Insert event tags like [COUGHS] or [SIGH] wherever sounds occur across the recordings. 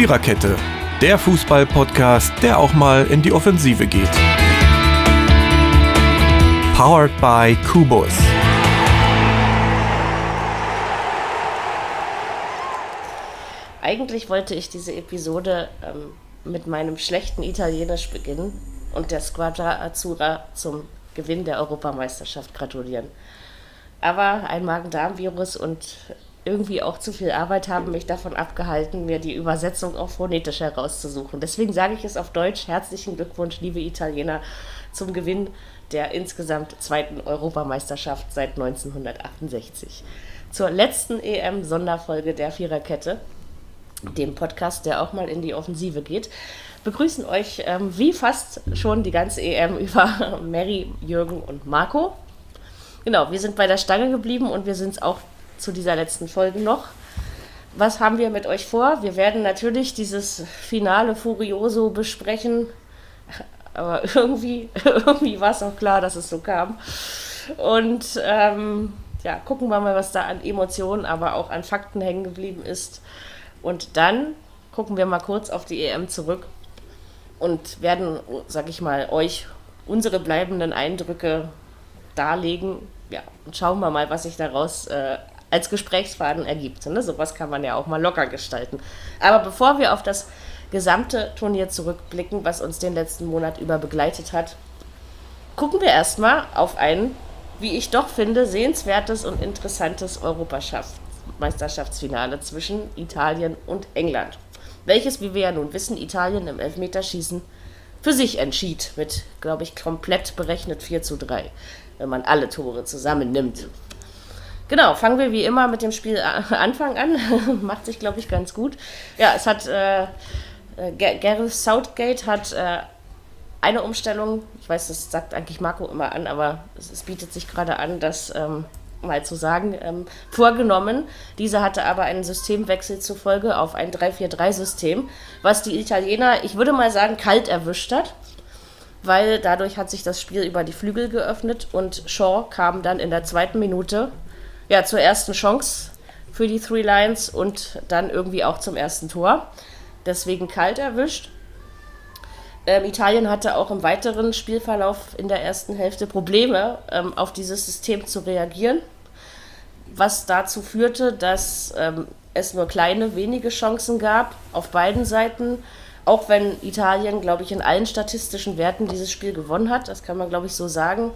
Viererkette, der Fußball-Podcast, der auch mal in die Offensive geht. Powered by Kubus. Eigentlich wollte ich diese Episode ähm, mit meinem schlechten Italienisch beginnen und der Squadra Azzurra zum Gewinn der Europameisterschaft gratulieren. Aber ein Magen-Darm-Virus und irgendwie auch zu viel Arbeit haben mich davon abgehalten, mir die Übersetzung auch phonetisch herauszusuchen. Deswegen sage ich es auf Deutsch. Herzlichen Glückwunsch, liebe Italiener, zum Gewinn der insgesamt zweiten Europameisterschaft seit 1968. Zur letzten EM-Sonderfolge der Viererkette, dem Podcast, der auch mal in die Offensive geht, begrüßen euch ähm, wie fast schon die ganze EM über [LAUGHS] Mary, Jürgen und Marco. Genau, wir sind bei der Stange geblieben und wir sind es auch zu dieser letzten Folge noch. Was haben wir mit euch vor? Wir werden natürlich dieses Finale Furioso besprechen, aber [LAUGHS] irgendwie, irgendwie war es auch klar, dass es so kam. Und ähm, ja, gucken wir mal, was da an Emotionen, aber auch an Fakten hängen geblieben ist. Und dann gucken wir mal kurz auf die EM zurück und werden, sag ich mal, euch unsere bleibenden Eindrücke darlegen. Ja, und schauen wir mal, was sich daraus äh, als Gesprächsfaden ergibt. Ne? Sowas kann man ja auch mal locker gestalten. Aber bevor wir auf das gesamte Turnier zurückblicken, was uns den letzten Monat über begleitet hat, gucken wir erstmal auf ein, wie ich doch finde, sehenswertes und interessantes Europameisterschaftsfinale zwischen Italien und England. Welches, wie wir ja nun wissen, Italien im Elfmeterschießen für sich entschied, mit, glaube ich, komplett berechnet 4 zu 3, wenn man alle Tore zusammennimmt. Genau, fangen wir wie immer mit dem Spiel [LAUGHS] Anfang an. [LAUGHS] Macht sich, glaube ich, ganz gut. Ja, es hat äh, äh Gareth Southgate hat äh, eine Umstellung, ich weiß, das sagt eigentlich Marco immer an, aber es, es bietet sich gerade an, das ähm, mal zu sagen, ähm, vorgenommen. Diese hatte aber einen Systemwechsel zufolge auf ein 3-4-3-System, was die Italiener, ich würde mal sagen, kalt erwischt hat weil dadurch hat sich das Spiel über die Flügel geöffnet und Shaw kam dann in der zweiten Minute ja, zur ersten Chance für die Three Lions und dann irgendwie auch zum ersten Tor. Deswegen kalt erwischt. Ähm, Italien hatte auch im weiteren Spielverlauf in der ersten Hälfte Probleme, ähm, auf dieses System zu reagieren, was dazu führte, dass ähm, es nur kleine, wenige Chancen gab auf beiden Seiten. Auch wenn Italien, glaube ich, in allen statistischen Werten dieses Spiel gewonnen hat, das kann man, glaube ich, so sagen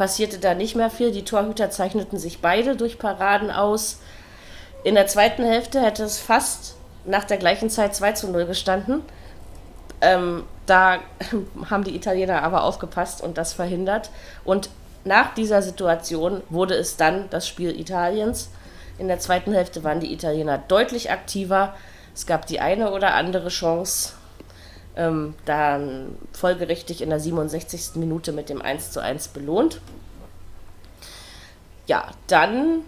passierte da nicht mehr viel. Die Torhüter zeichneten sich beide durch Paraden aus. In der zweiten Hälfte hätte es fast nach der gleichen Zeit 2 zu 0 gestanden. Ähm, da [LAUGHS] haben die Italiener aber aufgepasst und das verhindert. Und nach dieser Situation wurde es dann das Spiel Italiens. In der zweiten Hälfte waren die Italiener deutlich aktiver. Es gab die eine oder andere Chance, ähm, dann folgerichtig in der 67. Minute mit dem 1 zu 1 belohnt. Ja, dann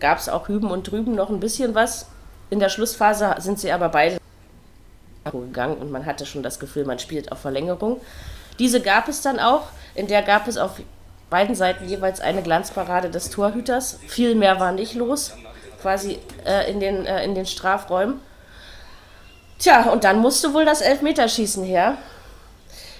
gab es auch hüben und drüben noch ein bisschen was. In der Schlussphase sind sie aber beide gegangen und man hatte schon das Gefühl, man spielt auf Verlängerung. Diese gab es dann auch. In der gab es auf beiden Seiten jeweils eine Glanzparade des Torhüters. Viel mehr war nicht los, quasi äh, in, den, äh, in den Strafräumen. Tja, und dann musste wohl das Elfmeterschießen her.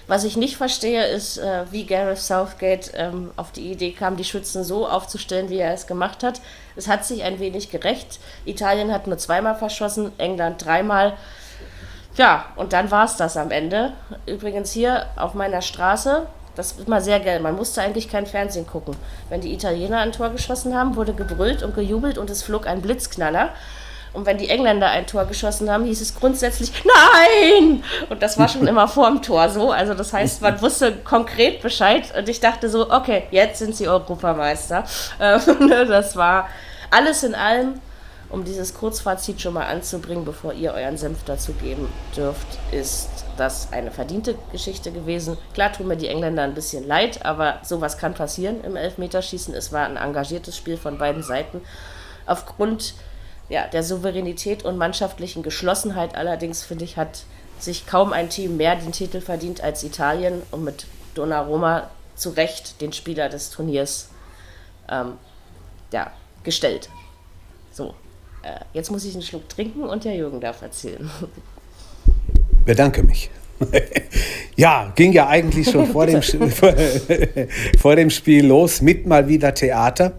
Was ich nicht verstehe, ist, äh, wie Gareth Southgate ähm, auf die Idee kam, die Schützen so aufzustellen, wie er es gemacht hat. Es hat sich ein wenig gerecht. Italien hat nur zweimal verschossen, England dreimal. Ja, und dann war es das am Ende. Übrigens hier auf meiner Straße, das ist immer sehr geil. Man musste eigentlich kein Fernsehen gucken. Wenn die Italiener ein Tor geschossen haben, wurde gebrüllt und gejubelt und es flog ein Blitzknaller. Und wenn die Engländer ein Tor geschossen haben, hieß es grundsätzlich Nein! Und das war schon [LAUGHS] immer vorm Tor so. Also das heißt, man [LAUGHS] wusste konkret Bescheid. Und ich dachte so, okay, jetzt sind sie Europameister. [LAUGHS] Ähm, ne, das war alles in allem, um dieses Kurzfazit schon mal anzubringen, bevor ihr euren Senf dazu geben dürft, ist das eine verdiente Geschichte gewesen. Klar tun mir die Engländer ein bisschen leid, aber sowas kann passieren im Elfmeterschießen. Es war ein engagiertes Spiel von beiden Seiten. Aufgrund ja, der Souveränität und mannschaftlichen Geschlossenheit allerdings, finde ich, hat sich kaum ein Team mehr den Titel verdient als Italien und mit Donnarumma zu Recht den Spieler des Turniers ähm, ja, gestellt. So, äh, jetzt muss ich einen Schluck trinken und der Jürgen darf erzählen. [LAUGHS] Bedanke mich. [LAUGHS] ja, ging ja eigentlich schon vor dem, [LAUGHS] vor dem Spiel los mit mal wieder Theater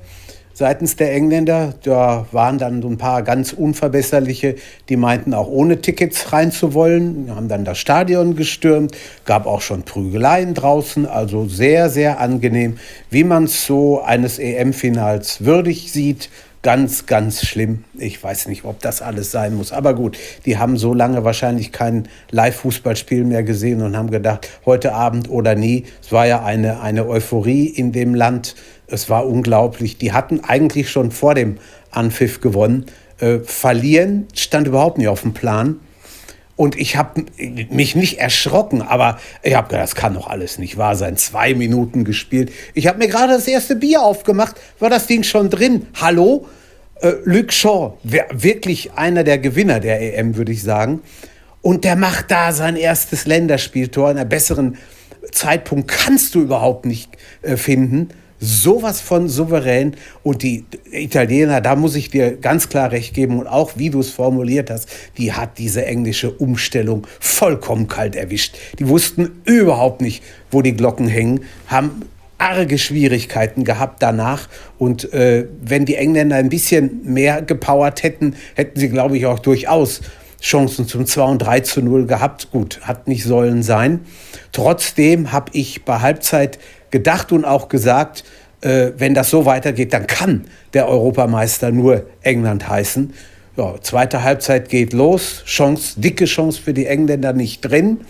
seitens der Engländer. Da waren dann so ein paar ganz unverbesserliche, die meinten auch ohne Tickets reinzuwollen, haben dann das Stadion gestürmt, gab auch schon Prügeleien draußen, also sehr, sehr angenehm, wie man es so eines EM-Finals würdig sieht. Ganz, ganz schlimm. Ich weiß nicht, ob das alles sein muss. Aber gut, die haben so lange wahrscheinlich kein Live-Fußballspiel mehr gesehen und haben gedacht, heute Abend oder nie. Es war ja eine, eine Euphorie in dem Land. Es war unglaublich. Die hatten eigentlich schon vor dem Anpfiff gewonnen. Äh, verlieren stand überhaupt nicht auf dem Plan. Und ich habe mich nicht erschrocken, aber ich habe gedacht, das kann doch alles nicht wahr sein. Zwei Minuten gespielt. Ich habe mir gerade das erste Bier aufgemacht, war das Ding schon drin. Hallo? Äh, Luc Shaw, wirklich einer der Gewinner der EM, würde ich sagen. Und der macht da sein erstes Länderspieltor. In einem besseren Zeitpunkt kannst du überhaupt nicht äh, finden sowas von souverän. Und die Italiener, da muss ich dir ganz klar recht geben und auch wie du es formuliert hast, die hat diese englische Umstellung vollkommen kalt erwischt. Die wussten überhaupt nicht, wo die Glocken hängen, haben arge Schwierigkeiten gehabt danach. Und äh, wenn die Engländer ein bisschen mehr gepowert hätten, hätten sie, glaube ich, auch durchaus Chancen zum 2 und 3 zu 0 gehabt. Gut, hat nicht sollen sein. Trotzdem habe ich bei Halbzeit gedacht und auch gesagt, äh, wenn das so weitergeht, dann kann der Europameister nur England heißen. Ja, zweite Halbzeit geht los, Chance, dicke Chance für die Engländer nicht drin.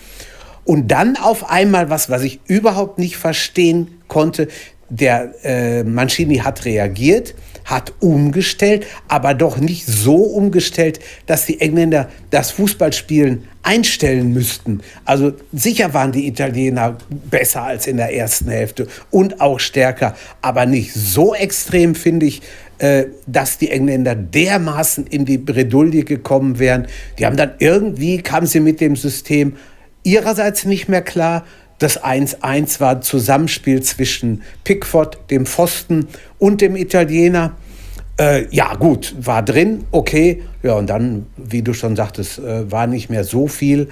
Und dann auf einmal was, was ich überhaupt nicht verstehen konnte, der äh, Mancini hat reagiert, hat umgestellt, aber doch nicht so umgestellt, dass die Engländer das Fußballspielen einstellen müssten. Also sicher waren die Italiener besser als in der ersten Hälfte und auch stärker, aber nicht so extrem, finde ich, äh, dass die Engländer dermaßen in die Bredouille gekommen wären. Die haben dann irgendwie, kamen sie mit dem System ihrerseits nicht mehr klar. Das 1-1 war Zusammenspiel zwischen Pickford, dem Pfosten und dem Italiener. Äh, ja, gut, war drin, okay. Ja, und dann, wie du schon sagtest, äh, war nicht mehr so viel.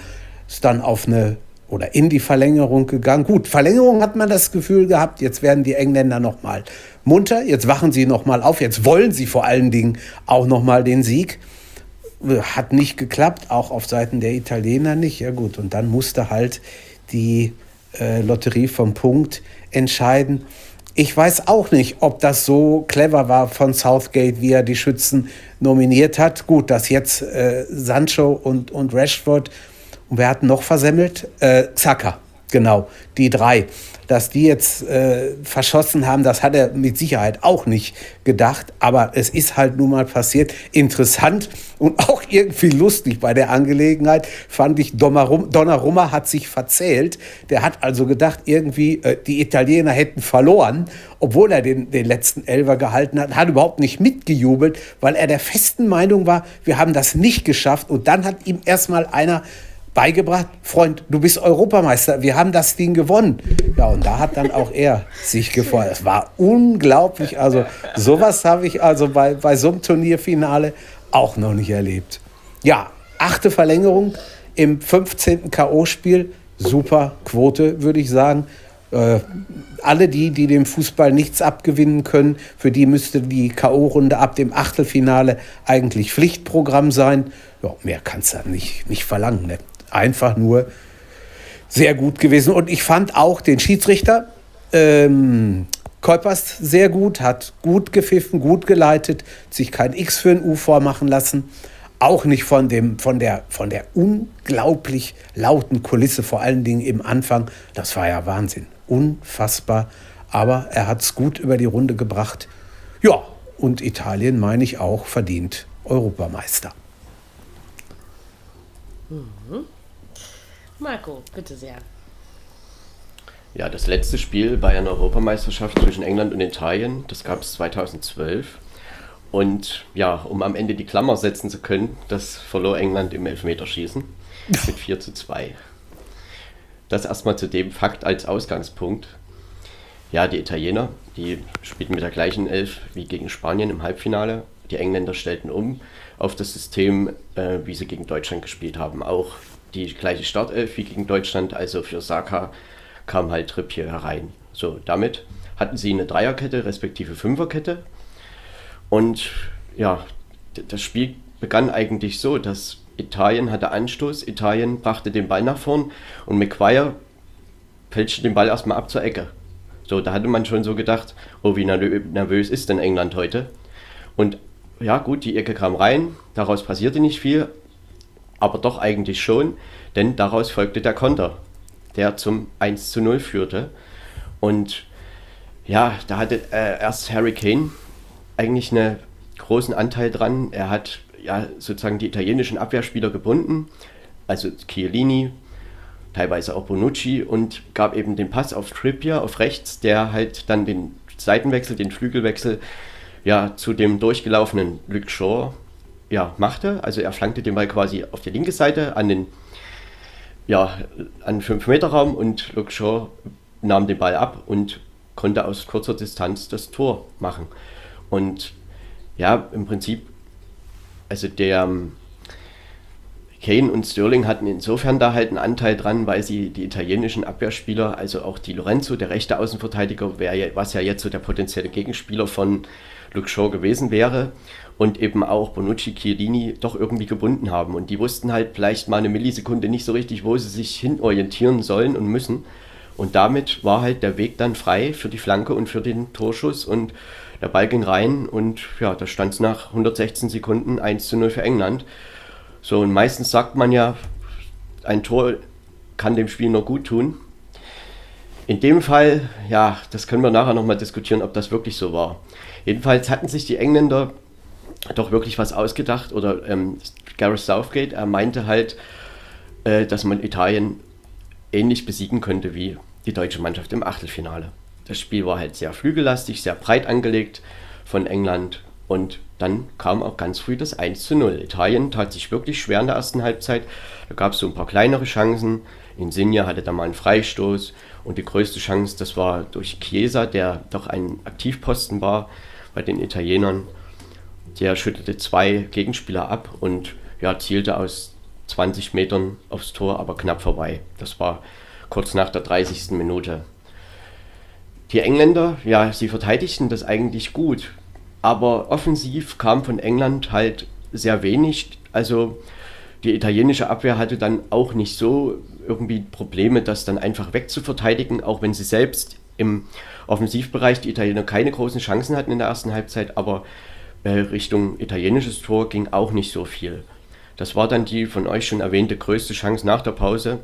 Ist dann auf eine oder in die Verlängerung gegangen. Gut, Verlängerung hat man das Gefühl gehabt, jetzt werden die Engländer noch mal munter, jetzt wachen sie noch mal auf, jetzt wollen sie vor allen Dingen auch noch mal den Sieg. Hat nicht geklappt, auch auf Seiten der Italiener nicht. Ja gut, und dann musste halt die äh, Lotterie vom Punkt entscheiden. Ich weiß auch nicht, ob das so clever war von Southgate, wie er die Schützen nominiert hat. Gut, dass jetzt äh, Sancho und, und Rashford und wer hat noch versemmelt? Äh, Zaka, genau, die drei dass die jetzt äh, verschossen haben, das hat er mit Sicherheit auch nicht gedacht. Aber es ist halt nun mal passiert. Interessant und [LAUGHS] auch irgendwie lustig bei der Angelegenheit fand ich, Donnarumma hat sich verzählt. Der hat also gedacht, irgendwie äh, die Italiener hätten verloren, obwohl er den, den letzten Elver gehalten hat. Hat überhaupt nicht mitgejubelt, weil er der festen Meinung war, wir haben das nicht geschafft. Und dann hat ihm erstmal einer beigebracht, Freund, du bist Europameister, wir haben das Ding gewonnen. Ja, und da hat dann auch er sich gefreut. Es war unglaublich. Also sowas habe ich also bei, bei so einem Turnierfinale auch noch nicht erlebt. Ja, achte Verlängerung im 15. K.O.-Spiel. Super Quote, würde ich sagen. Äh, alle die, die dem Fußball nichts abgewinnen können, für die müsste die K.O.-Runde ab dem Achtelfinale eigentlich Pflichtprogramm sein. Ja, mehr kannst du nicht, nicht verlangen. Ne? Einfach nur sehr gut gewesen. Und ich fand auch den Schiedsrichter ähm, Kolpers sehr gut, hat gut gepfiffen, gut geleitet, sich kein X für ein U vormachen lassen. Auch nicht von, dem, von, der, von der unglaublich lauten Kulisse, vor allen Dingen im Anfang. Das war ja Wahnsinn. Unfassbar. Aber er hat es gut über die Runde gebracht. Ja, und Italien, meine ich auch, verdient Europameister. Mhm. Marco, bitte sehr. Ja, das letzte Spiel bei einer Europameisterschaft zwischen England und Italien, das gab es 2012. Und ja, um am Ende die Klammer setzen zu können, das verlor England im Elfmeterschießen [LAUGHS] mit 4 zu 2. Das erstmal zu dem Fakt als Ausgangspunkt. Ja, die Italiener, die spielten mit der gleichen Elf wie gegen Spanien im Halbfinale. Die Engländer stellten um auf das System, äh, wie sie gegen Deutschland gespielt haben, auch die gleiche Startelf wie gegen Deutschland, also für Saka kam halt Trippier herein. So, damit hatten sie eine Dreierkette respektive Fünferkette. Und ja, das Spiel begann eigentlich so, dass Italien hatte Anstoß, Italien brachte den Ball nach vorn und McGuire fälschte den Ball erstmal ab zur Ecke. So, da hatte man schon so gedacht, oh, wie nervös ist denn England heute? Und ja, gut, die Ecke kam rein, daraus passierte nicht viel, aber doch eigentlich schon, denn daraus folgte der Konter, der zum 1 zu 0 führte. Und ja, da hatte äh, erst Harry Kane eigentlich einen großen Anteil dran. Er hat ja sozusagen die italienischen Abwehrspieler gebunden, also Chiellini, teilweise auch Bonucci und gab eben den Pass auf Trippier auf rechts, der halt dann den Seitenwechsel, den Flügelwechsel ja zu dem durchgelaufenen Luke Shaw ja, machte. Also er flankte den Ball quasi auf die linke Seite an den ja, an 5-Meter-Raum und Luke Shaw nahm den Ball ab und konnte aus kurzer Distanz das Tor machen. Und ja, im Prinzip, also der Kane und Sterling hatten insofern da halt einen Anteil dran, weil sie die italienischen Abwehrspieler, also auch die Lorenzo, der rechte Außenverteidiger, was ja jetzt so der potenzielle Gegenspieler von Luke Shaw gewesen wäre, und eben auch Bonucci, Chiellini doch irgendwie gebunden haben. Und die wussten halt vielleicht mal eine Millisekunde nicht so richtig, wo sie sich hinorientieren sollen und müssen. Und damit war halt der Weg dann frei für die Flanke und für den Torschuss. Und der Ball ging rein und ja, da stand es nach 116 Sekunden 1 zu 0 für England. So, und meistens sagt man ja, ein Tor kann dem Spiel nur gut tun. In dem Fall, ja, das können wir nachher nochmal diskutieren, ob das wirklich so war. Jedenfalls hatten sich die Engländer doch wirklich was ausgedacht oder ähm, Gareth Southgate, er meinte halt, äh, dass man Italien ähnlich besiegen könnte wie die deutsche Mannschaft im Achtelfinale. Das Spiel war halt sehr flügellastig, sehr breit angelegt von England und dann kam auch ganz früh das 1 zu 0. Italien tat sich wirklich schwer in der ersten Halbzeit. Da gab es so ein paar kleinere Chancen. Insigne hatte da mal einen Freistoß und die größte Chance, das war durch Chiesa, der doch ein Aktivposten war bei den Italienern. Der schüttelte zwei Gegenspieler ab und ja, zielte aus 20 Metern aufs Tor, aber knapp vorbei. Das war kurz nach der 30. Minute. Die Engländer, ja, sie verteidigten das eigentlich gut, aber offensiv kam von England halt sehr wenig. Also die italienische Abwehr hatte dann auch nicht so irgendwie Probleme, das dann einfach wegzuverteidigen, auch wenn sie selbst im Offensivbereich die Italiener keine großen Chancen hatten in der ersten Halbzeit, aber Richtung italienisches Tor ging auch nicht so viel. Das war dann die von euch schon erwähnte größte Chance nach der Pause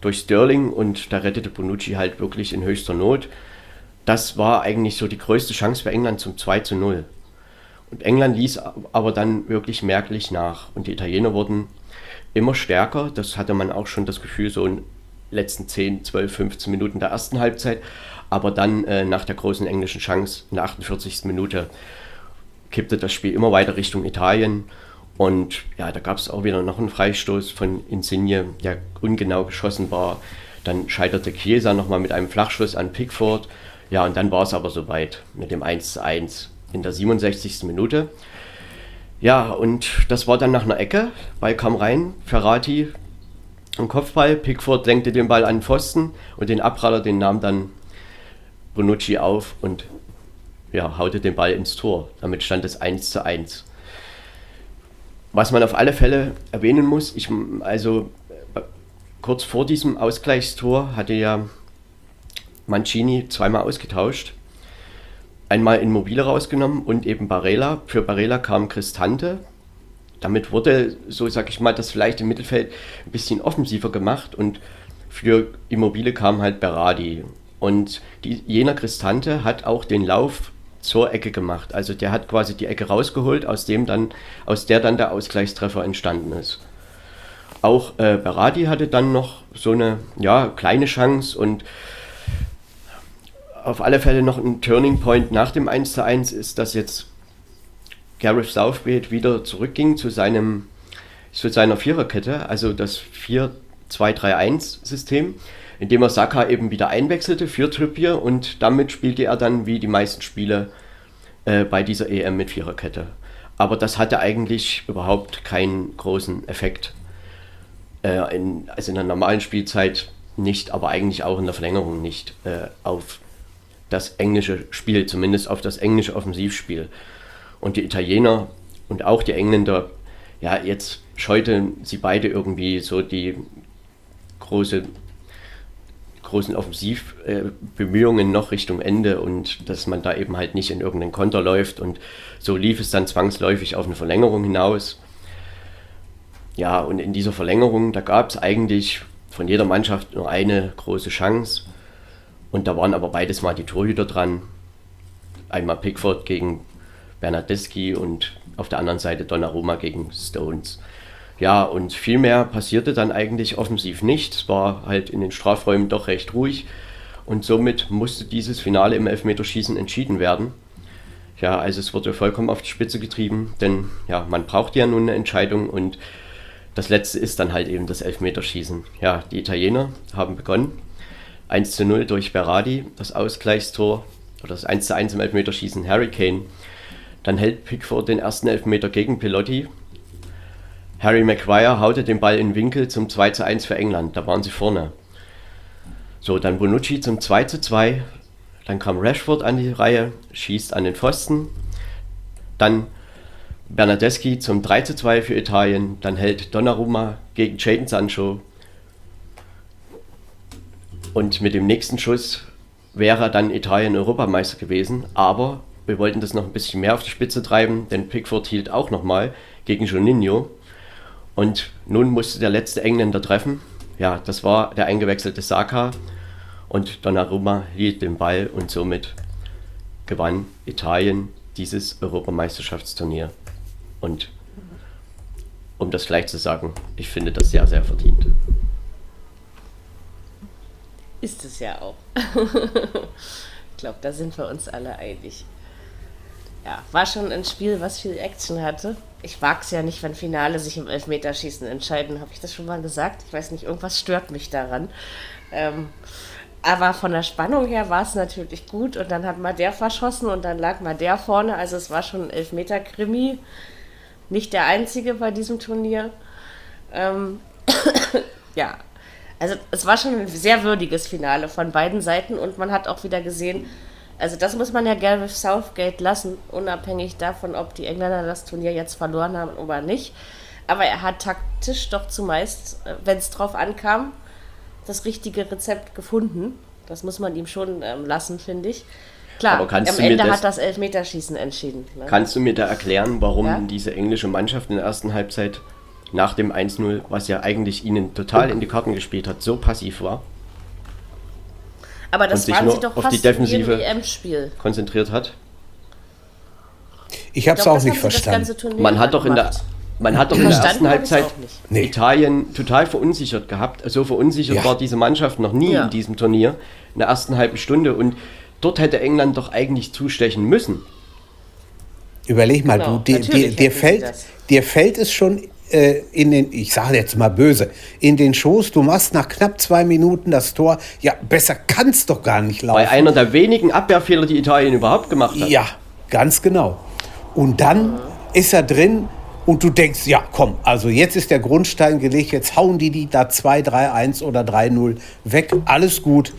durch Sterling und da rettete Bonucci halt wirklich in höchster Not. Das war eigentlich so die größte Chance für England zum 2 zu 0. Und England ließ aber dann wirklich merklich nach und die Italiener wurden immer stärker. Das hatte man auch schon das Gefühl, so in den letzten 10, 12, 15 Minuten der ersten Halbzeit. Aber dann äh, nach der großen englischen Chance in der 48. Minute kippte das Spiel immer weiter Richtung Italien. Und ja, da gab es auch wieder noch einen Freistoß von Insigne, der ungenau geschossen war. Dann scheiterte Chiesa nochmal mit einem Flachschuss an Pickford. Ja, und dann war es aber soweit mit dem 1 zu 1 in der 67. Minute. Ja, und das war dann nach einer Ecke. Ball kam rein, Ferrati ein Kopfball, Pickford lenkte den Ball an den Pfosten und den Abpraller, den nahm dann Bonucci auf und ja, haute den Ball ins Tor. Damit stand es 1 zu 1. Was man auf alle Fälle erwähnen muss, ich, also kurz vor diesem Ausgleichstor hatte ja Mancini zweimal ausgetauscht. Einmal Immobile rausgenommen und eben Barella. Für Barella kam Cristante. Damit wurde, so sag ich mal, das vielleicht im Mittelfeld ein bisschen offensiver gemacht und für Immobile kam halt Berardi. Und die, jener Cristante hat auch den Lauf zur Ecke gemacht. Also der hat quasi die Ecke rausgeholt, aus dem dann, aus der dann der Ausgleichstreffer entstanden ist. Auch äh, Berardi hatte dann noch so eine ja, kleine Chance und auf alle Fälle noch ein Turning Point nach dem 1 zu 1 ist, dass jetzt Gareth Southgate wieder zurückging zu seinem zu seiner Viererkette, also das 4-2-3-1-System indem er Saka eben wieder einwechselte für Trippier und damit spielte er dann wie die meisten Spiele äh, bei dieser EM mit Viererkette. Aber das hatte eigentlich überhaupt keinen großen Effekt. äh, in, also in der normalen Spielzeit nicht, aber eigentlich auch in der Verlängerung nicht äh, auf das englische Spiel, zumindest auf das englische Offensivspiel. Und die Italiener und auch die Engländer, ja, jetzt scheuten sie beide irgendwie so die große, großen Offensivbemühungen noch Richtung Ende und dass man da eben halt nicht in irgendeinen Konter läuft. Und so lief es dann zwangsläufig auf eine Verlängerung hinaus. Ja, und in dieser Verlängerung, da gab es eigentlich von jeder Mannschaft nur eine große Chance. Und da waren aber beides mal die Torhüter dran. Einmal Pickford gegen Bernardeschi und auf der anderen Seite Donnarumma gegen Stones. Ja, und viel mehr passierte dann eigentlich offensiv nicht. Es war halt in den Strafräumen doch recht ruhig. Und somit musste dieses Finale im Elfmeterschießen entschieden werden. Ja, also es wurde vollkommen auf die Spitze getrieben, denn ja, man braucht ja nun eine Entscheidung und das letzte ist dann halt eben das Elfmeterschießen. Ja, die Italiener haben begonnen. 1 zu 0 durch Berardi, das Ausgleichstor oder das 1 zu 1 im Elfmeterschießen Harry Kane. Dann hält Pickford den ersten Elfmeter gegen Pilotti. Harry Maguire haute den Ball in Winkel zum 2 zu 1 für England. Da waren sie vorne. So, dann Bonucci zum 2 zu 2. Dann kam Rashford an die Reihe, schießt an den Pfosten. Dann Bernardeschi zum 3 zu 2 für Italien. Dann hält Donnarumma gegen Jadon Sancho. Und mit dem nächsten Schuss wäre dann Italien Europameister gewesen. Aber wir wollten das noch ein bisschen mehr auf die Spitze treiben, denn Pickford hielt auch nochmal gegen Juninho. Und nun musste der letzte Engländer treffen. Ja, das war der eingewechselte Saka. Und Donnarumma hielt den Ball und somit gewann Italien dieses Europameisterschaftsturnier. Und um das gleich zu sagen, ich finde das sehr, sehr verdient. Ist es ja auch. [LAUGHS] ich glaube, da sind wir uns alle einig. Ja, war schon ein Spiel, was viel Action hatte. Ich mag es ja nicht, wenn Finale sich im Elfmeterschießen entscheiden. Habe ich das schon mal gesagt? Ich weiß nicht, irgendwas stört mich daran. Ähm, aber von der Spannung her war es natürlich gut. Und dann hat mal der verschossen und dann lag mal der vorne. Also es war schon ein Elfmeter-Krimi nicht der einzige bei diesem Turnier. Ähm, [COUGHS] ja, also es war schon ein sehr würdiges Finale von beiden Seiten und man hat auch wieder gesehen, also das muss man ja Gareth Southgate lassen, unabhängig davon, ob die Engländer das Turnier jetzt verloren haben oder nicht. Aber er hat taktisch doch zumeist, äh, wenn es drauf ankam, das richtige Rezept gefunden. Das muss man ihm schon ähm, lassen, finde ich. Klar, am Ende das, hat das Elfmeterschießen entschieden. Ne? Kannst du mir da erklären, warum ja? diese englische Mannschaft in der ersten Halbzeit nach dem 1-0, was ja eigentlich ihnen total in die Karten gespielt hat, so passiv war? Aber das waren sie doch auf die Defensive EM-Spiel. konzentriert hat? Ich habe es auch nicht verstanden. Man hat doch in der man hat doch in der ersten Halbzeit nee. Italien total verunsichert gehabt. So verunsichert ja. war diese Mannschaft noch nie ja. in diesem Turnier in der ersten halben Stunde. Und dort hätte England doch eigentlich zustechen müssen. Überleg mal, genau, du, dir, dir, dir fällt, dir fällt es schon äh, in den, ich sage jetzt mal böse, in den Schoß, du machst nach knapp zwei Minuten das Tor. Ja, besser kann es doch gar nicht laufen. Bei einer der wenigen Abwehrfehler, die Italien überhaupt gemacht hat. Ja, ganz genau. Und dann ist er drin und du denkst, ja, komm, also jetzt ist der Grundstein gelegt, jetzt hauen die die da 2, 3, 1 oder 3-0 weg, alles gut.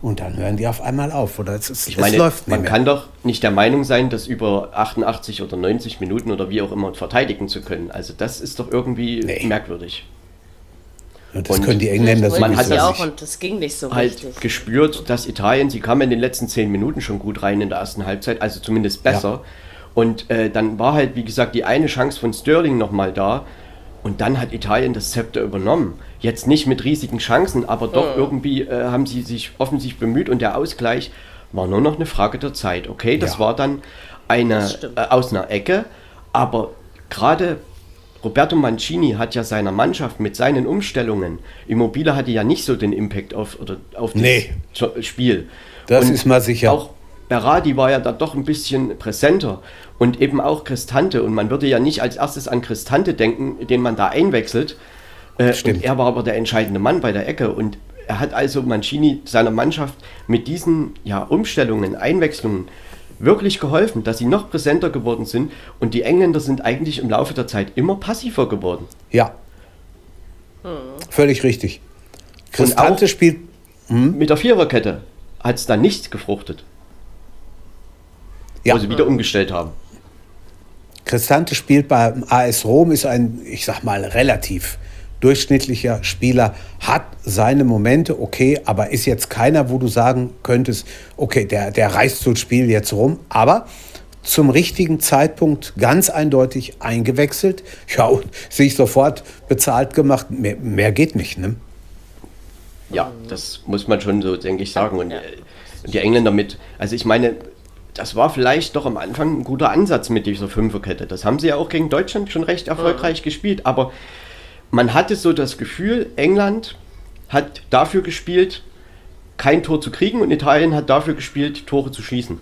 Und dann hören die auf einmal auf. Oder es, es, ich meine, es läuft man mehr. kann doch nicht der Meinung sein, das über 88 oder 90 Minuten oder wie auch immer verteidigen zu können. Also das ist doch irgendwie nee. merkwürdig. Und das und können die Engländer so Man hat das auch und das ging nicht so halt richtig. gespürt, dass Italien, sie kamen in den letzten 10 Minuten schon gut rein in der ersten Halbzeit, also zumindest besser. Ja. Und äh, dann war halt, wie gesagt, die eine Chance von Sterling nochmal da. Und dann hat Italien das Zepter übernommen. Jetzt nicht mit riesigen Chancen, aber doch mhm. irgendwie äh, haben sie sich offensichtlich bemüht und der Ausgleich war nur noch eine Frage der Zeit. Okay, das ja. war dann eine äh, aus einer Ecke, aber gerade Roberto Mancini hat ja seiner Mannschaft mit seinen Umstellungen, Immobile hatte ja nicht so den Impact auf, oder auf das nee. Spiel. Das und ist mal sicher. Auch Berardi war ja da doch ein bisschen präsenter und eben auch Cristante. Und man würde ja nicht als erstes an Cristante denken, den man da einwechselt. Äh, Stimmt. er war aber der entscheidende Mann bei der Ecke. Und er hat also Mancini seiner Mannschaft mit diesen ja, Umstellungen, Einwechslungen wirklich geholfen, dass sie noch präsenter geworden sind. Und die Engländer sind eigentlich im Laufe der Zeit immer passiver geworden. Ja. Völlig richtig. Cristante spielt. Mit der Viererkette hat es dann nicht gefruchtet, Ja, wo sie wieder umgestellt haben. Cristante spielt beim AS Rom, ist ein, ich sag mal, relativ durchschnittlicher Spieler, hat seine Momente, okay, aber ist jetzt keiner, wo du sagen könntest, okay, der, der reißt so ein Spiel jetzt rum, aber zum richtigen Zeitpunkt ganz eindeutig eingewechselt. Ja, und sich sofort bezahlt gemacht. Mehr, mehr geht nicht, ne? Ja, das muss man schon so, denke ich, sagen. Und äh, die Engländer mit, also ich meine, das war vielleicht doch am Anfang ein guter Ansatz mit dieser Fünferkette. Das haben sie ja auch gegen Deutschland schon recht erfolgreich gespielt. Aber man hatte so das Gefühl, England hat dafür gespielt, kein Tor zu kriegen und Italien hat dafür gespielt, Tore zu schießen.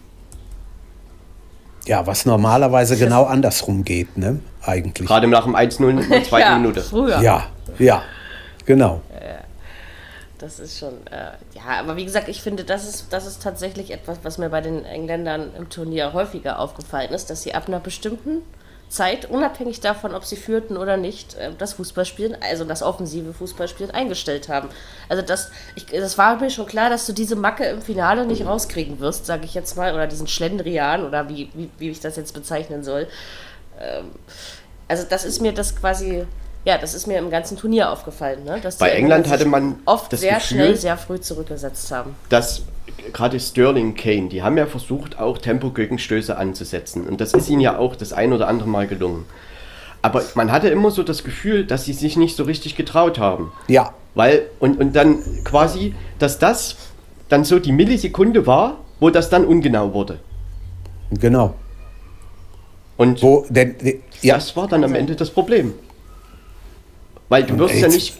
Ja, was normalerweise genau andersrum geht, ne? Eigentlich. Gerade nach dem 1-0 in der [LAUGHS] zweiten ja, Minute. Früher. Ja, ja, genau. Das ist schon, äh, ja, aber wie gesagt, ich finde, das ist, das ist tatsächlich etwas, was mir bei den Engländern im Turnier häufiger aufgefallen ist, dass sie ab einer bestimmten Zeit, unabhängig davon, ob sie führten oder nicht, äh, das Fußballspielen, also das offensive Fußballspielen eingestellt haben. Also das, ich, das war mir schon klar, dass du diese Macke im Finale nicht rauskriegen wirst, sage ich jetzt mal, oder diesen Schlendrian oder wie, wie, wie ich das jetzt bezeichnen soll. Ähm, also das ist mir das quasi, ja, das ist mir im ganzen Turnier aufgefallen, ne? Dass Bei die England hatte man oft das sehr Gefühl- schnell, sehr früh zurückgesetzt haben. dass gerade Sterling Kane, die haben ja versucht, auch Tempo-Gegenstöße anzusetzen. Und das ist ihnen ja auch das ein oder andere Mal gelungen. Aber man hatte immer so das Gefühl, dass sie sich nicht so richtig getraut haben. Ja, Weil, und, und dann quasi, dass das dann so die Millisekunde war, wo das dann ungenau wurde. genau. Und Wo, denn, ja, das war dann am Ende das Problem. Weil du wirst ja nicht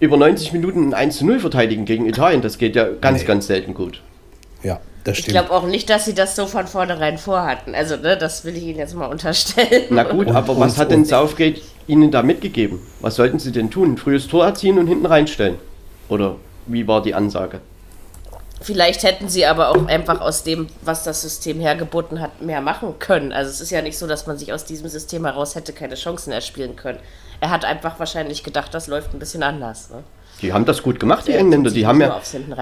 über 90 Minuten ein 1 zu 0 verteidigen gegen Italien. Das geht ja ganz, Nee. ganz selten gut. ja, das Ich stimmt. glaube auch nicht, dass sie das so von vornherein vorhatten. Also, ne, das will ich Ihnen jetzt mal unterstellen. Na gut, Und- aber was und- hat denn Southgate Ihnen da mitgegeben? Was sollten Sie denn tun? Ein frühes Tor erzielen und hinten reinstellen? Oder wie war die Ansage? Vielleicht hätten sie aber auch einfach aus dem, was das System hergeboten hat, mehr machen können. Also es ist ja nicht so, dass man sich aus diesem System heraus hätte keine Chancen erspielen können. Er hat einfach wahrscheinlich gedacht, das läuft ein bisschen anders. Ne? Die haben das gut gemacht, die Ja, Engländer. die haben ja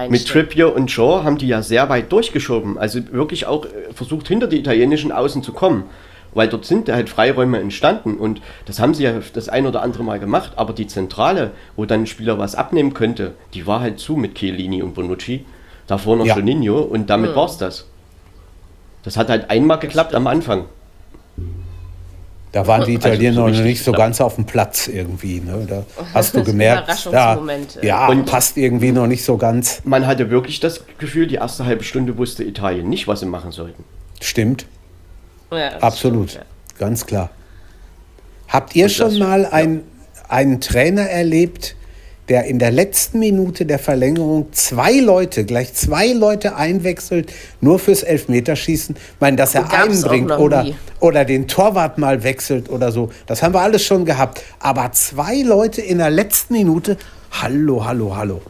mit. Trippier und Shaw haben die ja sehr weit durchgeschoben. Also wirklich auch äh, versucht, hinter die italienischen Außen zu kommen. Weil dort sind halt Freiräume entstanden und das haben sie ja das ein oder andere Mal gemacht. Aber die Zentrale, wo dann ein Spieler was abnehmen könnte, die war halt zu mit Chiellini und Bonucci. Davor noch Ja. Juninho und Hm. damit war's das. Das hat halt einmal geklappt am Anfang. Da waren die Also Italiener so noch nicht so ganz auf dem Platz irgendwie. Ne? Da hast du gemerkt, da, ja, Und- passt irgendwie noch nicht so ganz. Man hatte wirklich das Gefühl, die erste halbe Stunde wusste Italien nicht, was sie machen sollten. Stimmt, Ja, absolut, stimmt, ganz klar. Habt ihr Und schon das- mal ja. ein, einen Trainer erlebt, der in der letzten Minute der Verlängerung zwei Leute, gleich zwei Leute einwechselt, nur fürs Elfmeterschießen? Ich meine, dass er einen bringt oder, nie. oder den Torwart mal wechselt oder so. Das haben wir alles schon gehabt. Aber zwei Leute in der letzten Minute, hallo, hallo, hallo.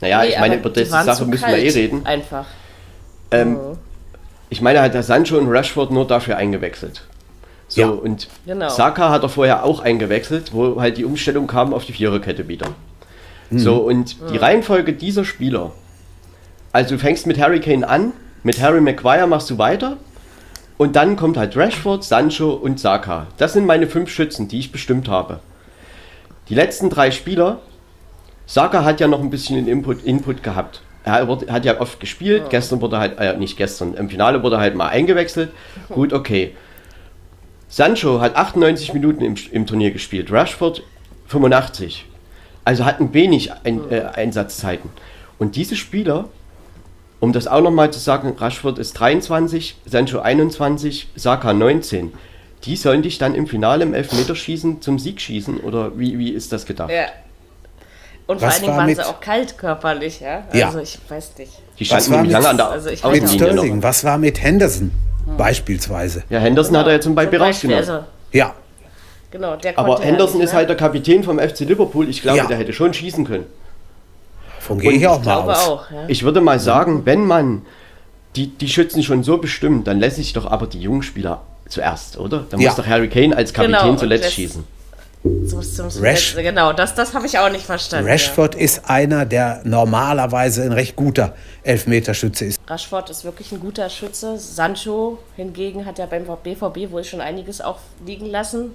Naja, Nee, ich meine, über die diese Sache müssen wir eh reden. Einfach. Ich meine, hat der Sancho und Rashford nur dafür eingewechselt. So, Ja. und Genau. Saka hat er vorher auch eingewechselt, wo halt die Umstellung kam auf die Viererkette wieder. So, und die Reihenfolge dieser Spieler. Also du fängst mit Harry Kane an, mit Harry Maguire machst du weiter und dann kommt halt Rashford, Sancho und Saka. Das sind meine fünf Schützen, die ich bestimmt habe. Die letzten drei Spieler, Saka hat ja noch ein bisschen Input, Input gehabt. Er hat ja oft gespielt, gestern wurde halt, äh, nicht gestern, im Finale wurde er halt mal eingewechselt. [LAUGHS] Gut, okay. Sancho hat 98 Minuten im, im Turnier gespielt, Rashford 85. Also hatten wenig ein, äh, Einsatzzeiten. Und diese Spieler, um das auch nochmal zu sagen, Rashford ist 23, Sancho 21, Saka 19. Die sollen dich dann im Finale im Elfmeterschießen zum Sieg schießen? Oder wie, wie ist das gedacht? Ja. Und Was vor allen Dingen war waren mit- sie auch kalt körperlich, ja? Ja. Also ich weiß nicht. Die Was standen war nämlich mit- lange an der Also ich Mit. Sterling, was war mit Henderson beispielsweise? Ja, Henderson hat er ja zum Beispiel rausgenommen. Also, Ja, genau, der Aber konnte ja Henderson nicht, ist ne? halt der Kapitän vom FC Liverpool. Ich glaube, Ja. der hätte schon schießen können. von gehe ich auch mal aus. auch, ja. Ich würde mal sagen, wenn man die, die Schützen schon so bestimmt, dann lässt sich doch aber die jungen Spieler zuerst, oder? Dann Ja. muss doch Harry Kane als Kapitän Genau, zuletzt schießen. So zum Rash- genau, das, das habe ich auch nicht verstanden. Rashford ist einer, der normalerweise ein recht guter Elfmeterschütze ist. Ja. Rashford ist wirklich ein guter Schütze. Sancho hingegen hat ja beim BVB wohl schon einiges auch liegen lassen.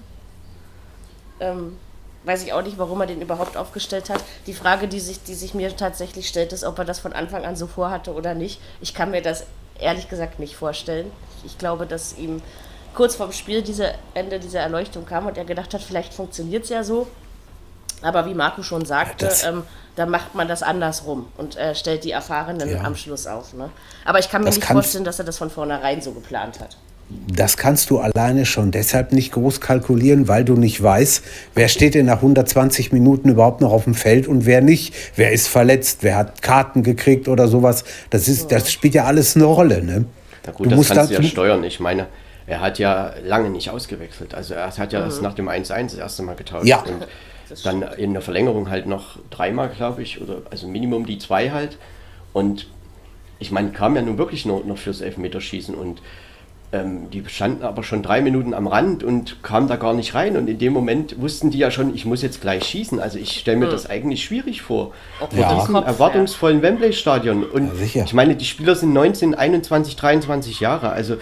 Ähm, weiß ich auch nicht, warum er den überhaupt aufgestellt hat. Die Frage, die sich, die sich mir tatsächlich stellt, ist, ob er das von Anfang an so vorhatte oder nicht. Ich kann mir das ehrlich gesagt nicht vorstellen. Ich glaube, dass ihm kurz vorm Spiel diese Ende dieser Erleuchtung kam und er gedacht hat, vielleicht funktioniert es ja so. Aber wie Marco schon sagte, Das- ähm, da macht man das andersrum und äh, stellt die Erfahrenen Ja. am Schluss auf. Ne? Aber ich kann mir Das nicht kannst- vorstellen, dass er das von vornherein so geplant hat. Das kannst du alleine schon deshalb nicht groß kalkulieren, weil du nicht weißt, wer steht denn nach 120 Minuten überhaupt noch auf dem Feld und wer nicht. Wer ist verletzt, wer hat Karten gekriegt oder sowas. Das, ist, das spielt ja alles eine Rolle. Ne? Na gut, Du das musst kannst du ja steuern. Ich meine, er hat ja lange nicht ausgewechselt. Also er hat ja erst nach dem 1-1 das erste Mal getauscht. Ja. Und dann in der Verlängerung halt noch dreimal, glaube ich, oder also Minimum die zwei halt. Und ich meine, kam ja nun wirklich nur noch fürs Elfmeterschießen und ähm, die standen aber schon drei Minuten am Rand und kamen da gar nicht rein. Und in dem Moment wussten die ja schon, ich muss jetzt gleich schießen. Also ich stelle mir das eigentlich schwierig vor. Mit dem diesem Kopf, erwartungsvollen Wembley-Stadion. Und Ja, sicher. ich meine, die Spieler sind 19, 21, 23 Jahre. Also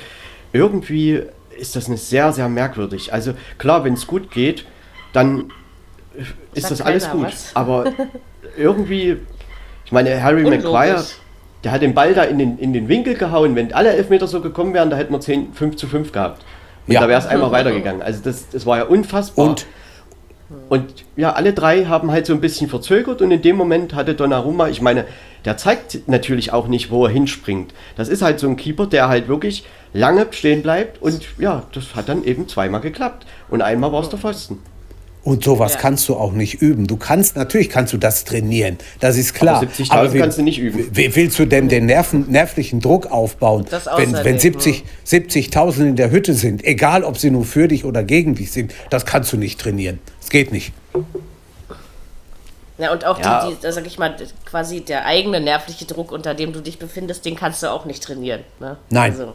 irgendwie ist das eine sehr, sehr merkwürdig. Also klar, wenn es gut geht, dann ist Sagt das alles gut. was. Aber [LAUGHS] irgendwie, ich meine, Harry Unlogisch. Maguire, der hat den Ball da in den, in den Winkel gehauen. Wenn alle Elfmeter so gekommen wären, da hätten wir 10, 5 zu 5 gehabt. Und Ja. da wäre es einmal weitergegangen. Also das, das war ja unfassbar. Und Und ja, alle drei haben halt so ein bisschen verzögert und in dem Moment hatte Donnarumma, ich meine, der zeigt natürlich auch nicht, wo er hinspringt. Das ist halt so ein Keeper, der halt wirklich lange stehen bleibt und ja, das hat dann eben zweimal geklappt. Und einmal war es der Pfosten. Und sowas Ja. kannst du auch nicht üben. Du kannst, natürlich kannst du das trainieren, das ist klar. Aber 70.000 wie- kannst du nicht üben. Wie willst du denn den Nerven, nervlichen Druck aufbauen, wenn, wenn 70 70.000 in der Hütte sind, egal ob sie nur für dich oder gegen dich sind, das kannst du nicht trainieren. Das geht nicht. Ja, und auch Ja. die, die, da sag ich mal, quasi der eigene nervliche Druck, unter dem du dich befindest, den kannst du auch nicht trainieren. Ne? Nein. Also,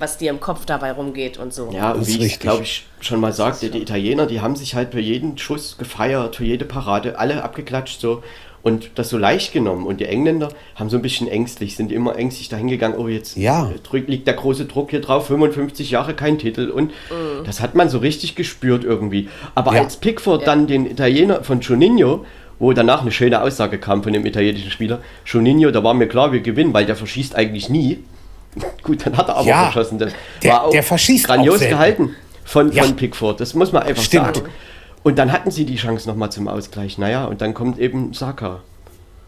was dir im Kopf dabei rumgeht und so. Ja, und wie ich glaube ich schon mal sagte, die Italiener, die haben sich halt für jeden Schuss gefeiert, für jede Parade, alle abgeklatscht so und das so leicht genommen. Und die Engländer haben so ein bisschen ängstlich, sind immer ängstlich dahingegangen, oh jetzt Ja. liegt der große Druck hier drauf, 55 Jahre kein Titel und das hat man so richtig gespürt irgendwie. Aber Ja. als Pickford dann den Italiener von Juninho, wo danach eine schöne Aussage kam von dem italienischen Spieler, Juninho, da war mir klar, wir gewinnen, weil der verschießt eigentlich nie. [LAUGHS] Gut, dann hat er aber Ja, verschossen. Das der- war auch der verschießt grandios gehalten von, Ja. von Pickford. Das muss man einfach Stimmt. sagen. Und dann hatten sie die Chance nochmal zum Ausgleich. Naja, und dann kommt eben Saka.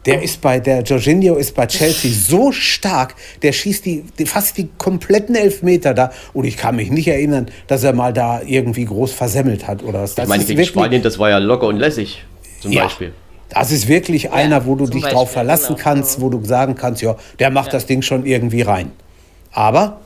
Der ist bei der Jorginho ist bei Chelsea so stark, der schießt die, die fast die kompletten Elfmeter da. Und ich kann mich nicht erinnern, dass er mal da irgendwie groß versemmelt hat oder was. Das ich meine, gegen Spanien, das war ja locker und lässig, zum Ja. Beispiel. Das ist wirklich einer, wo du dich Beispiel, drauf verlassen genau. kannst, wo du sagen kannst, ja, der macht das Ding schon irgendwie rein. Aber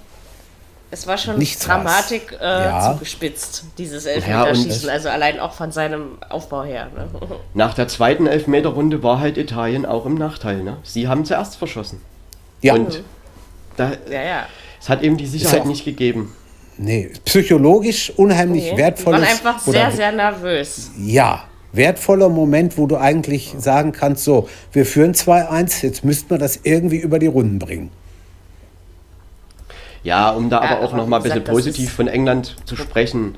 Es war schon Nichts Dramatik äh, Ja. zugespitzt, dieses Ja, Elfmeterschießen. und- also allein auch von seinem Aufbau her. Ne? [LAUGHS] Nach der zweiten Elfmeterrunde war halt Italien auch im Nachteil. Ne? Sie haben zuerst verschossen. ja, Und da, Ja, ja. es hat eben die Sicherheit auch- nicht gegeben. nee, psychologisch unheimlich Nee, die wertvolles. waren einfach oder- sehr, sehr nervös. Ja, wertvoller Moment, wo du eigentlich sagen kannst, so, wir führen 2-1, jetzt müssten wir das irgendwie über die Runden bringen. Ja, um da Ja, aber auch aber noch mal ein bisschen gesagt, positiv von England zu sprechen.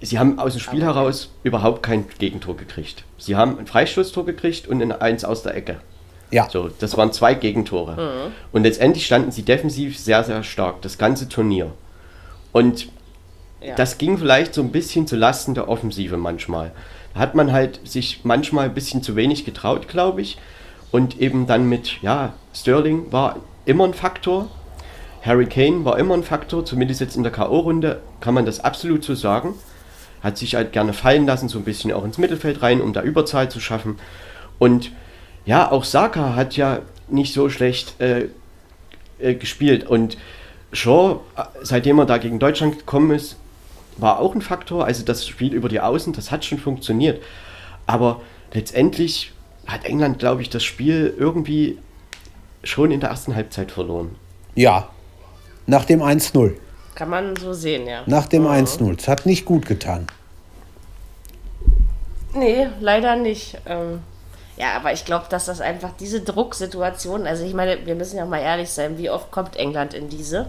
Sie haben aus dem Spiel heraus überhaupt kein Gegentor gekriegt. Sie haben ein Freistoßtor gekriegt und ein Eins aus der Ecke. Ja, So, das waren zwei Gegentore. Und letztendlich standen sie defensiv sehr, sehr stark, das ganze Turnier. Und Ja. das ging vielleicht so ein bisschen zu Lasten der Offensive manchmal. Da hat man halt sich manchmal ein bisschen zu wenig getraut, glaube ich. Und eben dann mit, ja, Sterling war immer ein Faktor. Harry Kane war immer ein Faktor, zumindest jetzt in der K.O.-Runde kann man das absolut so sagen. Hat sich halt gerne fallen lassen, so ein bisschen auch ins Mittelfeld rein, um da Überzahl zu schaffen. Und ja, auch Saka hat ja nicht so schlecht äh, äh, gespielt. Und Shaw, äh, seitdem er da gegen Deutschland gekommen ist, war auch ein Faktor. Also das Spiel über die Außen, das hat schon funktioniert. Aber letztendlich hat England, glaube ich, das Spiel irgendwie schon in der ersten Halbzeit verloren. ja. Nach dem 1-0. Kann man so sehen, ja. Nach dem 1-0. Es hat nicht gut getan. Nee, leider nicht. Ähm, ja, aber ich glaube, dass das einfach diese Drucksituation, also ich meine, wir müssen ja mal ehrlich sein, wie oft kommt England in diese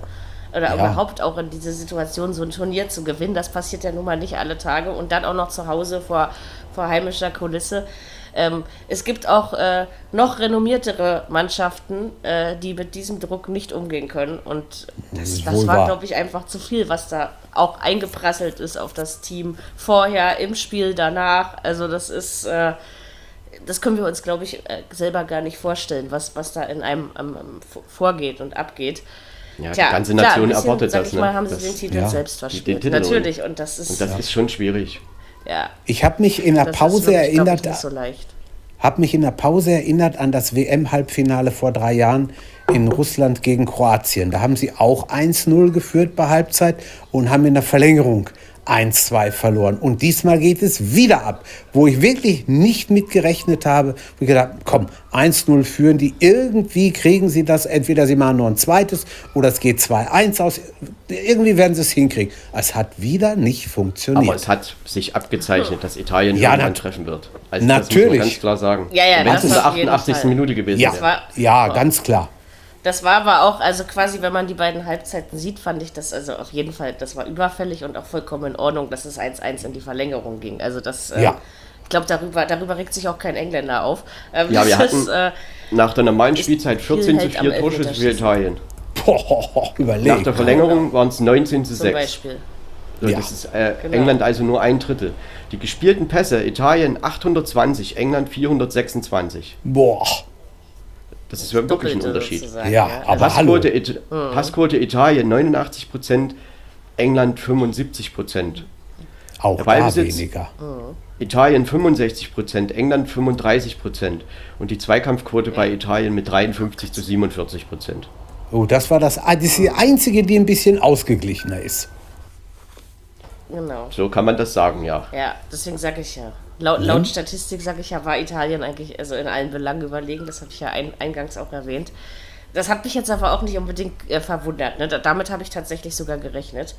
oder ja. überhaupt auch in diese Situation, so ein Turnier zu gewinnen, das passiert ja nun mal nicht alle Tage und dann auch noch zu Hause vor, vor heimischer Kulisse. Ähm, es gibt auch äh, noch renommiertere Mannschaften, äh, die mit diesem Druck nicht umgehen können. Und das, das war, glaube ich, einfach zu viel, was da auch eingeprasselt ist auf das Team vorher, im Spiel, danach. Also das ist, äh, das können wir uns, glaube ich, äh, selber gar nicht vorstellen, was, was da in einem um, vorgeht und abgeht. Ja, Tja, die ganze Nation klar, bisschen, erwartet das. Mal, haben das, sie den Titel ja. selbst verspielt. Natürlich. Und das ist, und das ist schon schwierig. Ja. Ich habe mich in der das Pause wirklich, erinnert. Ich, so habe mich in der Pause erinnert an das WM-Halbfinale vor drei Jahren in Russland gegen Kroatien. Da haben sie auch 1-0 geführt bei Halbzeit und haben in der Verlängerung 1-2 verloren. Und diesmal geht es wieder ab, wo ich wirklich nicht mit gerechnet habe. Wo ich gedacht, komm, 1-0 führen die, irgendwie kriegen sie das, entweder sie machen nur ein zweites oder es geht 2-1 aus. Irgendwie werden sie es hinkriegen. Es hat wieder nicht funktioniert. Aber es hat sich abgezeichnet, dass Italien ja, irgendwann treffen wird. Also natürlich. Das muss man ganz klar sagen. Ja, ja, Wenn es in der 88. Minute gewesen ja, wäre. Ja, ganz klar. Das war aber auch, also quasi, wenn man die beiden Halbzeiten sieht, fand ich das also auf jeden Fall, das war überfällig und auch vollkommen in Ordnung, dass es 1-1 in die Verlängerung ging. Also das, äh, ja. ich glaube, darüber, darüber regt sich auch kein Engländer auf. Ähm, ja, wir hatten ist, äh, nach der normalen Spielzeit 14 zu 4 Torschüsse für Italien. Boah, [LAUGHS] überlegt. Nach der Verlängerung waren es 19 zu 6. Zum Beispiel. So, ja. Das ist äh, genau. England also nur ein Drittel. Die gespielten Pässe, Italien 820, England 426. Boah. Das ist wirklich Doppelte ein Unterschied. Ja, ja, aber Passquote, It mhm. Passquote Italien 89 Prozent, England 75 Prozent. Auch da weniger. Mhm. Italien 65 Prozent, England 35 Prozent und die Zweikampfquote ja. bei Italien mit 53 zu 47 Prozent. Oh, das war das, das ist die einzige, die ein bisschen ausgeglichener ist. Genau. So kann man das sagen, ja. Ja, deswegen sage ich ja. Laut, laut mhm. Statistik, sage ich ja, war Italien eigentlich also in allen Belangen überlegen. Das habe ich ja ein, eingangs auch erwähnt. Das hat mich jetzt aber auch nicht unbedingt äh, verwundert. Ne? Damit habe ich tatsächlich sogar gerechnet.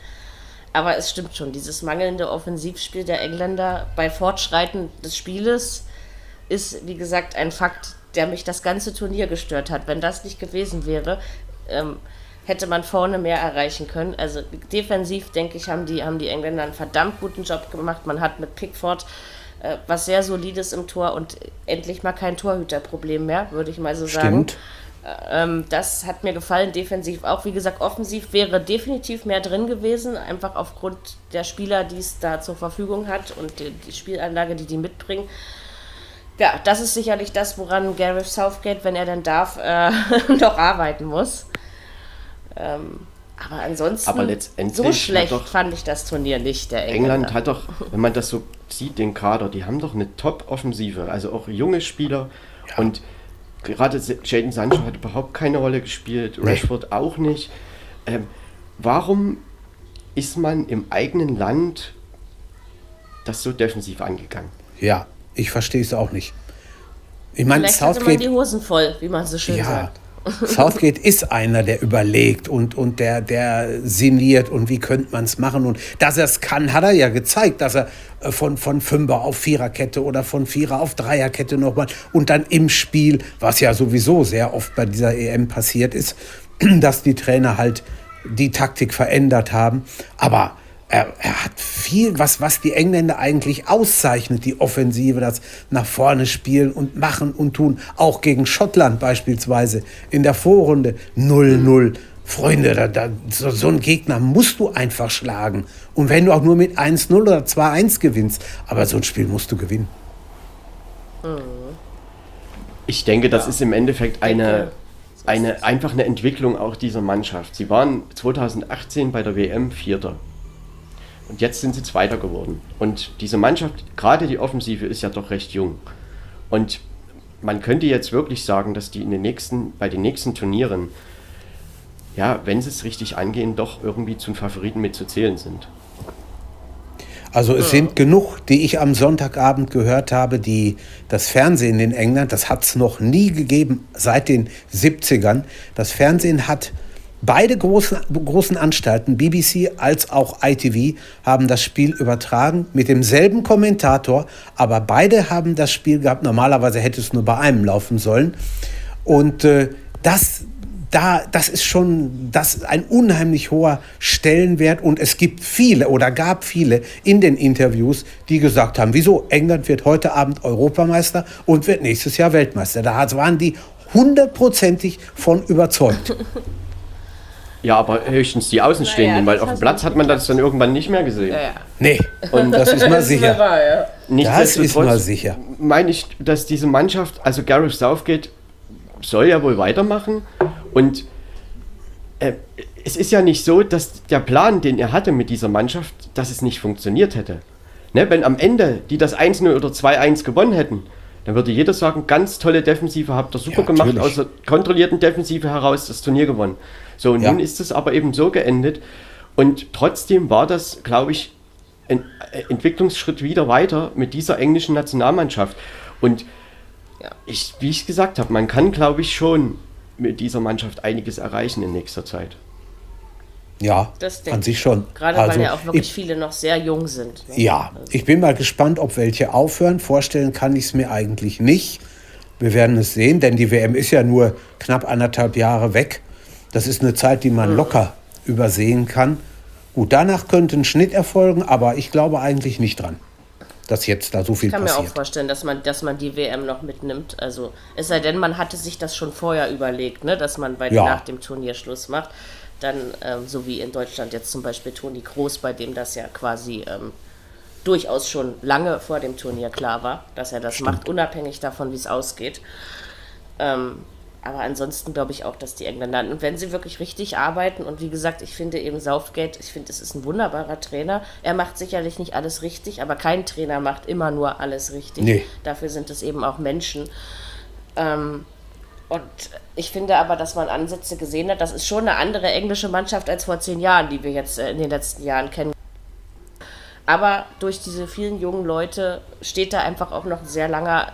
Aber es stimmt schon, dieses mangelnde Offensivspiel der Engländer bei Fortschreiten des Spieles ist, wie gesagt, ein Fakt, der mich das ganze Turnier gestört hat. Wenn das nicht gewesen wäre, ähm, hätte man vorne mehr erreichen können. Also defensiv, denke ich, haben die, haben die Engländer einen verdammt guten Job gemacht. Man hat mit Pickford äh, was sehr solides im Tor und endlich mal kein Torhüterproblem mehr, würde ich mal so sagen. Stimmt. Äh, ähm, das hat mir gefallen, defensiv auch. Wie gesagt, offensiv wäre definitiv mehr drin gewesen, einfach aufgrund der Spieler, die es da zur Verfügung hat und die, die Spielanlage, die die mitbringen. Ja, das ist sicherlich das, woran Gareth Southgate, wenn er denn darf, äh, [LAUGHS] noch arbeiten muss. Ähm, aber ansonsten, aber so schlecht doch, fand ich das Turnier nicht, der Engländer. England hat doch, wenn man das so sieht, den Kader, die haben doch eine Top-Offensive, also auch junge Spieler. Ja. Und gerade Jaden Sancho hat überhaupt keine Rolle gespielt, Rashford nee. auch nicht. Ähm, warum ist man im eigenen Land das so defensiv angegangen? Ja, ich verstehe es auch nicht. Ich meine, Vielleicht Southgate, hatte man die Hosen voll, wie man so schön ja, sagt. Southgate ist einer, der überlegt und, und der, der sinniert und wie könnte man es machen. Und dass er es kann, hat er ja gezeigt, dass er äh, von, von Fünfer auf Viererkette oder von Vierer auf Dreierkette nochmal und dann im Spiel, was ja sowieso sehr oft bei dieser EM passiert ist, [CLEARS THROAT] dass die Trainer halt die Taktik verändert haben. Aber er, er, hat viel, was, was die Engländer eigentlich auszeichnet, die Offensive, das nach vorne spielen und machen und tun. Auch gegen Schottland beispielsweise in der Vorrunde 0-0. Freunde, da, da, so, so einen Gegner musst du einfach schlagen. Und wenn du auch nur mit 1-0 oder 2-1 gewinnst, aber so ein Spiel musst du gewinnen. Ich denke, das ja. ist im Endeffekt eine, eine, einfach eine Entwicklung auch dieser Mannschaft. Sie waren 2018 bei der WM Vierter. Und jetzt sind sie Zweiter geworden. Und diese Mannschaft, gerade die Offensive, ist ja doch recht jung. Und man könnte jetzt wirklich sagen, dass die in den nächsten, bei den nächsten Turnieren, ja, wenn sie es richtig angehen, doch irgendwie zum Favoriten mitzuzählen sind. Also es sind genug, die ich am Sonntagabend gehört habe, die das Fernsehen in England, das hat es noch nie gegeben seit den 70ern. Das Fernsehen hat Beide großen, großen Anstalten, BBC als auch ITV, haben das Spiel übertragen mit demselben Kommentator, aber beide haben das Spiel gehabt. Normalerweise hätte es nur bei einem laufen sollen. Und äh, das, da, das ist schon das ein unheimlich hoher Stellenwert. Und es gibt viele oder gab viele in den Interviews, die gesagt haben, wieso England wird heute Abend Europameister und wird nächstes Jahr Weltmeister. Da waren die hundertprozentig von überzeugt. [LAUGHS] Ja, aber höchstens die Außenstehenden, Naja, weil auf dem das Platz hat man das dann irgendwann nicht mehr gesehen. Ja, ja. Nee, [LAUGHS] und das ist mal sicher. Wahr, ja. Das ist mal sicher. Meine ich, dass diese Mannschaft, also Gareth Southgate soll ja wohl weitermachen und äh, es ist ja nicht so, dass der Plan, den er hatte mit dieser Mannschaft, dass es nicht funktioniert hätte. Ne, wenn am Ende die das 1-0 oder 2-1 gewonnen hätten, dann würde jeder sagen, ganz tolle Defensive, habt ihr super Ja, gemacht, aus der kontrollierten Defensive heraus das Turnier gewonnen. So, und Ja. nun ist es aber eben so geendet und trotzdem war das, glaube ich, ein äh, Entwicklungsschritt wieder weiter mit dieser englischen Nationalmannschaft. Und Ja. ich, wie ich gesagt habe, man kann, glaube ich, schon mit dieser Mannschaft einiges erreichen in nächster Zeit. Ja, Das denke an sich schon. Gerade Also, weil ja auch wirklich ich, viele noch sehr jung sind. ne? Ja, Also, ich bin mal gespannt, ob welche aufhören. Vorstellen kann ich es mir eigentlich nicht. Wir werden es sehen, denn die WM ist ja nur knapp anderthalb Jahre weg. Das ist eine Zeit, die man locker übersehen kann. Gut, danach könnte ein Schnitt erfolgen, aber ich glaube eigentlich nicht dran, dass jetzt da so viel Ich kann mir auch passiert. vorstellen, dass man, dass man die WM noch mitnimmt. Also es sei denn, man hatte sich das schon vorher überlegt, ne? dass man bei, Ja. nach dem Turnier Schluss macht. Dann, ähm, so wie in Deutschland jetzt zum Beispiel Toni Kroos, bei dem das ja quasi ähm, durchaus schon lange vor dem Turnier klar war, dass er das macht, unabhängig davon, wie es ausgeht. Ähm, aber ansonsten glaube ich auch, dass die Engländer, und wenn sie wirklich richtig arbeiten, und wie gesagt, ich finde eben Southgate, ich finde, es ist ein wunderbarer Trainer. Er macht sicherlich nicht alles richtig, aber kein Trainer macht immer nur alles richtig. Nee. Dafür sind es eben auch Menschen. Ähm, und ich finde aber, dass man Ansätze gesehen hat, das ist schon eine andere englische Mannschaft als vor zehn Jahren, die wir jetzt äh, in den letzten Jahren kennen. Aber durch diese vielen jungen Leute steht da einfach auch noch ein sehr langer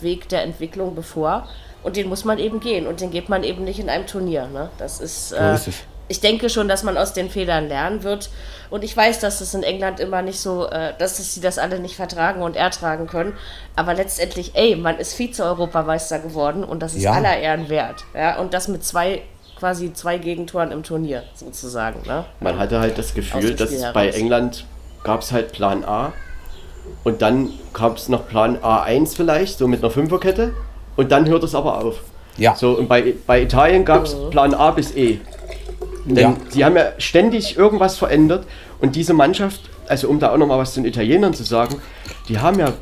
Weg der Entwicklung bevor. Und den muss man eben gehen. Und den geht man eben nicht in einem Turnier. Ne? Das ist. Äh, ist es. ich denke schon, dass man aus den Fehlern lernen wird. Und ich weiß, dass es in England immer nicht so, äh, dass es sie das alle nicht vertragen und ertragen können. Aber letztendlich, ey, man ist Vize-Europameister geworden und das ist Ja. aller Ehren wert. Ja? Und das mit zwei, quasi zwei Gegentoren im Turnier, sozusagen. Ne? Man hatte halt das Gefühl, dass es bei heraus. England gab es halt Plan A und dann gab es noch Plan A1 vielleicht, so mit einer Fünferkette und dann hört es aber auf. Ja. So, und bei, bei Italien gab es Plan A bis E. Denn Ja. sie haben ja ständig irgendwas verändert und diese Mannschaft, also um da auch nochmal was zu den Italienern zu sagen, die haben ja,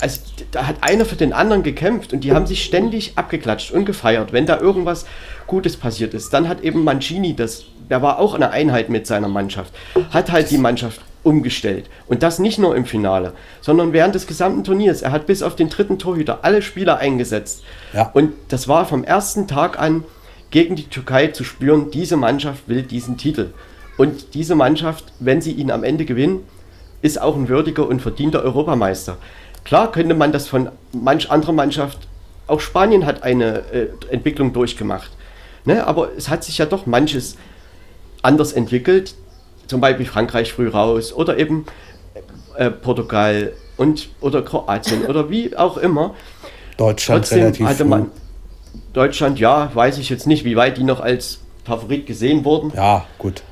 also da hat einer für den anderen gekämpft und die haben sich ständig abgeklatscht und gefeiert, wenn da irgendwas Gutes passiert ist. Dann hat eben Mancini, das, der war auch eine Einheit mit seiner Mannschaft, hat halt die Mannschaft umgestellt. Und das nicht nur im Finale, sondern während des gesamten Turniers. Er hat bis auf den dritten Torhüter alle Spieler eingesetzt. Ja. Und das war vom ersten Tag an gegen die Türkei zu spüren, diese Mannschaft will diesen Titel. Und diese Mannschaft, wenn sie ihn am Ende gewinnen, ist auch ein würdiger und verdienter Europameister. Klar könnte man das von manch anderer Mannschaft, auch Spanien hat eine äh, Entwicklung durchgemacht. Ne? Aber es hat sich ja doch manches anders entwickelt. Zum Beispiel Frankreich früh raus oder eben äh, Portugal und oder Kroatien oder wie auch immer. Deutschland Trotzdem relativ hatte man Deutschland, ja, weiß ich jetzt nicht, wie weit die noch als Favorit gesehen wurden. Ja, gut.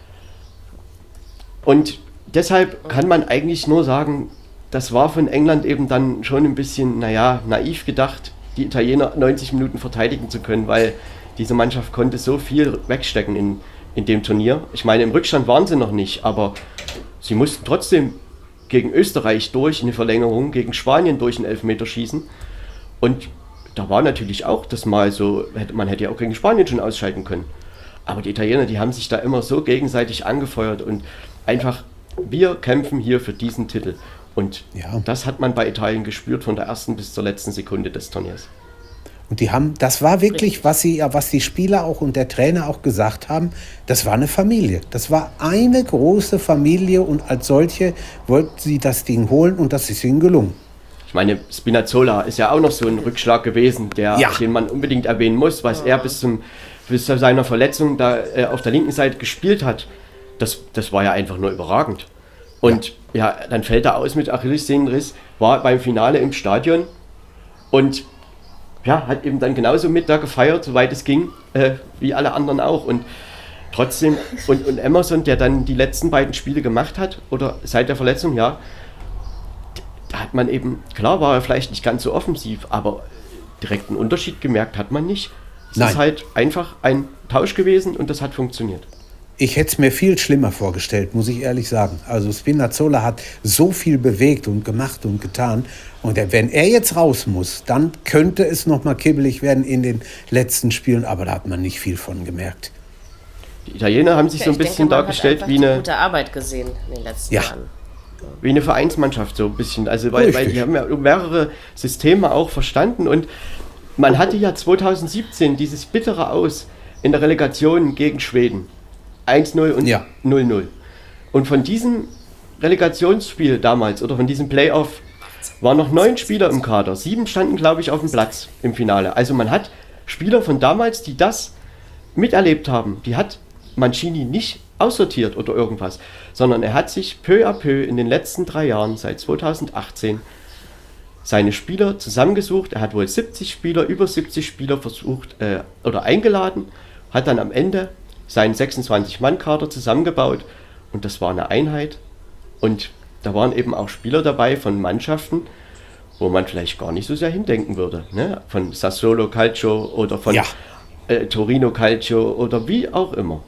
Und deshalb kann man eigentlich nur sagen, das war von England eben dann schon ein bisschen, naja, naiv gedacht, die Italiener 90 Minuten verteidigen zu können, weil diese Mannschaft konnte so viel wegstecken in, in dem Turnier. Ich meine, im Rückstand waren sie noch nicht, aber sie mussten trotzdem gegen Österreich durch eine Verlängerung, gegen Spanien durch einen Elfmeter schießen. Und da war natürlich auch das mal so, man hätte ja auch gegen Spanien schon ausscheiden können. Aber die Italiener, die haben sich da immer so gegenseitig angefeuert und einfach, wir kämpfen hier für diesen Titel. Und Ja. das hat man bei Italien gespürt von der ersten bis zur letzten Sekunde des Turniers. Und die haben, das war wirklich, was sie, ja, was die Spieler auch und der Trainer auch gesagt haben, das war eine Familie. Das war eine große Familie und als solche wollten sie das Ding holen und das ist ihnen gelungen. Ich meine, Spinazzola ist ja auch noch so ein Rückschlag gewesen, der, Ja. den man unbedingt erwähnen muss, was er bis zum bis zu seiner Verletzung da äh, auf der linken Seite gespielt hat, das, das war ja einfach nur überragend. Und ja, ja dann fällt er aus mit Achillessehnenriss, war beim Finale im Stadion und ja, hat eben dann genauso mit da gefeiert, soweit es ging, äh, wie alle anderen auch. Und trotzdem, und, und Emerson, der dann die letzten beiden Spiele gemacht hat, oder seit der Verletzung, ja, da hat man eben, klar war er vielleicht nicht ganz so offensiv, aber direkten Unterschied gemerkt hat man nicht. Es Nein. ist halt einfach ein Tausch gewesen und das hat funktioniert. Ich hätte es mir viel schlimmer vorgestellt, muss ich ehrlich sagen. Also Spinazzola hat so viel bewegt und gemacht und getan. Und wenn er jetzt raus muss, dann könnte es noch mal kibbelig werden in den letzten Spielen. Aber da hat man nicht viel von gemerkt. Die Italiener haben sich ja, so ein bisschen denke, dargestellt wie eine gute Arbeit gesehen in den letzten ja. Jahren. Wie eine Vereinsmannschaft so ein bisschen. Also weil, weil die haben ja mehrere Systeme auch verstanden und man hatte ja 2017 dieses bittere Aus in der Relegation gegen Schweden. 1-0 und 0-0. Ja. Und von diesem Relegationsspiel damals oder von diesem Playoff waren noch neun Spieler im Kader. Sieben standen, glaube ich, auf dem Platz im Finale. Also man hat Spieler von damals, die das miterlebt haben, die hat Mancini nicht aussortiert oder irgendwas, sondern er hat sich peu à peu in den letzten drei Jahren, seit 2018, seine Spieler zusammengesucht. Er hat wohl 70 Spieler, über 70 Spieler versucht äh, oder eingeladen, hat dann am Ende seinen 26-Mann-Kader zusammengebaut und das war eine Einheit. Und da waren eben auch Spieler dabei von Mannschaften, wo man vielleicht gar nicht so sehr hindenken würde. Ne? Von Sassolo Calcio oder von ja. äh, Torino Calcio oder wie auch immer.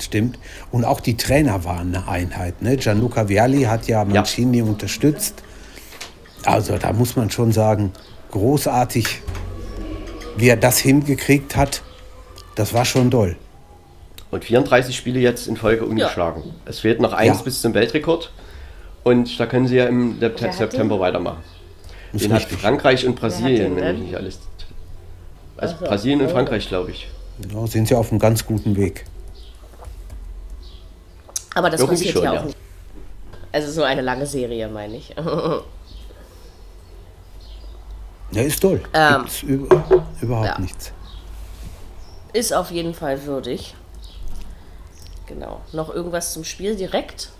Stimmt. Und auch die Trainer waren eine Einheit. Ne? Gianluca Vialli hat ja Mancini ja. unterstützt. Also da muss man schon sagen, großartig, wie er das hingekriegt hat. Das war schon toll. Und 34 Spiele jetzt in Folge umgeschlagen. Ja. Es fehlt noch eins ja. bis zum Weltrekord. Und da können sie ja im September weitermachen. Den hat Frankreich und Brasilien, wenn ich nicht alles. Also so. Brasilien und Frankreich, glaube ich. Ja, sind sie auf einem ganz guten Weg. Aber das Irgendwie passiert schon, ja auch nicht. Also so eine lange Serie, meine ich. [LAUGHS] ja, ist toll. Ähm, über, überhaupt ja. nichts. Ist auf jeden Fall würdig. Genau. Noch irgendwas zum Spiel direkt?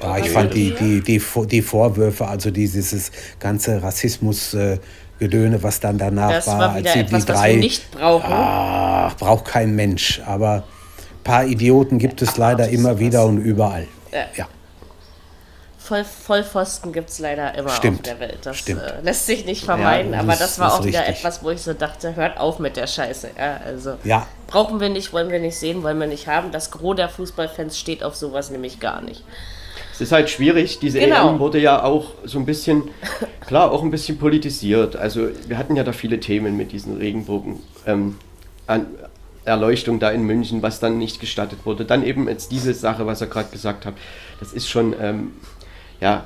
Ja, ich fand die, die, die, die Vorwürfe, also dieses ganze Rassismus-Gedöne, was dann danach das war, war als sie etwas, die drei. Nicht brauchen. Ach, braucht kein Mensch. Aber ein paar Idioten gibt es leider immer wieder und überall. Ja. ja. Voll, Vollpfosten gibt es leider immer Stimmt. auf der Welt. Das Stimmt. Äh, lässt sich nicht vermeiden, ja, aber das war auch wieder richtig. etwas, wo ich so dachte, hört auf mit der Scheiße. Ja, also ja. brauchen wir nicht, wollen wir nicht sehen, wollen wir nicht haben. Das Gros der Fußballfans steht auf sowas nämlich gar nicht. Es ist halt schwierig, diese genau. EM wurde ja auch so ein bisschen, klar, auch ein bisschen politisiert. Also wir hatten ja da viele Themen mit diesen Regenbogen. Ähm, an, Erleuchtung da in München, was dann nicht gestattet wurde. Dann eben jetzt diese Sache, was er gerade gesagt hat. Das ist schon, ähm, ja,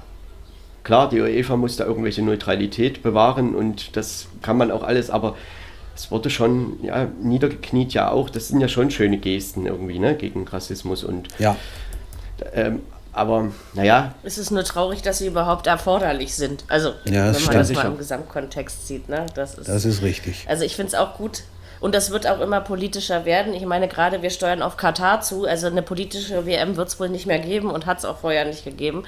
klar, die UEFA muss da irgendwelche Neutralität bewahren und das kann man auch alles, aber es wurde schon ja, niedergekniet, ja auch. Das sind ja schon schöne Gesten irgendwie, ne, gegen Rassismus und. Ja. Ähm, aber naja. Es ist nur traurig, dass sie überhaupt erforderlich sind. Also, ja, wenn man das mal im Gesamtkontext sieht. Ne? Das, ist, das ist richtig. Also, ich finde es auch gut. Und das wird auch immer politischer werden. Ich meine, gerade wir steuern auf Katar zu. Also, eine politische WM wird es wohl nicht mehr geben und hat es auch vorher nicht gegeben.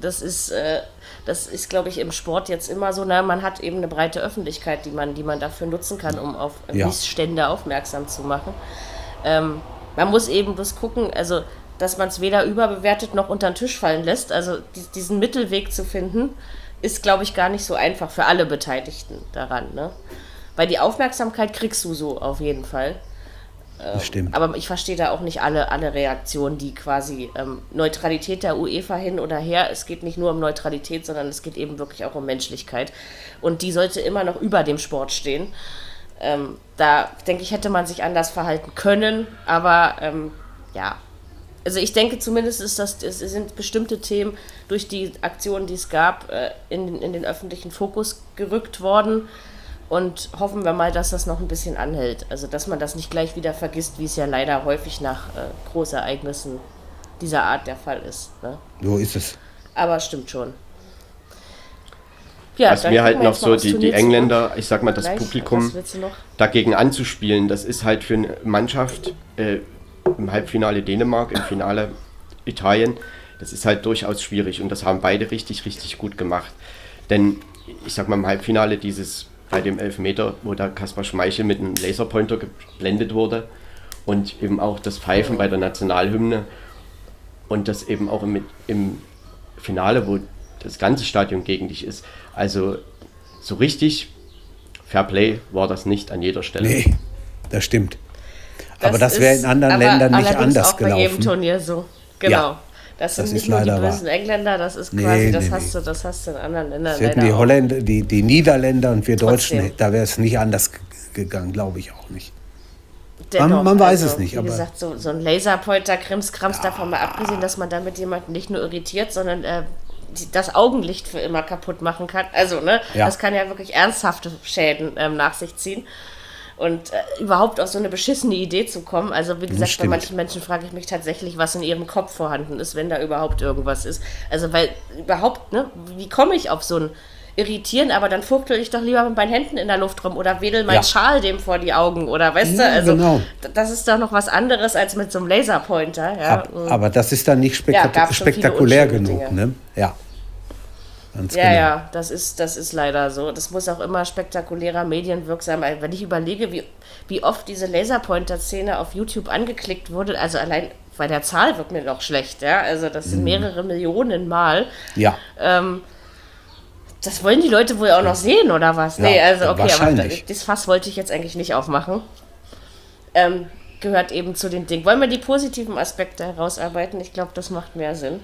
Das ist, äh, das ist, glaube ich, im Sport jetzt immer so. Na, man hat eben eine breite Öffentlichkeit, die man, die man dafür nutzen kann, um auf ja. Missstände aufmerksam zu machen. Ähm, man muss eben bloß gucken, also dass man es weder überbewertet noch unter den Tisch fallen lässt. Also diesen Mittelweg zu finden, ist, glaube ich, gar nicht so einfach für alle Beteiligten daran. Ne? Weil die Aufmerksamkeit kriegst du so auf jeden Fall. Ähm, stimmt. Aber ich verstehe da auch nicht alle, alle Reaktionen, die quasi ähm, Neutralität der UEFA hin oder her. Es geht nicht nur um Neutralität, sondern es geht eben wirklich auch um Menschlichkeit. Und die sollte immer noch über dem Sport stehen. Ähm, da denke ich, hätte man sich anders verhalten können, aber ähm, ja, also ich denke zumindest ist das, es sind bestimmte Themen durch die Aktionen, die es gab, äh, in, in den öffentlichen Fokus gerückt worden. Und hoffen wir mal, dass das noch ein bisschen anhält. Also dass man das nicht gleich wieder vergisst, wie es ja leider häufig nach äh, Großereignissen dieser Art der Fall ist. Ne? So ist es. Aber stimmt schon. Ja, Was mir halt noch so die, die Engländer, ich sag mal, das Gleich, Publikum dagegen anzuspielen, das ist halt für eine Mannschaft äh, im Halbfinale Dänemark, im Finale Italien, das ist halt durchaus schwierig und das haben beide richtig, richtig gut gemacht. Denn ich sag mal, im Halbfinale dieses bei dem Elfmeter, wo da Kaspar Schmeichel mit einem Laserpointer geblendet wurde und eben auch das Pfeifen bei der Nationalhymne und das eben auch im, im Finale, wo das ganze Stadion gegen dich ist. Also so richtig Fair Play war das nicht an jeder Stelle. Nee, das stimmt. aber das wäre in anderen Ländern nicht anders auch bei jedem gelaufen. Turnier so. Genau. Ja, das sind das nicht ist nur die leider wahr. bösen Engländer, das ist Nee, quasi, das nee, hast nee. du, das hast du in anderen Ländern Das hätten die. Holländer, die, die Niederländer und wir Trotzdem. Deutschen, da wäre es nicht anders gegangen, glaube ich auch nicht. Dennoch, Man- man weiß es nicht, Wie aber- gesagt, so, so ein Laserpointer, Krimskrams, davon mal abgesehen, dass man damit jemanden nicht nur irritiert, sondern äh, das Augenlicht für immer kaputt machen kann. Also, ne, Ja. das kann ja wirklich ernsthafte Schäden ähm, nach sich ziehen. Und äh, überhaupt auf so eine beschissene Idee zu kommen. Also, wie gesagt, bei manchen Menschen frage ich mich tatsächlich, was in ihrem Kopf vorhanden ist, wenn da überhaupt irgendwas ist. Also, weil überhaupt, ne, wie komme ich auf so ein Irritieren, aber dann fuchtel ich doch lieber mit meinen Händen in der Luft rum oder wedel meinen Ja. Schal dem vor die Augen oder weißt Ja, du, also genau. das ist doch noch was anderes als mit so einem Laserpointer. Ja, Ab, aber das ist dann nicht spektak spektakulär genug, Dinge. ne? Ja. Ganz ja, genau. ja, das ist, das ist leider so. Das muss auch immer spektakulärer, medienwirksam. sein. Wenn ich überlege, wie, wie oft diese Laserpointer-Szene auf YouTube angeklickt wurde, also allein bei der Zahl wird mir noch schlecht, ja. Also das Mhm. sind mehrere Millionen Mal. Ja, Ähm, das wollen die Leute wohl auch noch sehen, oder was? Ja, nee, also okay, aber das Fass wollte ich jetzt eigentlich nicht aufmachen. Ähm, gehört eben zu den Dingen. Wollen wir die positiven Aspekte herausarbeiten? Ich glaube, das macht mehr Sinn.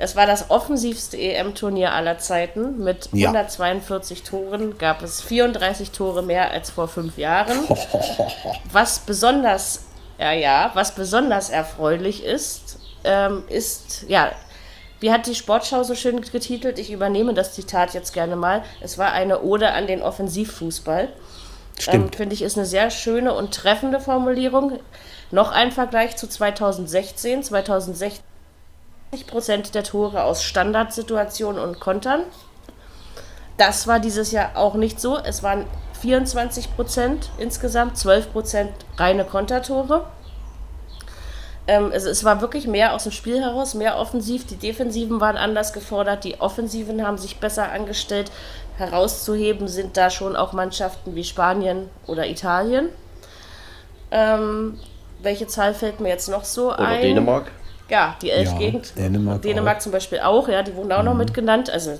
Das war das offensivste EM-Turnier aller Zeiten. Mit Ja. 142 Toren gab es 34 Tore mehr als vor fünf Jahren. [LAUGHS] Was besonders, ja, ja, was besonders erfreulich ist, ähm, ist, ja, wie hat die Sportschau so schön getitelt? Ich übernehme das Zitat jetzt gerne mal. Es war eine Ode an den Offensivfußball. Ähm, stimmt. Finde ich, ist eine sehr schöne und treffende Formulierung. Noch ein Vergleich zu 2016. 2016 Prozent der Tore aus Standardsituationen und Kontern. Das war dieses Jahr auch nicht so. Es waren 24 Prozent insgesamt, 12 Prozent reine Kontertore. Ähm, es, es war wirklich mehr aus dem Spiel heraus, mehr offensiv. Die Defensiven waren anders gefordert, die Offensiven haben sich besser angestellt. Herauszuheben sind da schon auch Mannschaften wie Spanien oder Italien. Ähm, welche Zahl fällt mir jetzt noch so Oder ein? Dänemark. Ja, die elf Ja. Dänemark Dänemark zum Beispiel auch, ja, die wurden auch noch mit genannt. Also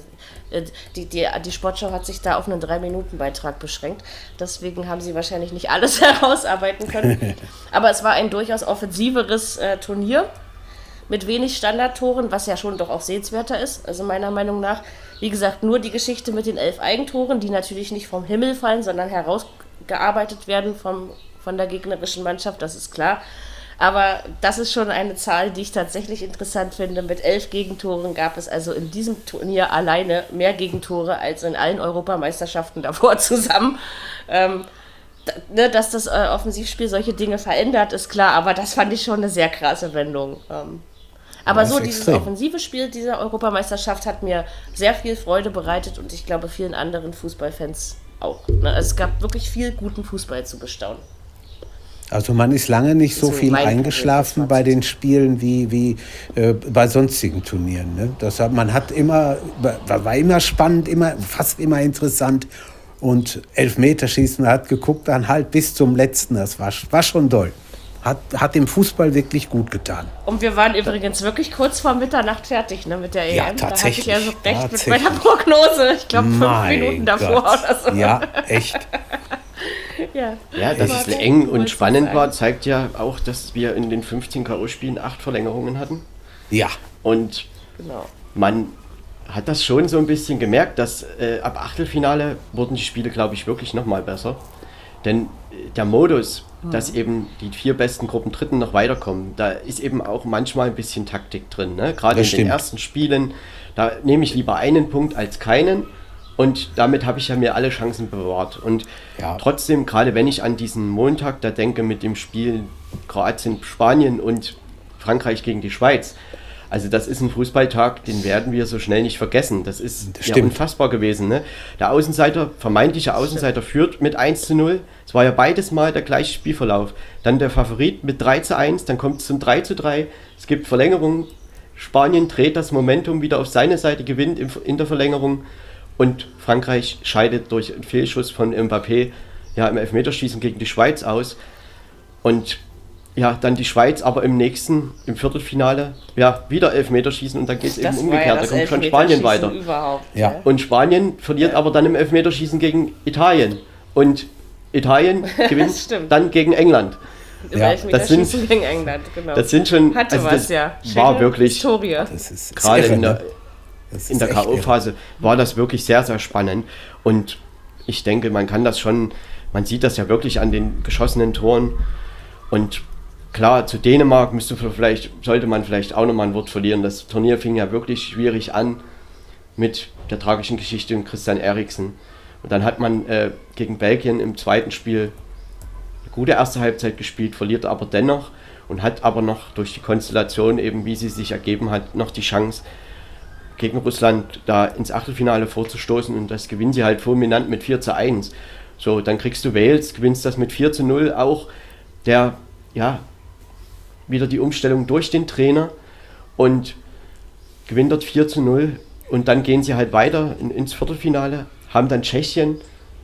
äh, die, die, die Sportschau hat sich da auf einen Drei-Minuten-Beitrag beschränkt. Deswegen haben sie wahrscheinlich nicht alles [LAUGHS] herausarbeiten können. [LAUGHS] Aber es war ein durchaus offensiveres äh, Turnier mit wenig Standardtoren, was ja schon doch auch sehenswerter ist, also meiner Meinung nach. Wie gesagt, nur die Geschichte mit den elf Eigentoren, die natürlich nicht vom Himmel fallen, sondern herausgearbeitet werden vom, von der gegnerischen Mannschaft, das ist klar. Aber das ist schon eine Zahl, die ich tatsächlich interessant finde. Mit elf Gegentoren gab es also in diesem Turnier alleine mehr Gegentore als in allen Europameisterschaften [LAUGHS] davor zusammen. Ähm, ne, dass das äh, Offensivspiel solche Dinge verändert, ist klar, aber das fand ich schon eine sehr krasse Wendung. Ähm, aber so dieses extrem. offensive Spiel dieser Europameisterschaft hat mir sehr viel Freude bereitet und ich glaube vielen anderen Fußballfans auch. Ne? Also es gab wirklich viel guten Fußball zu bestaunen. Also man ist lange nicht so So viel eingeschlafen bei den Spielen wie, wie äh, bei sonstigen Turnieren. Ne? Das hat, man hat immer, war, war immer spannend, immer, fast immer interessant. Und Elfmeterschießen, man hat geguckt dann halt bis zum letzten. Das war, war schon doll. Hat, hat dem Fußball wirklich gut getan. Und wir waren übrigens wirklich kurz vor Mitternacht fertig ne, mit der EM. Ja, Da hatte ich tatsächlich, also recht mit tatsächlich. meiner Prognose. Ich glaube fünf Mein Minuten davor Gott. oder so. Ja, echt. Ja. Ja, dass es eng und spannend war, zeigt ja auch, dass wir in den 15 K.O.-Spielen acht Verlängerungen hatten. Ja, Und Genau. man hat das schon so ein bisschen gemerkt, dass äh, ab Achtelfinale wurden die Spiele, glaube ich, wirklich nochmal besser. Denn äh, der Modus, dass eben die vier besten Gruppen Dritten noch weiterkommen, da ist eben auch manchmal ein bisschen Taktik drin. Ne? Gerade in Das den stimmt. ersten Spielen, da nehme ich lieber einen Punkt als keinen. Und damit habe ich ja mir alle Chancen bewahrt. Und Ja. trotzdem, gerade wenn ich an diesen Montag da denke mit dem Spiel Kroatien, Spanien und Frankreich gegen die Schweiz, Also das ist ein Fußballtag, den werden wir so schnell nicht vergessen. Das ist Das ja unfassbar gewesen. Ne? Der Außenseiter, vermeintliche Außenseiter führt mit 1 zu 0. Es war ja beides mal der gleiche Spielverlauf. Dann der Favorit mit 3 zu 1, dann kommt es zum 3 zu 3. Es gibt Verlängerung. Spanien dreht das Momentum wieder auf seine Seite, gewinnt in der Verlängerung. Und Frankreich scheidet durch einen Fehlschuss von Mbappé ja, im Elfmeterschießen gegen die Schweiz aus. Und ja, dann die Schweiz, aber im nächsten, im Viertelfinale, ja, wieder Elfmeterschießen und dann geht es eben war umgekehrt. ja da kommt schon Spanien weiter. Ja. ja. Und Spanien verliert aber dann im Elfmeterschießen gegen Italien. Und Italien [LAUGHS] gewinnt dann gegen England. Im Ja, das sind- gegen England, genau. Das sind schon. Hatte also was, das ja. War Schöne wirklich, Historie. Das ist gerade in der, ne? In der. K.O.-Phase war das wirklich sehr, sehr spannend. Und ich denke, man kann das schon, man sieht das ja wirklich an den geschossenen Toren. Und klar, zu Dänemark müsste vielleicht, sollte man vielleicht auch nochmal ein Wort verlieren. Das Turnier fing ja wirklich schwierig an mit der tragischen Geschichte um Christian Eriksen. Und dann hat man äh, gegen Belgien im zweiten Spiel eine gute erste Halbzeit gespielt, verliert aber dennoch und hat aber noch durch die Konstellation, eben wie sie sich ergeben hat, noch die Chance, gegen Russland da ins Achtelfinale vorzustoßen und das gewinnen sie halt fulminant mit 4 zu 1. So, dann kriegst du Wales, gewinnst das mit 4 zu 0 auch, der, ja, wieder die Umstellung durch den Trainer und gewinnt dort 4 zu 0 und dann gehen sie halt weiter in, ins Viertelfinale, haben dann Tschechien,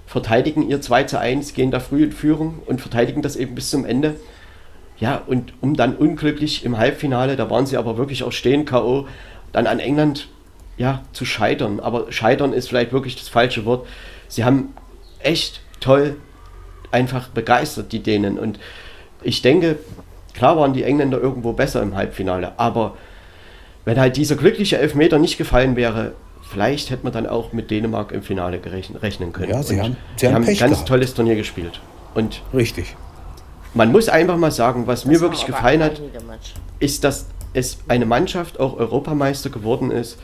verteidigen ihr 2 zu 1, gehen da früh in Führung und verteidigen das eben bis zum Ende. Ja, und um dann unglücklich im Halbfinale, da waren sie aber wirklich auch stehen, K.O., dann an England ja, zu scheitern. Aber scheitern ist vielleicht wirklich das falsche Wort. Sie haben echt toll einfach begeistert, die Dänen. Und ich denke, klar waren die Engländer irgendwo besser im Halbfinale, aber wenn halt dieser glückliche Elfmeter nicht gefallen wäre, vielleicht hätte man dann auch mit Dänemark im Finale rechnen können. Ja, sie Und haben- sie sie haben haben ein ganz gehabt. tolles Turnier gespielt. Und Richtig. man muss einfach mal sagen, was mir Das wirklich haben aber gefallen hat, ist, dass es eine Mannschaft auch Europameister geworden ist,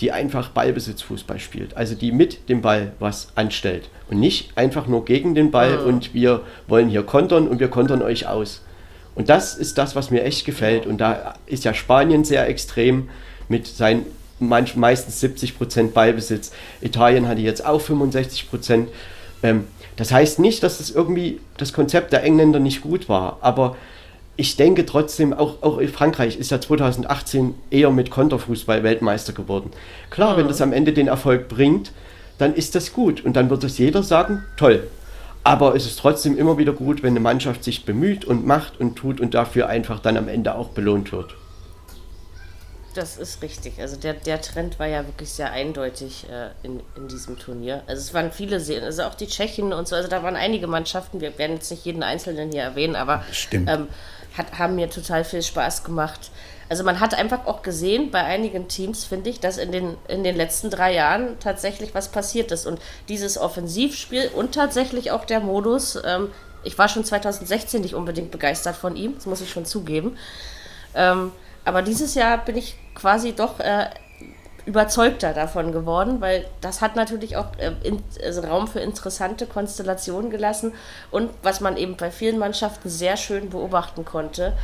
die einfach Ballbesitzfußball spielt. Also die mit dem Ball was anstellt. Und nicht einfach nur gegen den Ball und wir wollen hier kontern und wir kontern euch aus. Und das ist das, was mir echt gefällt. Und da ist ja Spanien sehr extrem mit seinen manch, meistens 70% Ballbesitz. Italien hatte jetzt auch 65%. Ähm, das heißt nicht, dass das irgendwie das Konzept der Engländer nicht gut war, aber ich denke trotzdem, auch, auch Frankreich ist ja 2018 eher mit Konterfußball Weltmeister geworden. Klar, wenn das am Ende den Erfolg bringt, dann ist das gut und dann wird das jeder sagen, toll. Aber es ist trotzdem immer wieder gut, wenn eine Mannschaft sich bemüht und macht und tut und dafür einfach dann am Ende auch belohnt wird. Das ist richtig. Also der, der Trend war ja wirklich sehr eindeutig äh, in, in diesem Turnier. Also es waren viele Serien, also auch die Tschechen und so, also da waren einige Mannschaften, wir werden jetzt nicht jeden Einzelnen hier erwähnen, aber Stimmt. ähm, hat, haben mir total viel Spaß gemacht. Also man hat einfach auch gesehen bei einigen Teams, finde ich, dass in den, in den letzten drei Jahren tatsächlich was passiert ist. Und dieses Offensivspiel und tatsächlich auch der Modus, ähm, ich war schon 2016 nicht unbedingt begeistert von ihm, das muss ich schon zugeben. Ähm, aber dieses Jahr bin ich quasi doch äh, überzeugter davon geworden, weil das hat natürlich auch äh, in, also Raum für interessante Konstellationen gelassen. Und was man eben bei vielen Mannschaften sehr schön beobachten konnte,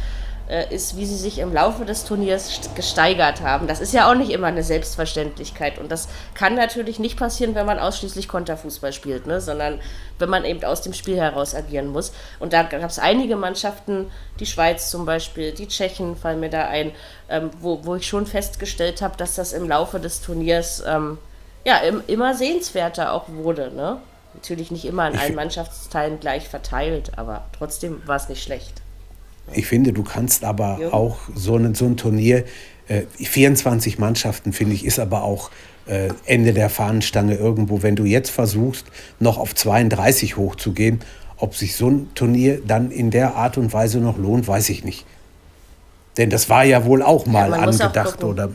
ist, wie sie sich im Laufe des Turniers st- gesteigert haben. Das ist ja auch nicht immer eine Selbstverständlichkeit. Und das kann natürlich nicht passieren, wenn man ausschließlich Konterfußball spielt, ne? sondern wenn man eben aus dem Spiel heraus agieren muss. Und da gab es einige Mannschaften, die Schweiz zum Beispiel, die Tschechen fallen mir da ein, ähm, wo, wo ich schon festgestellt habe, dass das im Laufe des Turniers ähm, ja, im, immer sehenswerter auch wurde. Ne? Natürlich nicht immer an allen Mannschaftsteilen gleich verteilt, aber trotzdem war es nicht schlecht. Ich finde, du kannst aber Ja. auch so ein, so ein Turnier, äh, 24 Mannschaften, finde ich, ist aber auch äh, Ende der Fahnenstange irgendwo. Wenn du jetzt versuchst, noch auf 32 hochzugehen, ob sich so ein Turnier dann in der Art und Weise noch lohnt, weiß ich nicht. Denn das war ja wohl auch mal auch angedacht, gucken. oder?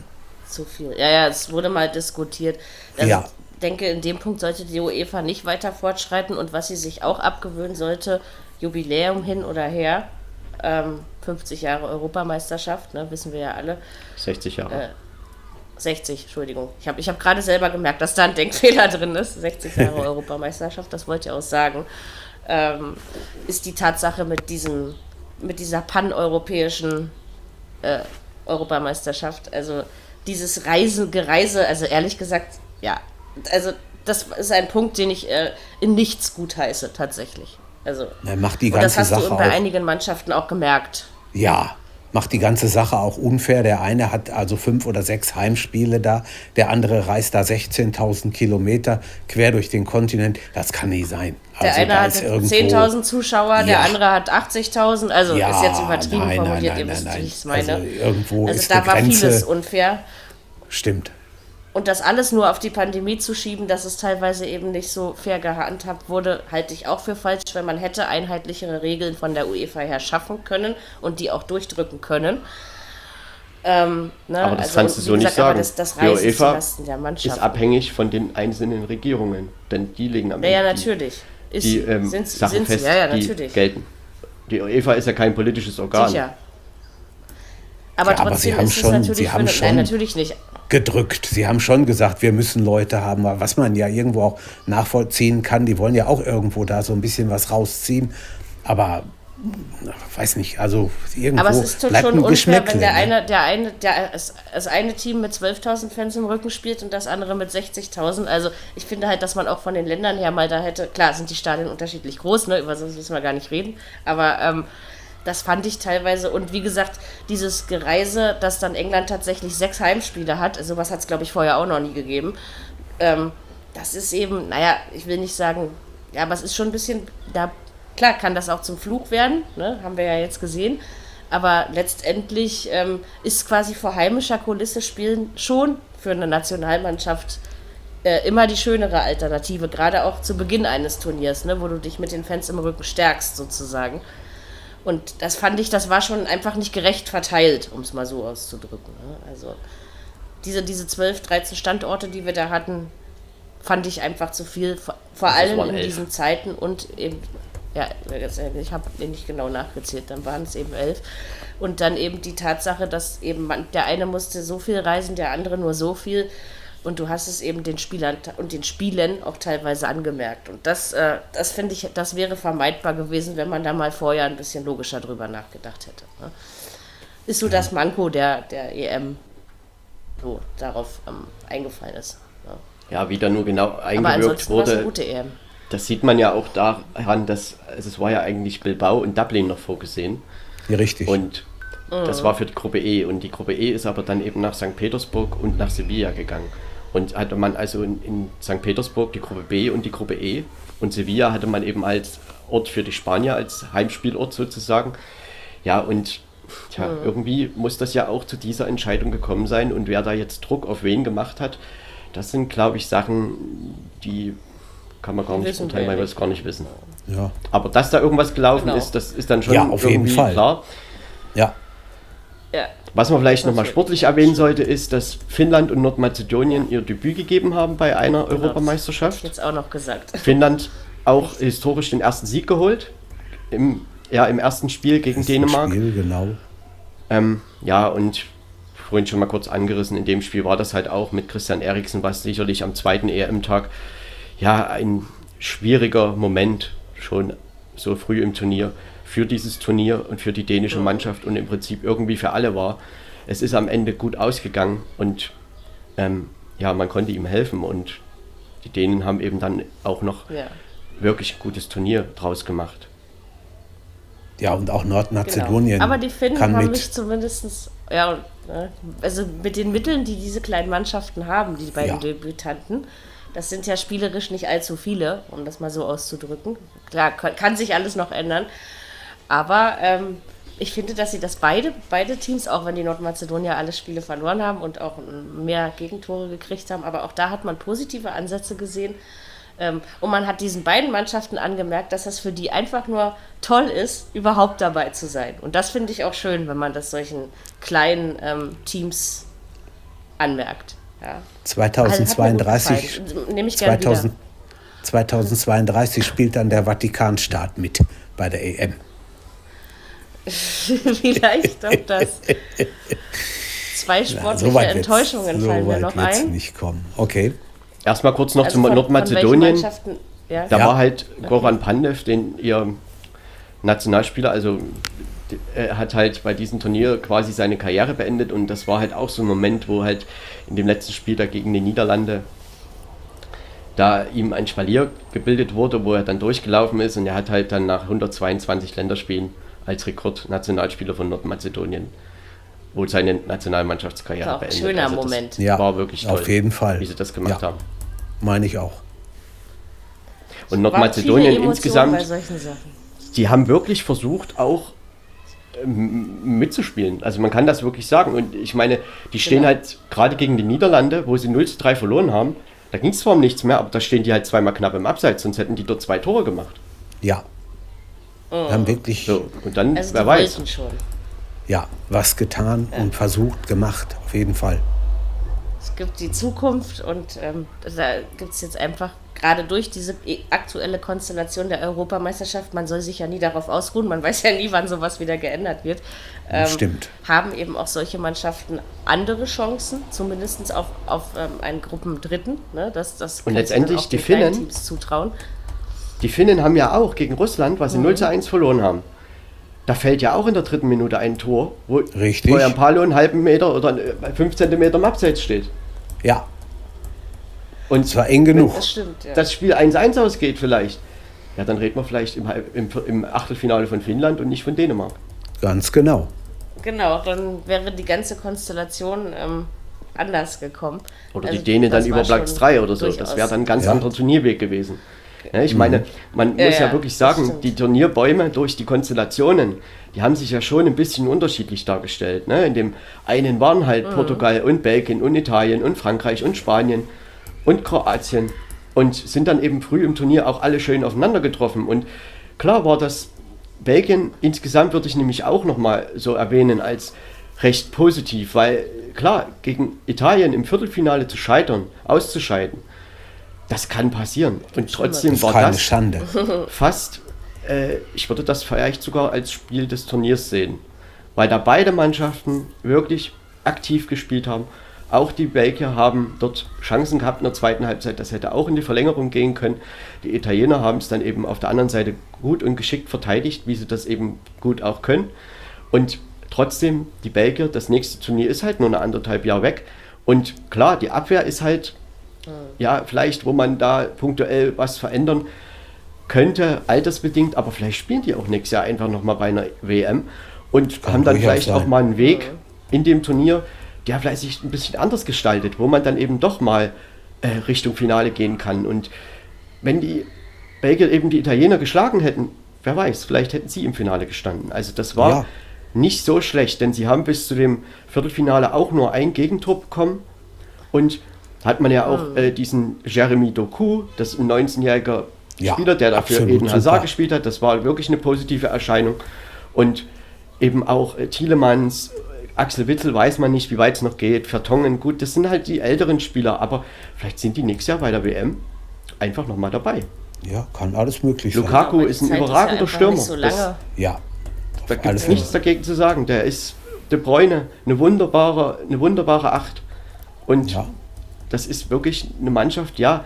Zu viel. Ja, ja, es wurde mal diskutiert. Also Ja. Ich denke, in dem Punkt sollte die UEFA nicht weiter fortschreiten und was sie sich auch abgewöhnen sollte, Jubiläum hin oder her, ähm, 50 Jahre Europameisterschaft, ne, wissen wir ja alle. 60 Jahre. Äh, 60, Entschuldigung. Ich habe ich hab gerade selber gemerkt, dass da ein Denkfehler [LAUGHS] drin ist. 60 Jahre [LAUGHS] Europameisterschaft, das wollte ich auch sagen. Ähm, ist die Tatsache mit diesem, mit dieser paneuropäischen äh, Europameisterschaft. Also dieses Reise, Gereise, also ehrlich gesagt, ja, also das ist ein Punkt, den ich äh, in nichts gutheiße, tatsächlich. Also, Er macht die und das ganze hast Sache du bei auch. einigen Mannschaften auch gemerkt. Ja, macht die ganze Sache auch unfair. Der eine hat also fünf oder sechs Heimspiele da, der andere reist da 16.000 Kilometer quer durch den Kontinent. Das kann nicht sein. Der also, eine hat ist irgendwo- 10.000 Zuschauer, der Ja. andere hat 80.000. Also Ja, ist jetzt übertrieben nein, formuliert, nein, ihr nein, wisst, nein. wie ich es meine. Also irgendwo Also ist da war Grenze- vieles unfair. Stimmt. Und das alles nur auf die Pandemie zu schieben, dass es teilweise eben nicht so fair gehandhabt wurde, halte ich auch für falsch, weil man hätte einheitlichere Regeln von der UEFA her schaffen können und die auch durchdrücken können. Ähm, ne, Aber das also, kannst du so nicht gesagt, aber sagen. Das, das Die UEFA Ist abhängig von den einzelnen Regierungen, denn die legen am Ja, ja, Ende die- natürlich. Ist, die ähm, sind, Sachen sind fest, ja, ja, die natürlich. gelten. Die UEFA ist ja kein politisches Organ. Sicher. Aber Ja, aber trotzdem sie haben ist schon- natürlich sie haben schon- Nein, natürlich nicht. gedrückt. Sie haben schon gesagt, wir müssen Leute haben, was man ja irgendwo auch nachvollziehen kann. Die wollen ja auch irgendwo da so ein bisschen was rausziehen. Aber weiß nicht, also irgendwo Aber es ist schon bleibt ein unfair, wenn der ne? eine, der eine, der, das, das eine Team mit 12.000 Fans im Rücken spielt und das andere mit 60.000. Also ich finde halt, dass man auch von den Ländern her mal da hätte, klar sind die Stadien unterschiedlich groß, ne, über so müssen wir gar nicht reden, aber ähm, das fand ich teilweise und wie gesagt, dieses Gereise, dass dann England tatsächlich sechs Heimspiele hat, sowas hat es glaube ich vorher auch noch nie gegeben, ähm, das ist eben, naja, ich will nicht sagen, ja, aber es ist schon ein bisschen, da, klar kann das auch zum Fluch werden, ne, haben wir ja jetzt gesehen, aber letztendlich ähm, ist quasi vor heimischer Kulisse spielen schon für eine Nationalmannschaft äh, immer die schönere Alternative, gerade auch zu Beginn eines Turniers, ne, wo du dich mit den Fans im Rücken stärkst sozusagen. Und das fand ich, das war schon einfach nicht gerecht verteilt, um es mal so auszudrücken. Ne? Also diese, diese 12, 13 Standorte, die wir da hatten, fand ich einfach zu viel, vor, vor allem in elf. diesen Zeiten und eben, ja, ich habe nicht genau nachgezählt, dann waren es eben elf. Und dann eben die Tatsache, dass eben man, der eine musste so viel reisen, der andere nur so viel. Und du hast es eben den Spielern und den Spielen auch teilweise angemerkt. Und das, äh, das finde ich, das wäre vermeidbar gewesen, wenn man da mal vorher ein bisschen logischer drüber nachgedacht hätte. Ne? Ist so das Manko der, der EM so darauf ähm, eingefallen ist. Ne? Ja, wie da nur genau eingewirkt es eine wurde. gute EM. Das sieht man ja auch daran, dass also es war ja eigentlich Bilbao und Dublin noch vorgesehen. Ja, richtig. Und das war für die Gruppe E. Und die Gruppe E ist aber dann eben nach St. Petersburg und nach Sevilla gegangen. Und hatte man also in, in St. Petersburg die Gruppe B und die Gruppe E. Und Sevilla hatte man eben als Ort für die Spanier, als Heimspielort sozusagen. Ja, und tja, irgendwie muss das ja auch zu dieser Entscheidung gekommen sein. Und wer da jetzt Druck auf wen gemacht hat, das sind, glaube ich, Sachen, die kann man gar nicht Wissen urteilen, weil wir es gar nicht wissen. ja. Aber dass da irgendwas gelaufen Genau. ist, das ist dann schon Ja, auf jeden Fall. klar. ja. Ja. Was man vielleicht nochmal sportlich erwähnen sollte, ist, dass Finnland und Nordmazedonien ihr Debüt gegeben haben bei einer Genau, Europameisterschaft. Jetzt auch noch gesagt. [LAUGHS] Finnland auch historisch den ersten Sieg geholt. Im, ja, im ersten Spiel gegen Das Dänemark. Spiel, genau. Ähm, ja, und vorhin schon mal kurz angerissen, in dem Spiel war das halt auch mit Christian Eriksen, was sicherlich am zweiten EM-Tag ja ein schwieriger Moment schon so früh im Turnier für dieses Turnier und für die dänische Mannschaft und im Prinzip irgendwie für alle war. Es ist am Ende gut ausgegangen und ähm, ja, man konnte ihm helfen und die Dänen haben eben dann auch noch Ja. wirklich ein gutes Turnier draus gemacht. Ja, und auch Nordmazedonien Genau. Aber die Finnen kann haben mich zumindest, ja, ne, also mit den Mitteln, die diese kleinen Mannschaften haben, die beiden Ja. Debütanten, das sind ja spielerisch nicht allzu viele, um das mal so auszudrücken. Klar, kann sich alles noch ändern, aber ähm, ich finde, dass sie das beide, beide Teams, auch wenn die Nordmazedonier alle Spiele verloren haben und auch mehr Gegentore gekriegt haben, aber auch da hat man positive Ansätze gesehen. Ähm, und man hat diesen beiden Mannschaften angemerkt, dass das für die einfach nur toll ist, überhaupt dabei zu sein. Und das finde ich auch schön, wenn man das solchen kleinen ähm, Teams anmerkt. Ja. Also hat mir gut 2032, gefallen. Nehme ich gerne 2000, 2032 spielt dann der Vatikanstaat mit bei der EM. [LAUGHS] Vielleicht doch das. Zwei sportliche weit wird's- Enttäuschungen so fallen mir noch ein. nicht kommen. Okay. Erstmal kurz noch Also zu Nordmazedonien. Ja. Da Ja. war halt Goran Pandev, den ihr Nationalspieler, also er hat halt bei diesem Turnier quasi seine Karriere beendet und das war halt auch so ein Moment, wo halt in dem letzten Spiel da gegen die Niederlande da ihm ein Spalier gebildet wurde, wo er dann durchgelaufen ist und er hat halt dann nach 122 Länderspielen als Rekordnationalspieler von Nordmazedonien wohl seine Nationalmannschaftskarriere War auch ein beendet. schöner Also das Moment. Ja, war wirklich toll, auf jeden Fall. wie sie das gemacht Ja. haben. Meine ich auch. Und Nordmazedonien insgesamt, Bei solchen Sachen. die haben wirklich versucht, auch ähm, mitzuspielen. Also man kann das wirklich sagen. Und ich meine, die stehen Genau. halt gerade gegen die Niederlande, wo sie 0 zu 3 verloren haben. Da ging es zwar um nichts mehr, aber da stehen die halt zweimal knapp im Abseits, sonst hätten die dort zwei Tore gemacht. Ja. Haben wirklich So, und dann, Also wer weiß. schon. ja, was getan und versucht, gemacht. Auf jeden Fall. Es gibt die Zukunft und ähm, da gibt es jetzt einfach, gerade durch diese aktuelle Konstellation der Europameisterschaft, man soll sich ja nie darauf ausruhen, man [LAUGHS] weiß ja nie, wann sowas wieder geändert wird, ähm, Stimmt. haben eben auch solche Mannschaften andere Chancen, zumindest auf, auf ähm, einen Gruppendritten. Ne? Das, das Und letztendlich die Finnen- Teams zutrauen. Die Finnen haben ja auch gegen Russland, Mhm. was sie 0 zu 1 verloren haben. Da fällt ja auch in der dritten Minute ein Tor, wo Richtig. wo ja ein Palo einen halben Meter oder äh, fünf Zentimeter im Abseits steht. Ja, Und es war eng genug. Das stimmt, ja. das Spiel 1-1 ausgeht vielleicht, ja, dann reden wir vielleicht im, im, im Achtelfinale von Finnland und nicht von Dänemark. Ganz genau. Genau, dann wäre die ganze Konstellation ähm, anders gekommen. Oder Also die Dänen dann über Platz schon 3 oder so. Das wäre dann ein ganz Ja. anderer Turnierweg gewesen. Ich meine, man Ja, muss ja, wirklich sagen, die Turnierbäume durch die Konstellationen, die haben sich ja schon ein bisschen unterschiedlich dargestellt. Ne? In dem einen waren Mhm. halt Portugal und Belgien und Italien und Frankreich und Spanien und Kroatien und sind dann eben früh im Turnier auch alle schön aufeinander getroffen. Und klar war das Belgien insgesamt würde ich nämlich auch nochmal so erwähnen als recht positiv, weil klar, gegen Italien im Viertelfinale zu scheitern, auszuscheiden, das kann passieren. Und trotzdem Das ist war keine das Schande. [LAUGHS] fast, äh, ich würde das vielleicht sogar als Spiel des Turniers sehen, weil da beide Mannschaften wirklich aktiv gespielt haben. Auch die Belgier haben dort Chancen gehabt in der zweiten Halbzeit, das hätte auch in die Verlängerung gehen können. Die Italiener haben es dann eben auf der anderen Seite gut und geschickt verteidigt, wie sie das eben gut auch können. Und trotzdem, die Belgier, das nächste Turnier ist halt nur eine anderthalb Jahre weg. Und klar, die Abwehr ist halt, ja, vielleicht, wo man da punktuell was verändern könnte, altersbedingt, aber vielleicht spielen die auch nächstes Jahr einfach nochmal bei einer WM und Kann haben dann vielleicht sein. auch mal einen Weg in dem Turnier, der vielleicht sich ein bisschen anders gestaltet, wo man dann eben doch mal äh, Richtung Finale gehen kann. Und wenn die Belgier eben die Italiener geschlagen hätten, wer weiß, vielleicht hätten sie im Finale gestanden. Also das war Ja. nicht so schlecht, denn sie haben bis zu dem Viertelfinale auch nur ein Gegentor bekommen und hat man ja auch äh, diesen Jeremy Doku, das ist ein 19-jähriger Ja, Spieler, der dafür Eden Hazard super. gespielt hat. Das war wirklich eine positive Erscheinung. Und eben auch äh, Thielemanns, äh, Axel Witzel weiß man nicht, wie weit es noch geht. Vertongen, gut, das sind halt die älteren Spieler, aber vielleicht sind die nächstes Jahr bei der WM einfach nochmal dabei. Ja, kann alles möglich sein. Lukaku ist ein Zeit überragender einfach Stürmer. Nicht so Das-. Ja. Da gibt es nichts dagegen zu sagen. Der ist De Bruyne, eine wunderbare, eine wunderbare Acht. Und Ja. Das ist wirklich eine Mannschaft, ja.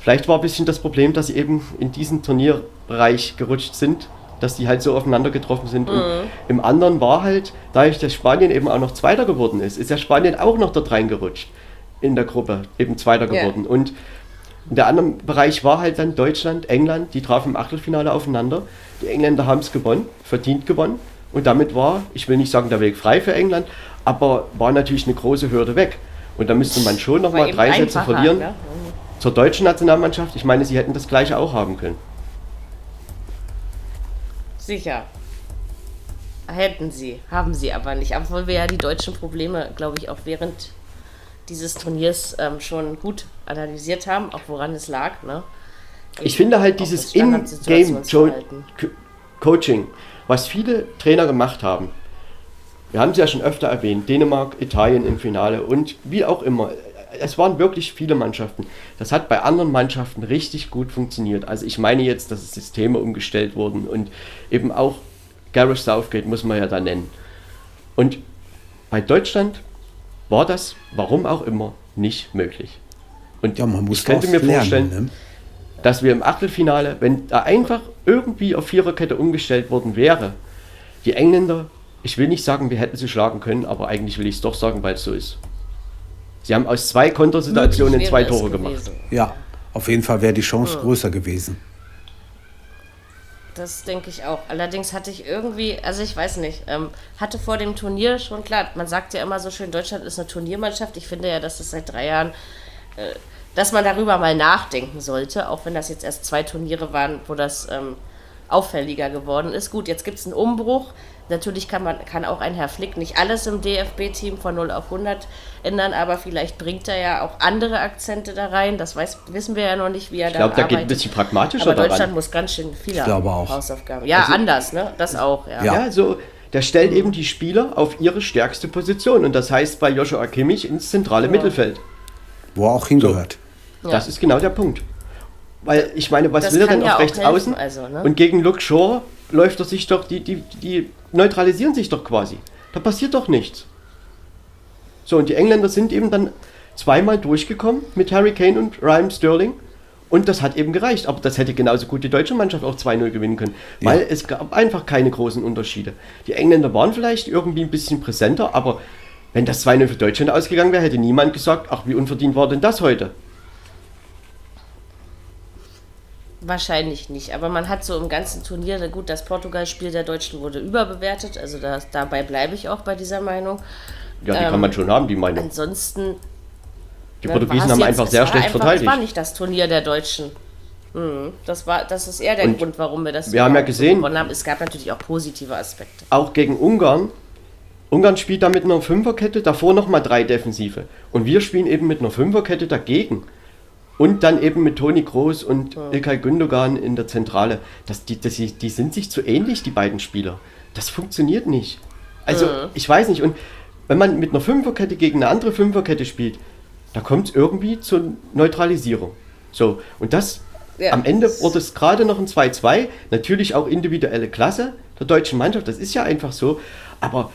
Vielleicht war ein bisschen das Problem, dass sie eben in diesen Turnierbereich gerutscht sind, dass die halt so aufeinander getroffen sind. Und im anderen war halt, dadurch, dass Spanien eben auch noch Zweiter geworden ist, ist ja Spanien auch noch dort reingerutscht in der Gruppe, eben Zweiter geworden. Und in der anderen Bereich war halt dann Deutschland, England, die trafen im Achtelfinale aufeinander. Die Engländer haben es gewonnen, verdient gewonnen. Und damit war, ich will nicht sagen, der Weg frei für England, aber war natürlich eine große Hürde weg. Und da müsste man schon nochmal drei Sätze verlieren ne? zur deutschen Nationalmannschaft. Ich meine, sie hätten das gleiche auch haben können. Sicher. Hätten sie, haben sie aber nicht. Obwohl wir ja die deutschen Probleme, glaube ich, auch während dieses Turniers ähm, schon gut analysiert haben, auch woran es lag. Ne? Ich finde halt dieses In-Game-Coaching, was viele Trainer gemacht haben. Wir haben es ja schon öfter erwähnt, Dänemark, Italien im Finale und wie auch immer. Es waren wirklich viele Mannschaften. Das hat bei anderen Mannschaften richtig gut funktioniert. Also ich meine jetzt, dass Systeme umgestellt wurden und eben auch Gareth Southgate muss man ja da nennen. Und bei Deutschland war das, warum auch immer, nicht möglich. Und Ja, man muss ich könnte mir vorstellen, lernen, ne? dass wir im Achtelfinale, wenn da einfach irgendwie auf Viererkette umgestellt worden wäre, die Engländer, ich will nicht sagen, wir hätten sie schlagen können, aber eigentlich will ich es doch sagen, weil es so ist. Sie haben aus zwei Kontersituationen zwei Tore gemacht. Ja, auf jeden Fall wäre die Chance größer gewesen. Das denke ich auch. Allerdings hatte ich irgendwie, also ich weiß nicht, ähm, hatte vor dem Turnier schon klar, man sagt ja immer so schön, Deutschland ist eine Turniermannschaft. Ich finde ja, dass es seit drei Jahren, äh, dass man darüber mal nachdenken sollte, auch wenn das jetzt erst zwei Turniere waren, wo das ähm, auffälliger geworden ist. Gut, jetzt gibt es einen Umbruch. Natürlich kann man kann auch ein Herr Flick nicht alles im DFB-Team von 0 auf 100 ändern, aber vielleicht bringt er ja auch andere Akzente da rein. Das weiß, wissen wir ja noch nicht, wie er Ich da glaube, da arbeitet. geht ein bisschen pragmatischer aber Deutschland daran. muss ganz schön viele glaube auch. Hausaufgaben. Ja, Also- anders, ne? Das auch, ja. Ja. Ja, so, der stellt eben die Spieler auf ihre stärkste Position. Und das heißt bei Joshua Kimmich ins zentrale Mittelfeld. Wo er auch hingehört. Das ist genau der Punkt. Weil ich meine, was Das will er denn ja auf auch rechts helfen, außen? also, ne? Und gegen Luke Shaw läuft er sich doch, die, die, die neutralisieren sich doch quasi. Da passiert doch nichts. So, und die Engländer sind eben dann zweimal durchgekommen mit Harry Kane und Ryan Sterling. Und das hat eben gereicht. Aber das hätte genauso gut die deutsche Mannschaft auch 2-0 gewinnen können. Weil es gab einfach keine großen Unterschiede. Die Engländer waren vielleicht irgendwie ein bisschen präsenter, aber wenn das 2-0 für Deutschland ausgegangen wäre, hätte niemand gesagt, ach, wie unverdient war denn das heute? Wahrscheinlich nicht, aber man hat so im ganzen Turnier, gut, das Portugal-Spiel der Deutschen wurde überbewertet, also das, dabei bleibe ich auch bei dieser Meinung. Ja, die Ähm, kann man schon haben, die Meinung. Ansonsten. Die Portugiesen haben jetzt- einfach sehr schlecht einfach, verteidigt. Das war nicht das Turnier der Deutschen. Mhm. Das, war, das ist eher der Und Grund, warum wir das wir haben ja gesehen- gewonnen haben. Es gab natürlich auch positive Aspekte. Auch gegen Ungarn. Ungarn spielt da mit einer Fünferkette, davor nochmal drei Defensive. Und wir spielen eben mit einer Fünferkette dagegen. Und dann eben mit Toni Groß und Ilkay Gündogan in der Zentrale. Das, die, das, die sind sich zu ähnlich, die beiden Spieler. Das funktioniert nicht. Also, ich weiß nicht. Und wenn man mit einer Fünferkette gegen eine andere Fünferkette spielt, da kommt es irgendwie zur Neutralisierung. So, und das Ja. am Ende wurde es gerade noch ein 2-2. Natürlich auch individuelle Klasse der deutschen Mannschaft, das ist ja einfach so. Aber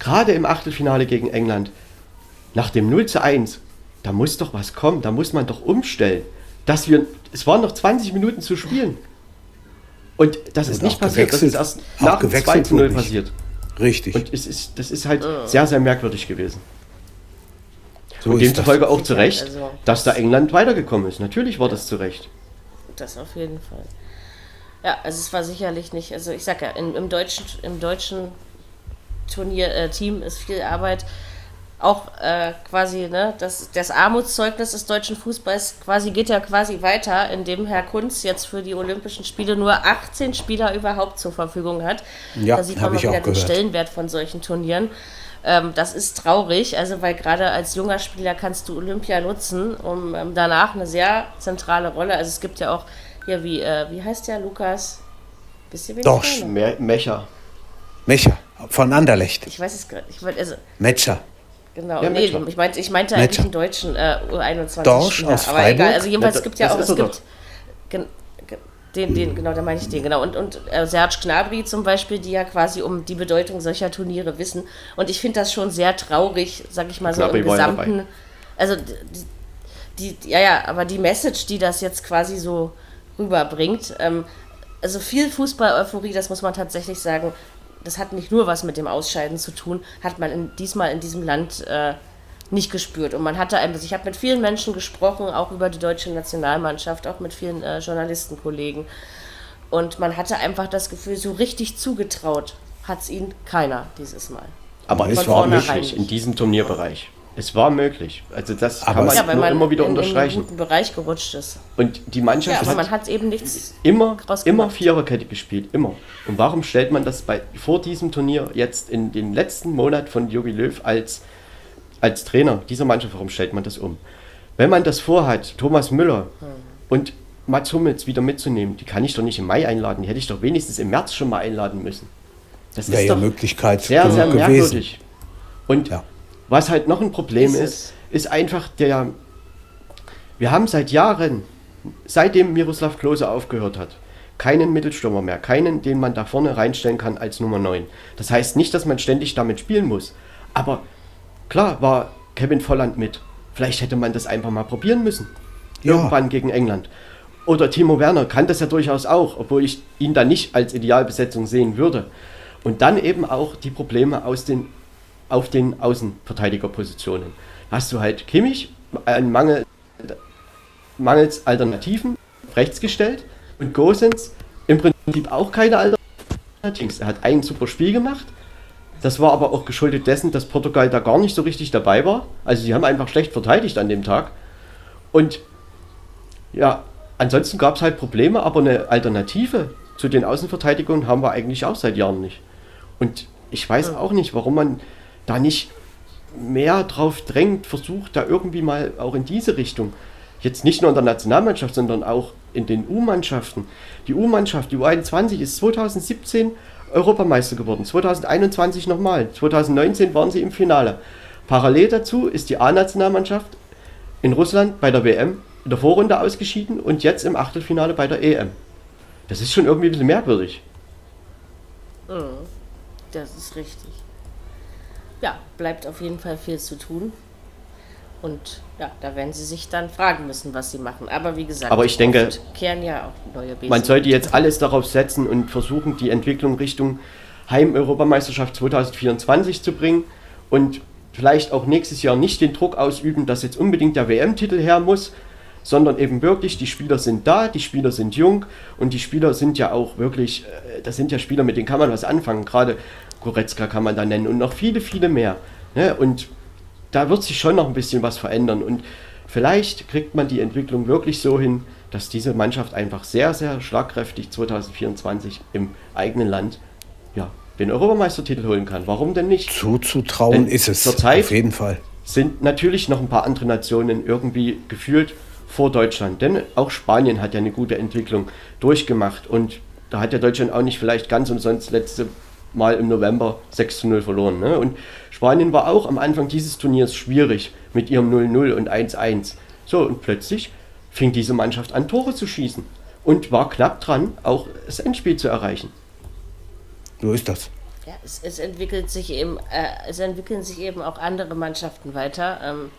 gerade im Achtelfinale gegen England, nach dem 0 zu 1, da muss doch was kommen, da muss man doch umstellen. Dass wir, es waren noch 20 Minuten zu spielen. Und das ist Und nicht auch passiert, das ist erst nach dem gewechselt 2 zu 0 wurde nicht. passiert. Richtig. Und es ist, das ist halt sehr, sehr merkwürdig gewesen. so Und ist demzufolge auch zu Recht, also- dass da England weitergekommen ist. Natürlich war das zu Recht. Das auf jeden Fall. Ja, also es war sicherlich nicht, also ich sag ja, in, im deutschen, im deutschen Turnier, äh, Team ist viel Arbeit. Auch äh, quasi, ne, das, das Armutszeugnis des deutschen Fußballs quasi geht ja quasi weiter, indem Herr Kunz jetzt für die Olympischen Spiele nur 18 Spieler überhaupt zur Verfügung hat. Ja, da sieht man mal wieder den. Stellenwert von solchen Turnieren. Ähm, das ist traurig, also weil gerade als junger Spieler kannst du Olympia nutzen, um ähm, danach eine sehr zentrale Rolle. Also es gibt ja auch hier wie äh, wie heißt der Lukas? Wisst ihr? Me Mecher. Mecher von Anderlecht. Ich weiß es gerade. Ich also Metscher. Genau. Ja, nee, ich meinte ich meinte eigentlich einen deutschen äh, U21 Dorsch aus aber Freiburg? egal. Also jedenfalls Ja, es gibt ja auch es gibt gen, den, den, genau, da meine ich den, genau. Und, und äh, Serge Gnabry zum Beispiel, die ja quasi um die Bedeutung solcher Turniere wissen. Und ich finde das schon sehr traurig, sag ich mal so Gnabry im Gesamten. Also die, die, ja, ja, aber die Message, die das jetzt quasi so rüberbringt, ähm, also viel Fußball-Euphorie, das muss man tatsächlich sagen, das hat nicht nur was mit dem Ausscheiden zu tun, hat man in, diesmal in diesem Land äh, nicht gespürt. Und man hatte einfach, ich habe mit vielen Menschen gesprochen, auch über die deutsche Nationalmannschaft, auch mit vielen äh, Journalistenkollegen. Und man hatte einfach das Gefühl, so richtig zugetraut hat es ihnen keiner dieses Mal. Aber es war möglich in diesem Turnierbereich. Es war möglich. Also das Aber kann man Ja, weil man immer wieder in, in einen unterstreichen. guten Bereich gerutscht ist. Und die Mannschaft Ja, aber hat man hat eben nichts immer, immer. Viererkette gespielt, immer. Und warum stellt man das bei, vor diesem Turnier jetzt in den letzten Monat von Jogi Löw als, als Trainer dieser Mannschaft, warum stellt man das um? Wenn man das vorhat, Thomas Müller Hm. und Mats Hummels wieder mitzunehmen, die kann ich doch nicht im Mai einladen, die hätte ich doch wenigstens im März schon mal einladen müssen. Das Wäre ist ja doch Möglichkeit sehr, sehr genug merkwürdig. Und Ja. Was halt noch ein Problem Ist ist, ist einfach der. Wir haben seit Jahren, seitdem Miroslav Klose aufgehört hat, keinen Mittelstürmer mehr, keinen, den man da vorne reinstellen kann als Nummer 9. Das heißt nicht, dass man ständig damit spielen muss. Aber klar war Kevin Volland mit. Vielleicht hätte man das einfach mal probieren müssen. Ja. Irgendwann gegen England. Oder Timo Werner kann das ja durchaus auch, obwohl ich ihn da nicht als Idealbesetzung sehen würde. Und dann eben auch die Probleme aus den, auf den Außenverteidigerpositionen. Hast du halt Kimmich, ein Mangel, mangels Alternativen, rechts gestellt und Gosens im Prinzip auch keine Alternativen. Er hat ein super Spiel gemacht. Das war aber auch geschuldet dessen, dass Portugal da gar nicht so richtig dabei war. Also sie haben einfach schlecht verteidigt an dem Tag. Und ja, ansonsten gab es halt Probleme, aber eine Alternative zu den Außenverteidigungen haben wir eigentlich auch seit Jahren nicht. Und ich weiß auch nicht, warum man da nicht mehr drauf drängt, versucht, da irgendwie mal auch in diese Richtung, jetzt nicht nur in der Nationalmannschaft, sondern auch in den U-Mannschaften. Die U-Mannschaft, die U21 ist 2017 Europameister geworden, 2021 nochmal, 2019 waren sie im Finale. Parallel dazu ist die A-Nationalmannschaft in Russland bei der WM in der Vorrunde ausgeschieden und jetzt im Achtelfinale bei der EM. Das ist schon irgendwie ein bisschen merkwürdig. Mhm. Das ist richtig. Bleibt auf jeden Fall viel zu tun. Und ja, da werden sie sich dann fragen müssen, was sie machen. Aber wie gesagt, Aber ich denke, kehren ja auch neue Besen man sollte jetzt alles darauf setzen und versuchen, die Entwicklung Richtung Heim-Europameisterschaft 2024 zu bringen und vielleicht auch nächstes Jahr nicht den Druck ausüben, dass jetzt unbedingt der WM-Titel her muss, sondern eben wirklich, die Spieler sind da, die Spieler sind jung und die Spieler sind ja auch wirklich, äh, das sind ja Spieler, mit denen kann man was anfangen. Gerade Goretzka kann man da nennen und noch viele, viele mehr. Ne? Und da wird sich schon noch ein bisschen was verändern und vielleicht kriegt man die Entwicklung wirklich so hin, dass diese Mannschaft einfach sehr, sehr schlagkräftig 2024 im eigenen Land ja, den Europameistertitel holen kann. Warum denn nicht? Zuzutrauen Denn ist es. zurzeit auf jeden Fall. sind natürlich noch ein paar andere Nationen irgendwie gefühlt vor Deutschland. Denn auch Spanien hat ja eine gute Entwicklung durchgemacht. Und da hat ja Deutschland auch nicht vielleicht ganz umsonst letzte Mal im November 6 zu 0 verloren. Ne? Und Spanien war auch am Anfang dieses Turniers schwierig mit ihrem 0-0 und 1-1. So, und plötzlich fing diese Mannschaft an, Tore zu schießen. Und war knapp dran, auch das Endspiel zu erreichen. So ist das. Ja, es, es entwickelt sich eben, äh, es entwickeln sich eben auch andere Mannschaften weiter. Ähm,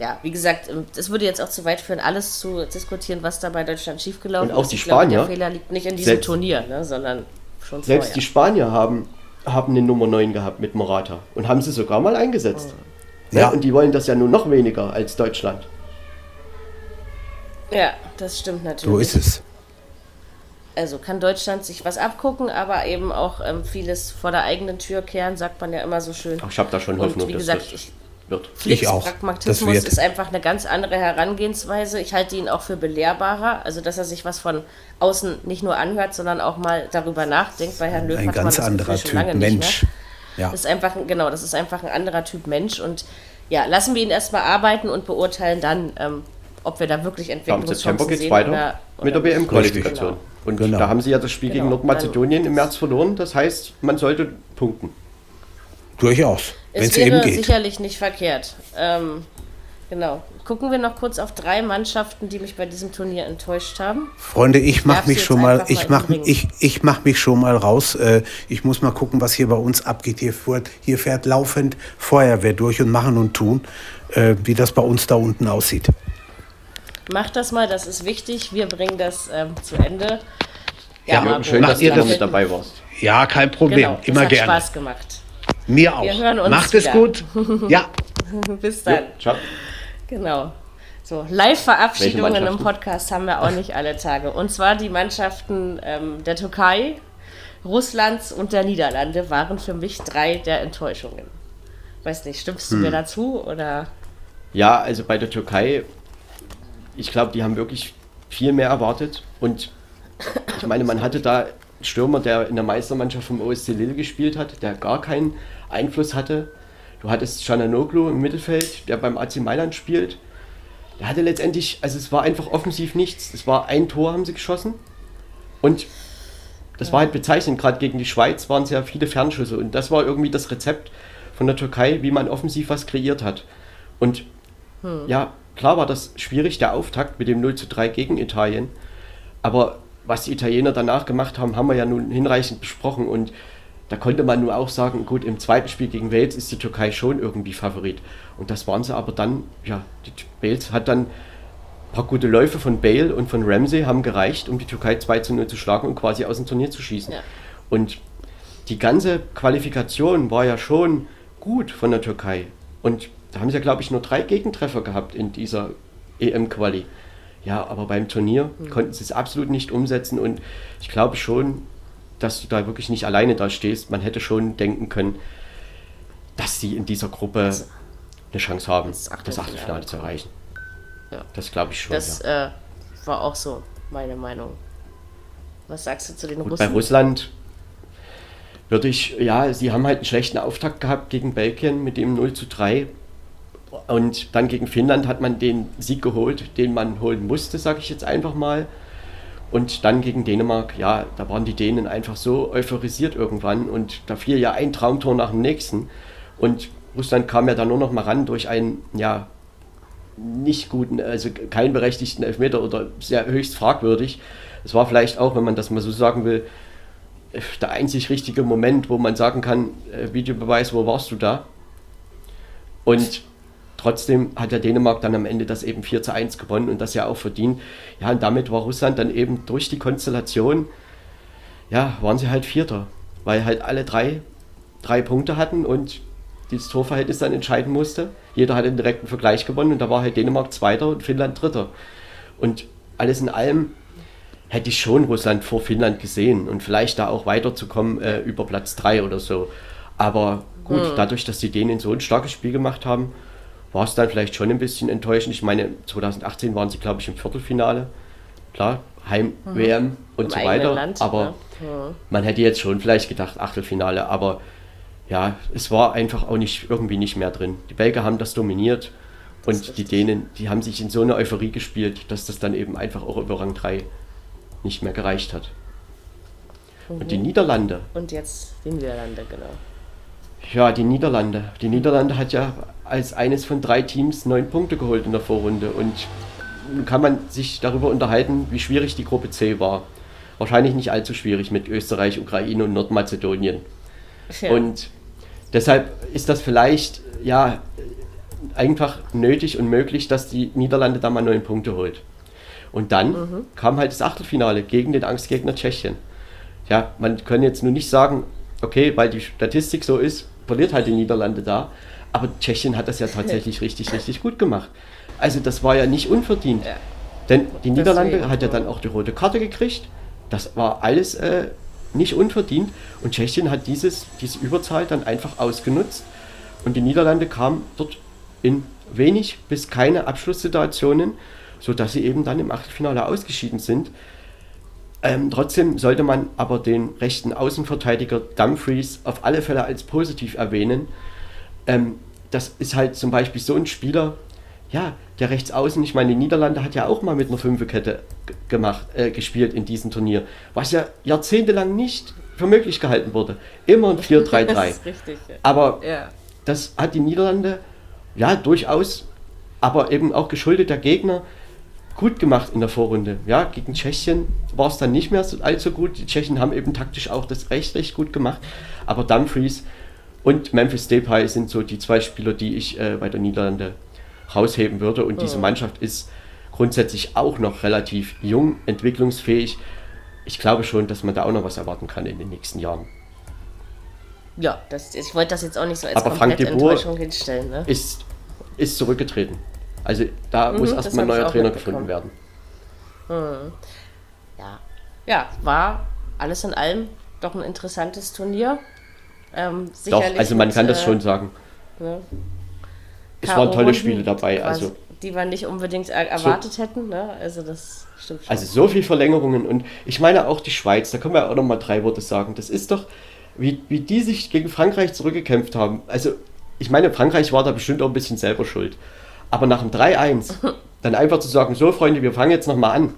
ja, wie gesagt, ähm, das würde jetzt auch zu weit führen, alles zu diskutieren, was da bei Deutschland schiefgelaufen Und auch ist. die Ich glaube, Spanier, der Fehler liegt nicht in diesem selbst- Turnier, ne, sondern schon Selbst vorher. die Spanier haben, haben eine Nummer 9 gehabt mit Morata und haben sie sogar mal eingesetzt. Ja. Ja. Und die wollen das ja nun noch weniger als Deutschland. ja, das stimmt natürlich. So ist es. Also kann Deutschland sich was abgucken, aber eben auch ähm, vieles vor der eigenen Tür kehren, sagt man ja immer so schön. Ach, ich habe da schon Und Hoffnung, wie dass gesagt, das ich, wird. Ich auch. Pragmatismus Das wird. ist einfach eine ganz andere Herangehensweise. Ich halte ihn auch für belehrbarer, also dass er sich was von außen nicht nur anhört, sondern auch mal darüber nachdenkt. Bei Herrn Löw Ein hat man ganz das anderer Gefühl schon lange Typ Mensch. Ja. Das ist einfach, ein- genau, das ist einfach ein anderer Typ Mensch und ja, lassen wir ihn erstmal arbeiten und beurteilen dann, ähm, ob wir da wirklich Ja, Im Entwicklungschancen September geht es sehen weiter oder, mit der oder. WM-Qualifikation. Genau. Und Genau. da haben sie ja das Spiel gegen Genau. Nordmazedonien im Dann- März verloren. Das heißt, man sollte punkten. Durchaus. Wenn Es es eben wäre geht. sicherlich nicht verkehrt. Ähm, genau. Gucken wir noch kurz auf drei Mannschaften, die mich bei diesem Turnier enttäuscht haben. Freunde, ich werf mach sie mich schon mal, ich mal mach, in den Ring. ich, ich mach mich schon mal raus. Äh, Ich muss mal gucken, was hier bei uns abgeht. Hier, fährt- hier fährt laufend Feuerwehr durch und machen und tun, äh, wie das bei uns da unten aussieht. Macht das mal, das ist wichtig. Wir bringen das ähm, zu Ende. Ja, Marco, Schön, dass ihr du das? mit dabei warst. Ja, kein Problem. Genau, das Immer hat gerne. Spaß gemacht. Mir auch. Wir hören uns Macht es wieder. gut. Ja. [LAUGHS] Bis dann. Ciao. Genau. So, Live-Verabschiedungen im? Podcast haben wir auch nicht alle Tage. Und zwar die Mannschaften ähm, der Türkei, Russlands und der Niederlande waren für mich drei der Enttäuschungen. Weiß nicht, stimmst du Hm. mir dazu oder? Ja, also bei der Türkei, ich glaube, die haben wirklich viel mehr erwartet. Und ich meine, man hatte da einen Stürmer, der in der Meistermannschaft vom OSC Lille gespielt hat, der gar keinen Einfluss hatte. Du hattest Cananoglu im Mittelfeld, der beim AC Mailand spielt. Der hatte letztendlich, also es war einfach offensiv nichts. Es war ein Tor, haben sie geschossen. Und das war halt bezeichnend, gerade gegen die Schweiz waren es ja viele Fernschüsse. Und das war irgendwie das Rezept von der Türkei, wie man offensiv was kreiert hat. Und ja, klar war das schwierig, der Auftakt mit dem 0 zu 3 gegen Italien. Aber was die Italiener danach gemacht haben, haben wir ja nun hinreichend besprochen. Und da konnte man nur auch sagen, gut, im zweiten Spiel gegen Wales ist die Türkei schon irgendwie Favorit. Und das waren sie aber dann, ja, die Wales hat dann ein paar gute Läufe von Bale und von Ramsey haben gereicht, um die Türkei 2 zu 0 zu schlagen und quasi aus dem Turnier zu schießen. Ja. Und die ganze Qualifikation war ja schon gut von der Türkei. Und da haben sie ja, glaube ich, nur drei Gegentreffer gehabt in dieser EM-Quali. Ja, aber beim Turnier mhm. konnten sie es absolut nicht umsetzen und ich glaube schon, dass du da wirklich nicht alleine da stehst. Man hätte schon denken können, dass sie in dieser Gruppe also, eine Chance haben, das Achtelfinale, das Achtelfinale zu erreichen. Ja. Das glaube ich schon. Das ja. äh, war auch so meine Meinung. Was sagst du zu den Gut, Russen? Bei Russland würde ich, ja, sie haben halt einen schlechten Auftakt gehabt gegen Belgien mit dem 0 zu 3. Und dann gegen Finnland hat man den Sieg geholt, den man holen musste, sage ich jetzt einfach mal. Und dann gegen Dänemark, ja, da waren die Dänen einfach so euphorisiert irgendwann und da fiel ja ein Traumtor nach dem nächsten. Und Russland kam ja dann nur noch mal ran durch einen, ja, nicht guten, also keinen berechtigten Elfmeter oder sehr höchst fragwürdig. Es war vielleicht auch, wenn man das mal so sagen will, der einzig richtige Moment, wo man sagen kann, äh, Videobeweis, wo warst du da? Und trotzdem hat der Dänemark dann am Ende das eben 4 zu 1 gewonnen und das ja auch verdient. Ja, und damit war Russland dann eben durch die Konstellation, ja, waren sie halt Vierter, weil halt alle drei, drei Punkte hatten und dieses Torverhältnis dann entscheiden musste. Jeder hat den direkten Vergleich gewonnen und da war halt Dänemark Zweiter und Finnland Dritter. Und alles in allem hätte ich schon Russland vor Finnland gesehen und vielleicht da auch weiterzukommen äh, über Platz 3 oder so. Aber gut, hm. dadurch, dass die Dänen so ein starkes Spiel gemacht haben, war es dann vielleicht schon ein bisschen enttäuschend. Ich meine, 2018 waren sie, glaube ich, im Viertelfinale. Klar, Heim-WM mhm. und Im so weiter. Land, aber ne? ja. man hätte jetzt schon vielleicht gedacht, Achtelfinale. Aber ja, es war einfach auch nicht irgendwie nicht mehr drin. Die Belgier haben das dominiert und das die Dänen, die haben sich in so eine Euphorie gespielt, dass das dann eben einfach auch über Rang 3 nicht mehr gereicht hat. Mhm. Und die mhm. Niederlande. Und jetzt die Niederlande, genau. Ja, die Niederlande. Die Niederlande hat ja als eines von drei Teams neun Punkte geholt in der Vorrunde. Und nun kann man sich darüber unterhalten, wie schwierig die Gruppe C war. Wahrscheinlich nicht allzu schwierig mit Österreich, Ukraine und Nordmazedonien. Ja. Und deshalb ist das vielleicht ja einfach nötig und möglich, dass die Niederlande da mal neun Punkte holt. Und dann mhm. kam halt das Achtelfinale gegen den Angstgegner Tschechien. Ja, man kann jetzt nur nicht sagen, okay, weil die Statistik so ist, verliert halt die Niederlande da. Aber Tschechien hat das ja tatsächlich richtig, richtig gut gemacht. Also das war ja nicht unverdient. Ja. Denn die Niederlande Deswegen, hat ja dann auch die rote Karte gekriegt. Das war alles äh, nicht unverdient. Und Tschechien hat dieses, diese Überzahl dann einfach ausgenutzt. Und die Niederlande kamen dort in wenig bis keine Abschlusssituationen sodass sie eben dann im Achtelfinale ausgeschieden sind. Ähm, trotzdem sollte man aber den rechten Außenverteidiger Dumfries auf alle Fälle als positiv erwähnen. Ähm, das ist halt zum Beispiel so ein Spieler, ja, der rechts außen, ich meine, die Niederlande hat ja auch mal mit einer Fünferkette gemacht, äh, gespielt in diesem Turnier, was ja jahrzehntelang nicht für möglich gehalten wurde. Immer ein 4-3-3. [LAUGHS] Aber ja. das hat die Niederlande ja durchaus, aber eben auch geschuldet der Gegner, gut gemacht in der Vorrunde. Ja, gegen Tschechien war es dann nicht mehr so allzu gut. Die Tschechen haben eben taktisch auch das recht, recht gut gemacht. Aber Dumfries und Memphis Depay sind so die zwei Spieler, die ich äh, bei der Niederlande rausheben würde. Und diese Mannschaft ist grundsätzlich auch noch relativ jung, entwicklungsfähig. Ich glaube schon, dass man da auch noch was erwarten kann in den nächsten Jahren. Ja, das, ich wollte das jetzt auch nicht so als Aber Frank de Enttäuschung hinstellen. Ne? Ist, ist zurückgetreten. Also da mhm, muss erstmal ein neuer Trainer gefunden werden. Mhm. Ja. ja, war alles in allem doch ein interessantes Turnier. Ähm, doch, also man mit, kann das äh, schon sagen. Ne? Es waren tolle Spiele dabei. Also die wir nicht unbedingt erwartet so, hätten. Ne? Also das stimmt schon. Also so viele Verlängerungen und ich meine auch die Schweiz, da können wir auch noch mal drei Worte sagen. Das ist doch, wie, wie die sich gegen Frankreich zurückgekämpft haben. Also ich meine, Frankreich war da bestimmt auch ein bisschen selber schuld. Aber nach dem 3-1 [LAUGHS] dann einfach zu sagen, so Freunde, wir fangen jetzt nochmal an.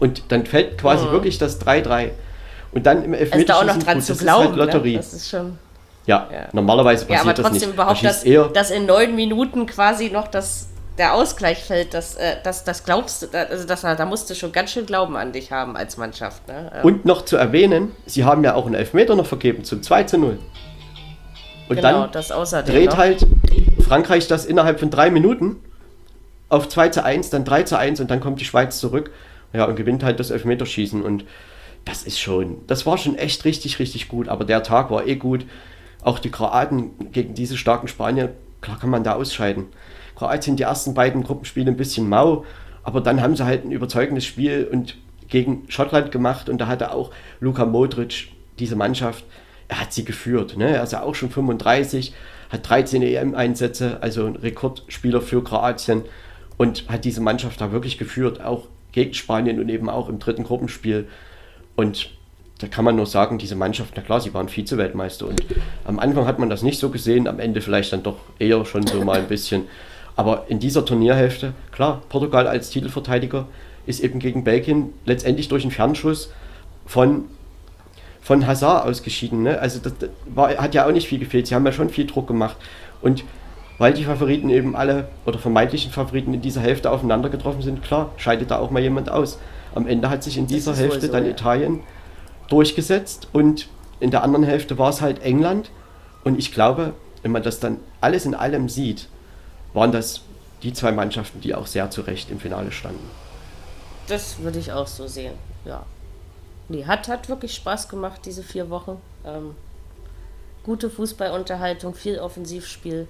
Und dann fällt quasi mhm. wirklich das 3-3. Und dann im Elfmeterschießen, ist da auch noch dran gut, zu glauben, ist halt Lotterie. Ne? Das ist schon... Ja, ja, normalerweise passiert ja, aber trotzdem das nicht. überhaupt, dass, eher dass in neun Minuten quasi noch das, der Ausgleich fällt, das, äh, das, das glaubst du, also das, da musst du schon ganz schön Glauben an dich haben als Mannschaft. Ne? Ähm. Und noch zu erwähnen, sie haben ja auch einen Elfmeter noch vergeben zum 2 zu 0. Und genau, dann dreht noch. halt Frankreich das innerhalb von drei Minuten auf 2 zu 1, dann 3 zu 1 und dann kommt die Schweiz zurück ja, und gewinnt halt das Elfmeterschießen. Und das ist schon, das war schon echt richtig, richtig gut. Aber der Tag war eh gut. Auch die Kroaten gegen diese starken Spanier, klar kann man da ausscheiden. Kroatien die ersten beiden Gruppenspiele ein bisschen mau, aber dann haben sie halt ein überzeugendes Spiel und gegen Schottland gemacht und da hatte auch Luka Modric diese Mannschaft, er hat sie geführt. Ne? Er ist ja auch schon 35, hat 13 EM-Einsätze, also ein Rekordspieler für Kroatien und hat diese Mannschaft da wirklich geführt, auch gegen Spanien und eben auch im dritten Gruppenspiel. Und da kann man nur sagen, diese Mannschaft, na klar, sie waren Vize-Weltmeister und am Anfang hat man das nicht so gesehen, am Ende vielleicht dann doch eher schon so mal ein bisschen. Aber in dieser Turnierhälfte, klar, Portugal als Titelverteidiger ist eben gegen Belgien letztendlich durch einen Fernschuss von, von Hazard ausgeschieden. Ne? Also das, war, hat ja auch nicht viel gefehlt. Sie haben ja schon viel Druck gemacht. Und weil die Favoriten eben alle oder vermeintlichen Favoriten in dieser Hälfte aufeinander getroffen sind, klar, scheidet da auch mal jemand aus. Am Ende hat sich in dieser Hälfte so, dann ja. Italien durchgesetzt und in der anderen Hälfte war es halt England. Und ich glaube, wenn man das dann alles in allem sieht, waren das die zwei Mannschaften, die auch sehr zu Recht im Finale standen. Das würde ich auch so sehen, ja. Nee, hat, hat wirklich Spaß gemacht, diese vier Wochen. Ähm, gute Fußballunterhaltung, viel Offensivspiel.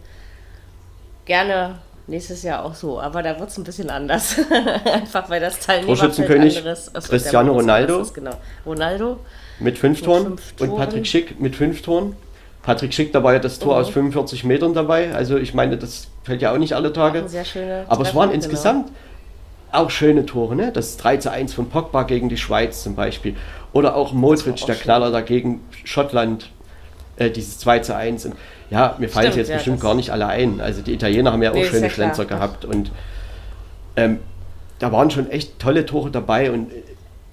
Gerne nächstes Jahr auch so, aber da wird es ein bisschen anders. [LAUGHS] Einfach weil das Torschützenkönig anderes. Achso, Cristiano Ronaldo. Ist, genau. Ronaldo. Mit fünf, mit Toren. fünf Toren. Und Patrick Schick mit fünf Toren. Patrick Schick, da war ja das Tor mhm. aus 45 Metern dabei. Also ich meine, das fällt ja auch nicht alle Tage. Sehr schöne aber es waren genau. insgesamt auch schöne Tore, ne? Das 3 zu 1 von Pogba gegen die Schweiz zum Beispiel. Oder auch Modric, auch der Knaller dagegen Schottland, äh, dieses 2 zu 1. Und ja, mir fallen Stimmt, jetzt ja, bestimmt gar nicht alle ein. Also die Italiener haben ja auch nee, schöne ja Schlenzer gehabt und ähm, da waren schon echt tolle Tore dabei. Und äh,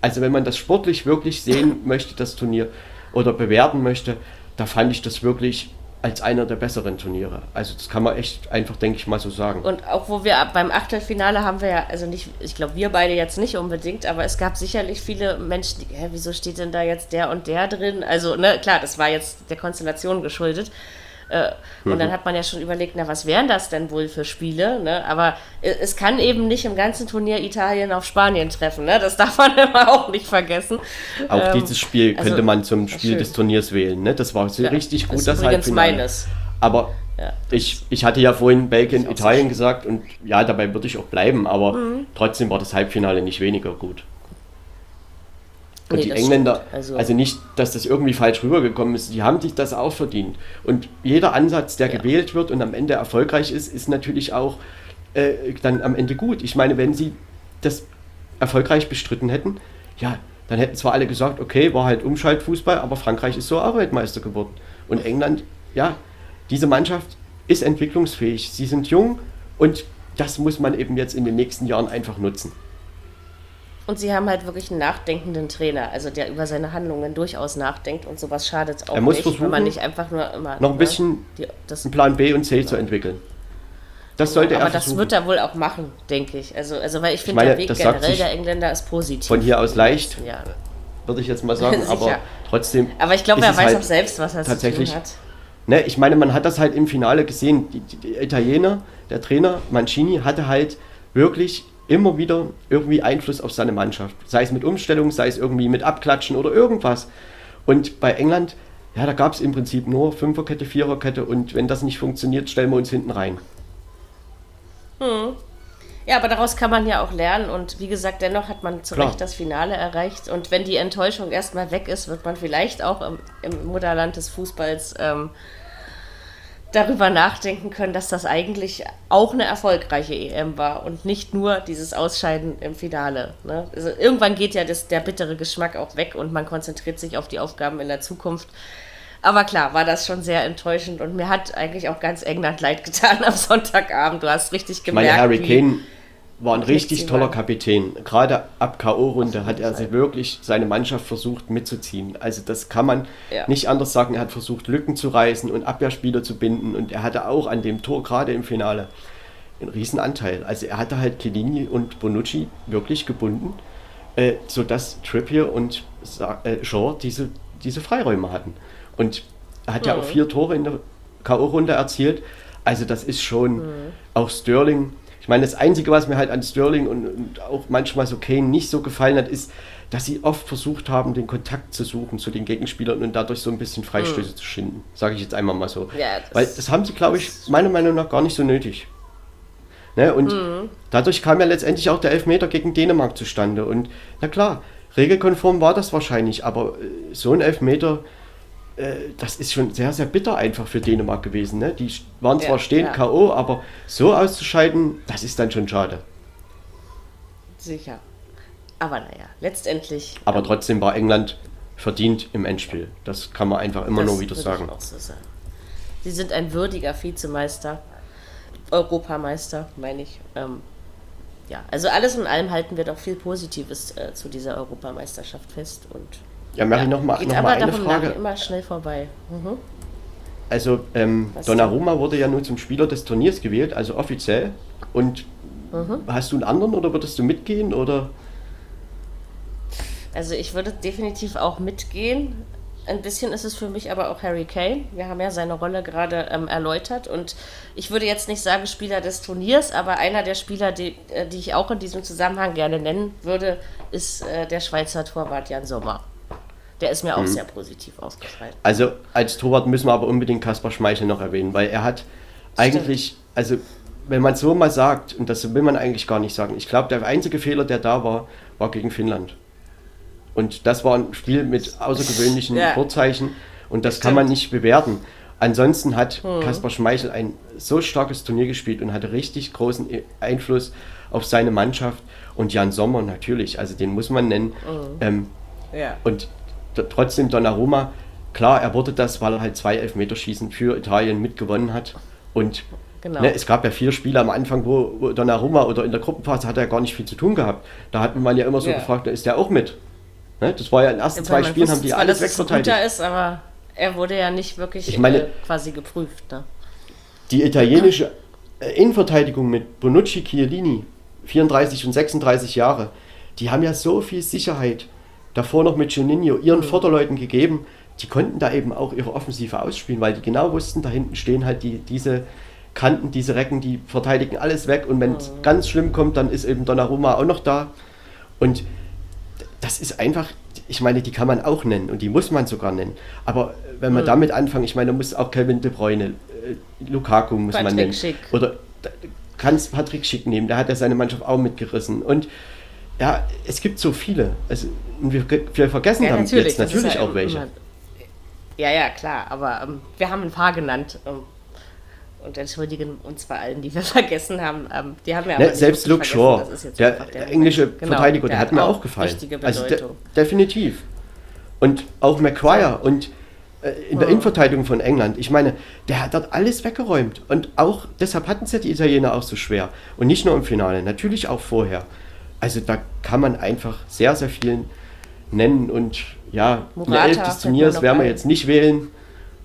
also wenn man das sportlich wirklich sehen [LAUGHS] möchte, das Turnier, oder bewerten möchte, da fand ich das wirklich als einer der besseren Turniere. Also das kann man echt einfach, denke ich mal, so sagen. Und auch wo wir beim Achtelfinale haben wir ja, also nicht, ich glaube wir beide jetzt nicht unbedingt, aber es gab sicherlich viele Menschen, die, hä, wieso steht denn da jetzt der und der drin? Also, ne, klar, das war jetzt der Konstellation geschuldet. Äh, und dann hat man ja schon überlegt, na, was wären das denn wohl für Spiele? Ne? Aber es kann eben nicht im ganzen Turnier Italien auf Spanien treffen. Ne? Das [LAUGHS] darf man immer auch nicht vergessen. Auch ähm, dieses Spiel könnte also, man zum Spiel des Turniers wählen. Ne? Das war so ja, richtig gut, das, das Halbfinale. meines. Aber ja. ich, ich hatte ja vorhin Belgien, Italien gesagt und ja, dabei würde ich auch bleiben, aber mhm. trotzdem war das Halbfinale nicht weniger gut. Und nee, die Engländer, also, also, nicht, dass das irgendwie falsch rübergekommen ist, die haben sich das auch verdient. Und jeder Ansatz, der ja. gewählt wird und am Ende erfolgreich ist, ist natürlich auch äh, dann am Ende gut. Ich meine, wenn sie das erfolgreich bestritten hätten, ja, dann hätten zwar alle gesagt, okay, war halt Umschaltfußball, aber Frankreich ist so Arbeitmeister geworden. Und England, ja, diese Mannschaft ist entwicklungsfähig. Sie sind jung und das muss man eben jetzt in den nächsten Jahren einfach nutzen. Und sie haben halt wirklich einen nachdenkenden Trainer, also der über seine Handlungen durchaus nachdenkt und sowas schadet auch er muss nicht, versuchen, wenn man nicht einfach nur immer noch ein ne, bisschen die, das, einen Plan B und C ja. zu entwickeln. Das sollte aber er versuchen. das wird er wohl auch machen, denke ich. Also, also weil ich finde, der Weg generell der Engländer ist positiv. Von hier aus leicht, würde ich jetzt mal sagen, [LAUGHS] aber trotzdem. Aber ich glaube, er weiß halt auch selbst, was er tatsächlich zu tun hat. Ne, ich meine, man hat das halt im Finale gesehen. Die, die, die Italiener, der Trainer Mancini, hatte halt wirklich immer wieder irgendwie Einfluss auf seine Mannschaft. Sei es mit Umstellung, sei es irgendwie mit Abklatschen oder irgendwas. Und bei England, ja, da gab es im Prinzip nur Fünferkette, Viererkette und wenn das nicht funktioniert, stellen wir uns hinten rein. Hm. Ja, aber daraus kann man ja auch lernen und wie gesagt, dennoch hat man zu Klar. Recht das Finale erreicht und wenn die Enttäuschung erstmal weg ist, wird man vielleicht auch im, im Mutterland des Fußballs ähm, darüber nachdenken können, dass das eigentlich auch eine erfolgreiche EM war und nicht nur dieses Ausscheiden im Finale. Ne? Also irgendwann geht ja das, der bittere Geschmack auch weg und man konzentriert sich auf die Aufgaben in der Zukunft. Aber klar, war das schon sehr enttäuschend und mir hat eigentlich auch ganz England leid getan am Sonntagabend. Du hast richtig gemerkt. Meine Harry Kane war ein richtig toller Kapitän. Gerade ab K.O.-Runde hat er sich wirklich seine Mannschaft versucht mitzuziehen. Also das kann man ja. nicht anders sagen. Er hat versucht, Lücken zu reißen und Abwehrspieler zu binden. Und er hatte auch an dem Tor, gerade im Finale, einen riesen Anteil. Also er hatte halt Chiellini und Bonucci wirklich gebunden, äh, sodass Trippier und äh, Shaw diese, diese Freiräume hatten. Und er hat mhm. ja auch vier Tore in der K.O.-Runde erzielt. Also das ist schon mhm. auch Sterling meine, das Einzige, was mir halt an Sterling und, und auch manchmal so Kane nicht so gefallen hat, ist, dass sie oft versucht haben, den Kontakt zu suchen zu den Gegenspielern und dadurch so ein bisschen Freistöße hm. zu schinden. Sage ich jetzt einmal mal so. Ja, das Weil das haben sie, glaube ich, meiner Meinung nach gar nicht so nötig. Ne? Und mhm. dadurch kam ja letztendlich auch der Elfmeter gegen Dänemark zustande. Und na klar, regelkonform war das wahrscheinlich, aber äh, so ein Elfmeter, das ist schon sehr, sehr bitter einfach für Dänemark gewesen. Ne? Die waren zwar ja, stehend ja. K.O., aber so auszuscheiden, das ist dann schon schade. Sicher. Aber naja, letztendlich. Aber ähm, trotzdem war England verdient im Endspiel. Das kann man einfach immer nur wieder sagen. So sagen. Sie sind ein würdiger Vizemeister, Europameister, meine ich. Ähm, ja, also alles in allem halten wir doch viel Positives äh, zu dieser Europameisterschaft fest und ja, mache ja, ich nochmal noch mal eine Frage. immer schnell vorbei. Mhm. Also ähm, Donnarumma wurde ja nun zum Spieler des Turniers gewählt, also offiziell. Und mhm. hast du einen anderen oder würdest du mitgehen oder? Also ich würde definitiv auch mitgehen. Ein bisschen ist es für mich aber auch Harry Kane. Wir haben ja seine Rolle gerade ähm, erläutert und ich würde jetzt nicht sagen Spieler des Turniers, aber einer der Spieler, die, äh, die ich auch in diesem Zusammenhang gerne nennen würde, ist äh, der Schweizer Torwart Jan Sommer. Der ist mir auch mhm. sehr positiv aufgefallen. Also als Torwart müssen wir aber unbedingt Kaspar Schmeichel noch erwähnen, weil er hat Stimmt. eigentlich, also wenn man so mal sagt, und das will man eigentlich gar nicht sagen, ich glaube, der einzige Fehler, der da war, war gegen Finnland. Und das war ein Spiel mit außergewöhnlichen ja. Vorzeichen und das Stimmt. kann man nicht bewerten. Ansonsten hat hm. Kaspar Schmeichel ein so starkes Turnier gespielt und hatte richtig großen Einfluss auf seine Mannschaft. Und Jan Sommer natürlich, also den muss man nennen. Mhm. Ähm, ja. Und trotzdem Donnarumma, klar, er wurde das, weil er halt zwei Elfmeterschießen für Italien mitgewonnen hat. Und genau. ne, es gab ja vier Spiele am Anfang, wo, Donnarumma oder in der Gruppenphase hat er gar nicht viel zu tun gehabt. Da hat man ja immer so ja. gefragt, ist der auch mit? Ne? Das war ja in den ersten ja, zwei Spielen, haben die alles wegverteidigt. ist, aber er wurde ja nicht wirklich ich meine, äh, quasi geprüft. Ne? Die italienische äh, Innenverteidigung mit Bonucci, Chiellini, 34 und 36 Jahre, die haben ja so viel Sicherheit davor noch mit Juninho ihren mhm. Vorderleuten gegeben, die konnten da eben auch ihre Offensive ausspielen, weil die genau wussten, da hinten stehen halt die, diese Kanten, diese Recken, die verteidigen alles weg und wenn es mhm. ganz schlimm kommt, dann ist eben Donnarumma auch noch da und das ist einfach, ich meine, die kann man auch nennen und die muss man sogar nennen. Aber wenn man mhm. damit anfangen, ich meine, muss auch Kevin De Bruyne, äh, Lukaku muss Patrick man nennen. Schick. Oder kannst Patrick Schick nehmen, der hat ja seine Mannschaft auch mitgerissen. Und ja, es gibt so viele. Also, wir, wir vergessen ja, natürlich, jetzt natürlich ja auch welche. Immer, ja, ja, klar, aber ähm, wir haben ein paar genannt. Ähm, und entschuldigen uns bei allen, die wir [LAUGHS] vergessen haben. Ähm, die haben ja ne, selbst Luke Shaw, der, der, englische genau, Verteidiger, der, der hat mir auch gefallen. Also de definitiv. Und auch McQuire und äh, in der oh. Innenverteidigung von England. Ich meine, der hat dort alles weggeräumt. Und auch deshalb hatten es ja die Italiener auch so schwer. Und nicht nur im Finale, natürlich auch vorher. Also da kann man einfach sehr, sehr vielen nennen. Und ja, Morata, eine Elf des Turniers werden wir jetzt nicht wählen.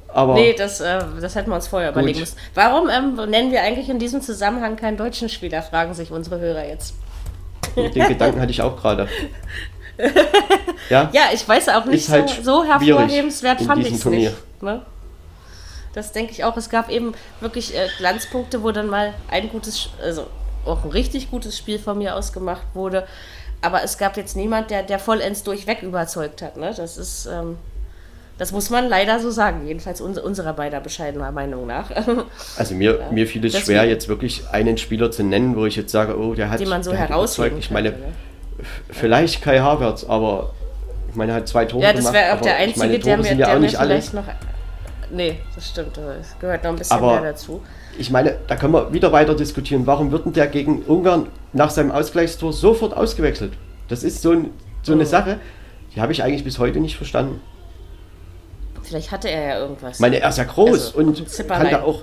Aber nee, das, äh, das hätten wir uns vorher gut. überlegen müssen. Warum ähm, nennen wir eigentlich in diesem Zusammenhang keinen deutschen Spieler, fragen sich unsere Hörer jetzt. Den Gedanken hatte ich auch gerade. [LAUGHS] ja? ja, ich weiß auch nicht, halt so, so hervorhebenswert fand ich es nicht. Ne? Das denke ich auch. Es gab eben wirklich äh, Glanzpunkte, wo dann mal ein gutes, also auch ein richtig gutes Spiel von mir aus gemacht wurde. Aber es gab jetzt niemand, der, der vollends durchweg überzeugt hat. Ne? Das ist. Ähm, das muss man leider so sagen, jedenfalls uns, unserer beider bescheidener Meinung nach. [LAUGHS] Also mir, ja. mir fiel es Deswegen. schwer, jetzt wirklich einen Spieler zu nennen, wo ich jetzt sage, oh, der hat, Den man so überzeugt. Ich meine, könnte, ne? vielleicht Kai Havertz, aber ich meine, er hat zwei Tore gemacht. Ja, das wäre auch der einzige, meine, der mir, der ja mir vielleicht alles. noch... Nee, das stimmt, es gehört noch ein bisschen aber mehr dazu. Ich meine, da können wir wieder weiter diskutieren. Warum wird denn der gegen Ungarn nach seinem Ausgleichstor sofort ausgewechselt? Das ist so, ein, so eine oh. Sache, die habe ich eigentlich bis heute nicht verstanden. Vielleicht hatte er ja irgendwas. Ich meine, er ist ja groß also, und kann da auch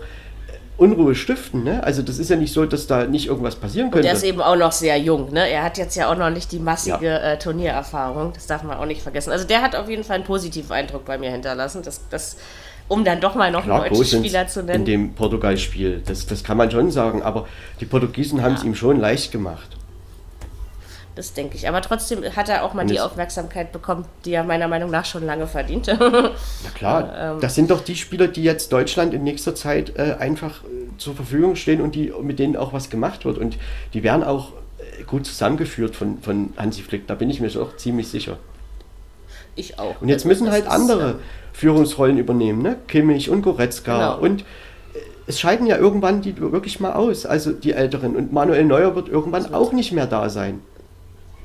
Unruhe stiften. Ne? Also das ist ja nicht so, dass da nicht irgendwas passieren könnte. Und er ist eben auch noch sehr jung. Ne? Er hat jetzt ja auch noch nicht die massige ja. äh, Turniererfahrung. Das darf man auch nicht vergessen. Also der hat auf jeden Fall einen positiven Eindruck bei mir hinterlassen. Das, das, um dann doch mal noch Klar, einen deutschen Spieler zu nennen. In dem Portugal-Spiel, das, das kann man schon sagen. Aber die Portugiesen ja. haben es ihm schon leicht gemacht. Das denke ich. Aber trotzdem hat er auch mal Und die Aufmerksamkeit bekommen, die er meiner Meinung nach schon lange verdient. [LAUGHS] Na klar, ähm, das sind doch die Spieler, die jetzt Deutschland in nächster Zeit äh, einfach äh, zur Verfügung stehen und die, mit denen auch was gemacht wird. Und die werden auch äh, gut zusammengeführt von, von Hansi Flick, da bin ich mir auch ziemlich sicher. ich auch. Und jetzt Also müssen halt andere ähm, Führungsrollen übernehmen, ne? Kimmich und Goretzka. Genau. Und äh, es scheiden ja irgendwann die wirklich mal aus, also die Älteren. Und Manuel Neuer wird irgendwann auch nicht mehr da sein.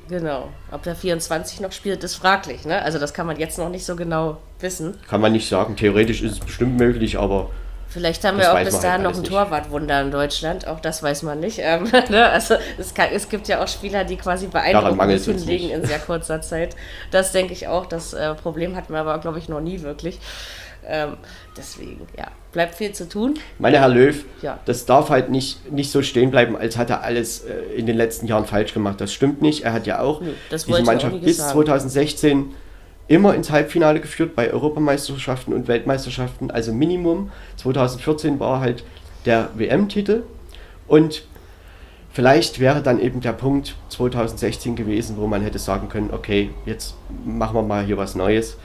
Genau. Ob der 24 noch spielt, ist fraglich. Ne? Also das kann man jetzt noch nicht so genau wissen. Kann man nicht sagen. Theoretisch ist es bestimmt möglich, aber Vielleicht haben Das wir auch bis man dahin halt noch ein. Torwartwunder in Deutschland. Auch das weiß man nicht. Ähm, [LAUGHS] ne? Also es, kann, es gibt ja auch Spieler, die quasi beeindruckend hinlegen in sehr kurzer Zeit. Das denke ich auch. Das äh, Problem hatten wir aber, glaube ich, noch nie wirklich. Ähm, deswegen, ja, bleibt viel zu tun. meine Herr Löw, Ja. das darf halt nicht, nicht so stehen bleiben, als hat er alles äh, in den letzten Jahren falsch gemacht. Das stimmt nicht. Er hat ja auch Nö, diese Mannschaft bis sagen. 2016 immer ins Halbfinale geführt bei Europameisterschaften und Weltmeisterschaften. Also Minimum. 2014 war halt der WM-Titel und vielleicht wäre dann eben der Punkt 2016 gewesen, wo man hätte sagen können, okay, jetzt machen wir mal hier was Neues.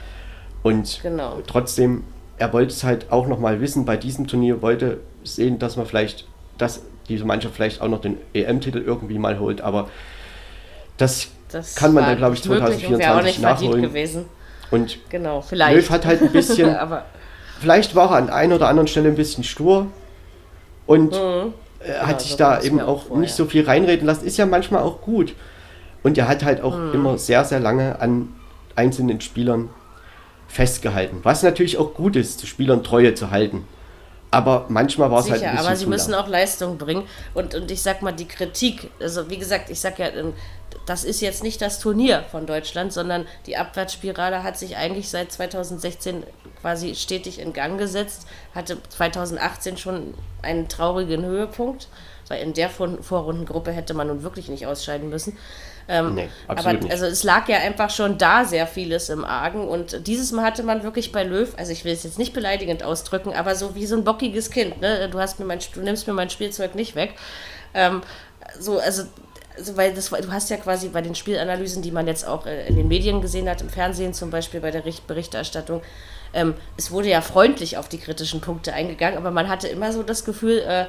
Und Genau. trotzdem, er wollte es halt auch nochmal wissen, bei diesem Turnier wollte sehen, dass man vielleicht, dass diese Mannschaft vielleicht auch noch den EM-Titel irgendwie mal holt, aber das, Das kann man dann, glaube ich, nicht möglich und wäre auch 2024 nicht verdient nachholen. gewesen. Und Genau, vielleicht. Löw hat halt ein bisschen, [LAUGHS] aber vielleicht war er an einer oder anderen Stelle ein bisschen stur und äh, hat sich so da eben auch auch vor, nicht ja. so viel reinreden lassen. Ist ja manchmal auch gut. Und er hat halt auch Mhm. immer sehr, sehr lange an einzelnen Spielern festgehalten. Was natürlich auch gut ist, zu Spielern Treue zu halten. Aber manchmal war es halt ein bisschen aber sie zu müssen lang. auch Leistung bringen. Und, und ich sag mal, die Kritik, also wie gesagt, ich sag ja, ähm, das ist jetzt nicht das Turnier von Deutschland, sondern die Abwärtsspirale hat sich eigentlich seit 2016 quasi stetig in Gang gesetzt, hatte 2018 schon einen traurigen Höhepunkt, weil in der Vor Vorrundengruppe hätte man nun wirklich nicht ausscheiden müssen. Ähm, Nee, aber absolut nicht. also es lag ja einfach schon da sehr vieles im Argen und dieses Mal hatte man wirklich bei Löw, also ich will es jetzt nicht beleidigend ausdrücken, aber so wie so ein bockiges Kind, ne? Du hast mir mein, du nimmst mir mein Spielzeug nicht weg. Ähm, so, also, also weil das, du hast ja quasi bei den Spielanalysen, die man jetzt auch äh, in den Medien gesehen hat, im Fernsehen zum Beispiel bei der Richt- Berichterstattung, ähm, es wurde ja freundlich auf die kritischen Punkte eingegangen, aber man hatte immer so das Gefühl, äh,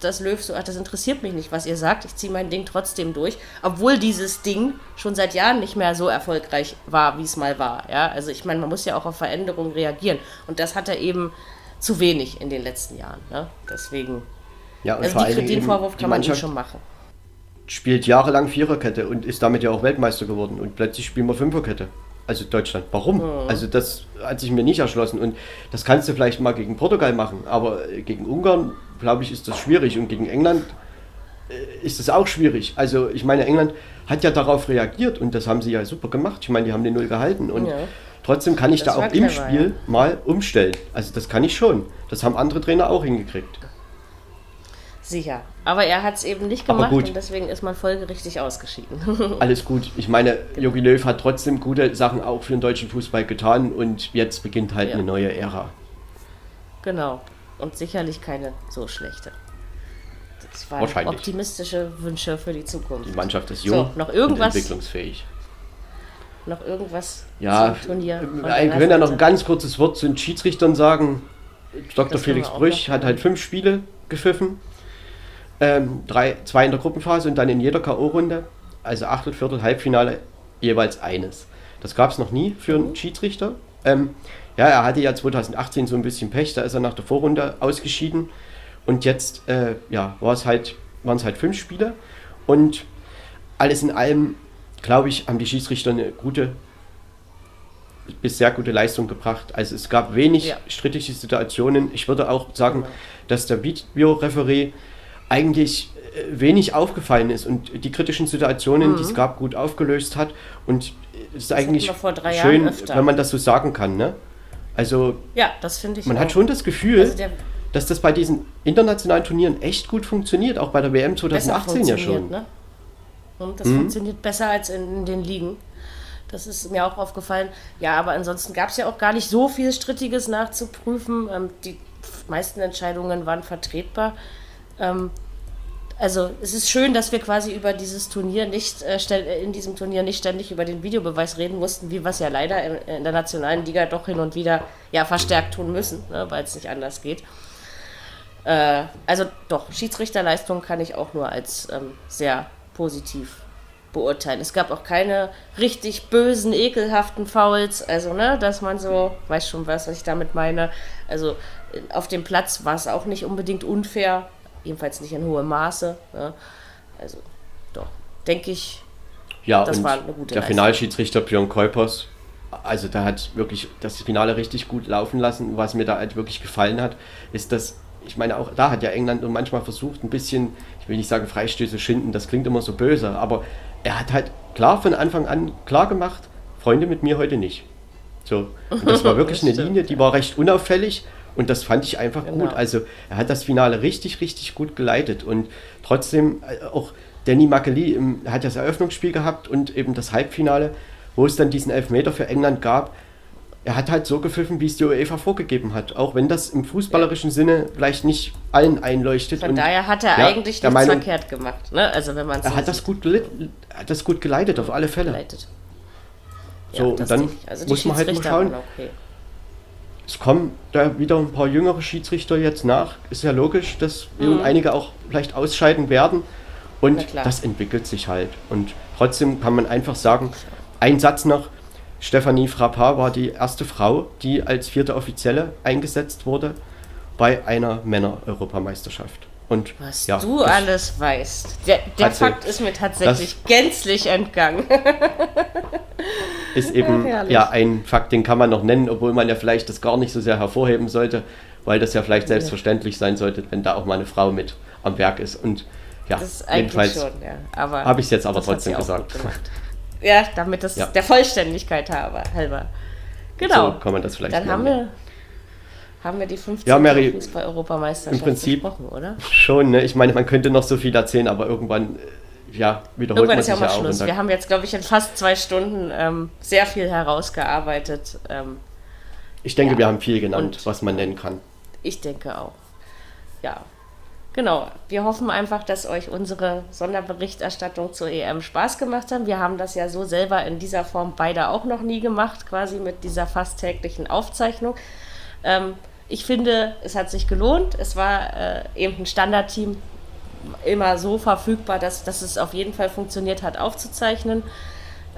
dass Löw so, ach, das interessiert mich nicht, was ihr sagt, ich ziehe mein Ding trotzdem durch, obwohl dieses Ding schon seit Jahren nicht mehr so erfolgreich war, wie es mal war. Ja? Also ich meine, man muss ja auch auf Veränderungen reagieren und das hat er eben zu wenig in den letzten Jahren. Ne? Deswegen, Ja, und also vor den Vorwurf kann man ihm Mannschaft schon machen. spielt jahrelang Viererkette und ist damit ja auch Weltmeister geworden. Und plötzlich spielen wir Fünferkette. Also Deutschland. Warum? Also das hat sich mir nicht erschlossen. Und das kannst du vielleicht mal gegen Portugal machen, aber äh, gegen Ungarn, glaube ich, ist das schwierig. Und gegen England äh, ist das auch schwierig. Also ich meine, England hat ja darauf reagiert und das haben sie ja super gemacht. Ich meine, die haben den Null gehalten. Und Ja. trotzdem kann ich Das da auch im Spiel mal umstellen. Also das kann ich schon. Das haben andere Trainer auch hingekriegt. Sicher. Aber er hat es eben nicht gemacht und deswegen ist man folgerichtig ausgeschieden. [LAUGHS] Alles gut. Ich meine, Jogi Löw hat trotzdem gute Sachen auch für den deutschen Fußball getan und jetzt beginnt halt Ja. eine neue Ära. genau. Und sicherlich keine so schlechte. Das waren Wahrscheinlich. optimistische Wünsche für die Zukunft. Die Mannschaft ist So, jung noch irgendwas? und entwicklungsfähig. Noch irgendwas Ja, zum Turnier? von wir können ja noch ein ganz kurzes Wort zu den Schiedsrichtern sagen. Dr. Das Felix Brüch hat halt fünf Spiele gepfiffen. Ähm, drei, zwei in der Gruppenphase und dann in jeder K.O.-Runde, also Achtel, Viertel, Halbfinale, jeweils eines. Das gab es noch nie für Mhm. einen Schiedsrichter. Ähm, ja, er hatte ja 2018 so ein bisschen Pech, da ist er nach der Vorrunde ausgeschieden. Und jetzt äh, ja, war es halt, waren es halt fünf Spiele. Und alles in allem, glaube ich, haben die Schiedsrichter eine gute bis sehr gute Leistung gebracht. Also es gab wenig Ja. strittige Situationen. Ich würde auch sagen, dass der Videoreferee eigentlich äh, wenig aufgefallen ist und die kritischen Situationen, die es gab, gut aufgelöst hat. Und es ist eigentlich Mhm. wir vor drei Jahren schön, wenn man das so sagen kann. Ne? Also Ja, das finde ich man auch. hat schon das Gefühl, Also dass das bei diesen internationalen Turnieren echt gut funktioniert, auch bei der WM besser 2018 ja schon. Ne? Und das Mhm. funktioniert besser als in, in den Ligen. Das ist mir auch aufgefallen. Ja, aber ansonsten gab es ja auch gar nicht so viel Strittiges nachzuprüfen. Ähm, die meisten Entscheidungen waren vertretbar. Ähm, also es ist schön, dass wir quasi über dieses Turnier nicht äh, äh, in diesem Turnier nicht ständig über den Videobeweis reden mussten, wie wir es ja leider in, in, der nationalen Liga doch hin und wieder ja verstärkt tun müssen, ne, weil es nicht anders geht. Äh, also doch, Schiedsrichterleistung kann ich auch nur als ähm, sehr positiv beurteilen. Es gab auch keine richtig bösen, ekelhaften Fouls, also ne, dass man so, weiß schon was, was ich damit meine. Also auf dem Platz war es auch nicht unbedingt unfair, jedenfalls nicht in hohem Maße. Ne? Also doch, denke ich, ja, das war eine gute Der Leistung. Finalschiedsrichter Björn Kuipers, also da hat wirklich das Finale richtig gut laufen lassen. Was mir da halt wirklich gefallen hat, ist, dass ich meine, auch da hat ja England manchmal versucht, ein bisschen, ich will nicht sagen Freistöße schinden, das klingt immer so böse, aber er hat halt klar von Anfang an klar gemacht, Freunde mit mir heute nicht. So. Und das war [LAUGHS] wirklich eine Linie, die war recht unauffällig und das fand ich einfach genau. gut. Also er hat das Finale richtig, richtig gut geleitet. Und trotzdem äh, auch Danny Makeli hat das Eröffnungsspiel gehabt und eben das Halbfinale, wo es dann diesen Elfmeter für England gab. Er hat halt so gepfiffen, wie es die UEFA vorgegeben hat. Auch wenn das im fußballerischen Sinne vielleicht nicht allen einleuchtet. Von daher hat er ja, eigentlich nichts Meinung, verkehrt gemacht. Ne? Also wenn man er hat das, gut hat das gut geleitet, auf alle Fälle. Geleitet. So, ja, und dann also muss man halt mal schauen. Okay. Es kommen da wieder ein paar jüngere Schiedsrichter jetzt nach. Ist ja logisch, dass mhm. einige auch vielleicht ausscheiden werden. Und das entwickelt sich halt. Und trotzdem kann man einfach sagen, ein Satz noch. Stefanie Frappard war die erste Frau, die als vierte Offizielle eingesetzt wurde bei einer Männer-Europameisterschaft. Und, Was ja, du alles weißt. Der, der Fakt ist mir tatsächlich gänzlich entgangen. [LAUGHS] ist eben ja, ja, ein Fakt, den kann man noch nennen, obwohl man ja vielleicht das gar nicht so sehr hervorheben sollte, weil das ja vielleicht selbstverständlich sein sollte, wenn da auch mal eine Frau mit am Werk ist. Und ja, jedenfalls schon, ja. habe ich es jetzt aber trotzdem gesagt. Ja, damit das ja. der Vollständigkeit halber. Genau. So kann man das vielleicht Dann nennen. haben wir haben wir die 15. Ja, Mary, Fußball-Europameisterschaft Im Prinzip besprochen, oder? Schon, ne? Ich meine, man könnte noch so viel erzählen, aber irgendwann äh, ja, wiederholt irgendwann man ist ja mal Schluss. Wir haben jetzt, glaube ich, in fast zwei Stunden ähm, sehr viel herausgearbeitet. Ähm, ich denke, ja. wir haben viel genannt, Und was man nennen kann. Ich denke auch. Ja, genau. Wir hoffen einfach, dass euch unsere Sonderberichterstattung zur EM Spaß gemacht hat. Wir haben das ja so selber in dieser Form beide auch noch nie gemacht, quasi mit dieser fast täglichen Aufzeichnung. Ähm, ich finde, es hat sich gelohnt. Es war äh, eben ein Standardteam immer so verfügbar, dass, dass es auf jeden Fall funktioniert hat, aufzuzeichnen.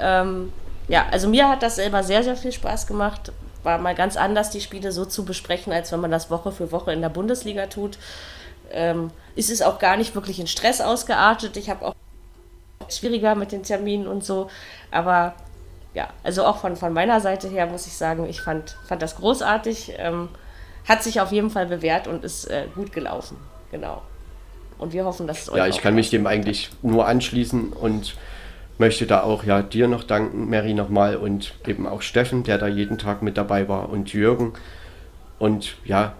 Ähm, ja, also mir hat das selber sehr, sehr viel Spaß gemacht. War mal ganz anders, die Spiele so zu besprechen, als wenn man das Woche für Woche in der Bundesliga tut. Ähm, ist es auch gar nicht wirklich in Stress ausgeartet. Ich habe auch schwieriger mit den Terminen und so. Aber ja, also auch von, von meiner Seite her muss ich sagen, ich fand, fand das großartig. Ähm, hat sich auf jeden Fall bewährt und ist äh, gut gelaufen. Genau. Und wir hoffen, dass es euch. Ja, ich kann mich dem eigentlich nur anschließen und möchte da auch ja dir noch danken, Mary nochmal und eben auch Steffen, der da jeden Tag mit dabei war und Jürgen. Und ja,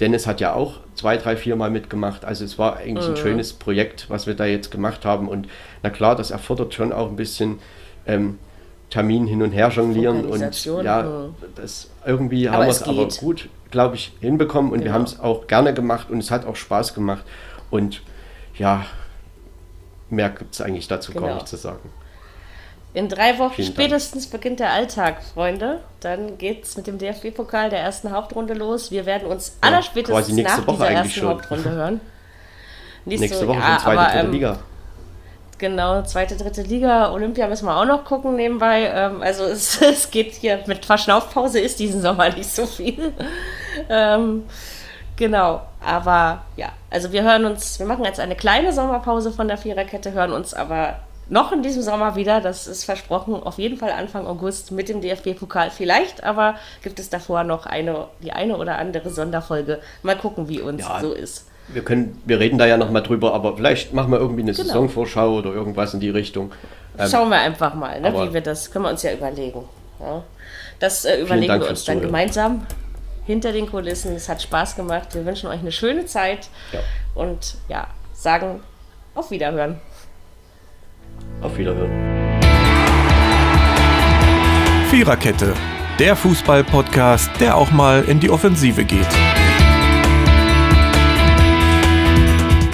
Dennis hat ja auch zwei, drei, vier Mal mitgemacht. Also es war eigentlich mhm. ein schönes Projekt, was wir da jetzt gemacht haben. Und na klar, das erfordert schon auch ein bisschen ähm, Termin hin und her jonglieren und ja, hm. das irgendwie haben wir es aber gut, glaube ich, hinbekommen und genau. wir haben es auch gerne gemacht und es hat auch Spaß gemacht und ja, mehr gibt es eigentlich dazu genau. gar nicht zu sagen. In drei Wochen Vielen spätestens Dank. beginnt der Alltag, Freunde. Dann geht es mit dem DFB-Pokal der ersten Hauptrunde los. Wir werden uns ja, allerspätestens nach Woche dieser ersten schon. Hauptrunde hören. Nächste, nächste Woche ja, schon zweite, aber, dritte ähm, Liga. Genau, zweite, dritte Liga, Olympia müssen wir auch noch gucken nebenbei. Ähm, also [LAUGHS] es, es geht hier mit Verschnaufpause ist diesen Sommer nicht so viel. [LAUGHS] ähm, genau, aber ja, also wir hören uns, wir machen jetzt eine kleine Sommerpause von der Viererkette, hören uns aber noch in diesem Sommer wieder, das ist versprochen, auf jeden Fall Anfang August mit dem DFB-Pokal. Vielleicht aber gibt es davor noch eine, die eine oder andere Sonderfolge. Mal gucken, wie uns ja. so ist wir können, wir reden da ja nochmal drüber, aber vielleicht machen wir irgendwie eine genau. Saisonvorschau oder irgendwas in die Richtung. Ähm, Schauen wir einfach mal, ne, wie wir das, können wir uns ja überlegen. Ja. Das äh, überlegen wir uns dann Zuhören. gemeinsam hinter den Kulissen. Es hat Spaß gemacht. Wir wünschen euch eine schöne Zeit ja. und ja, sagen auf Wiederhören. Auf Wiederhören. Viererkette, der Fußball-Podcast, der auch mal in die Offensive geht.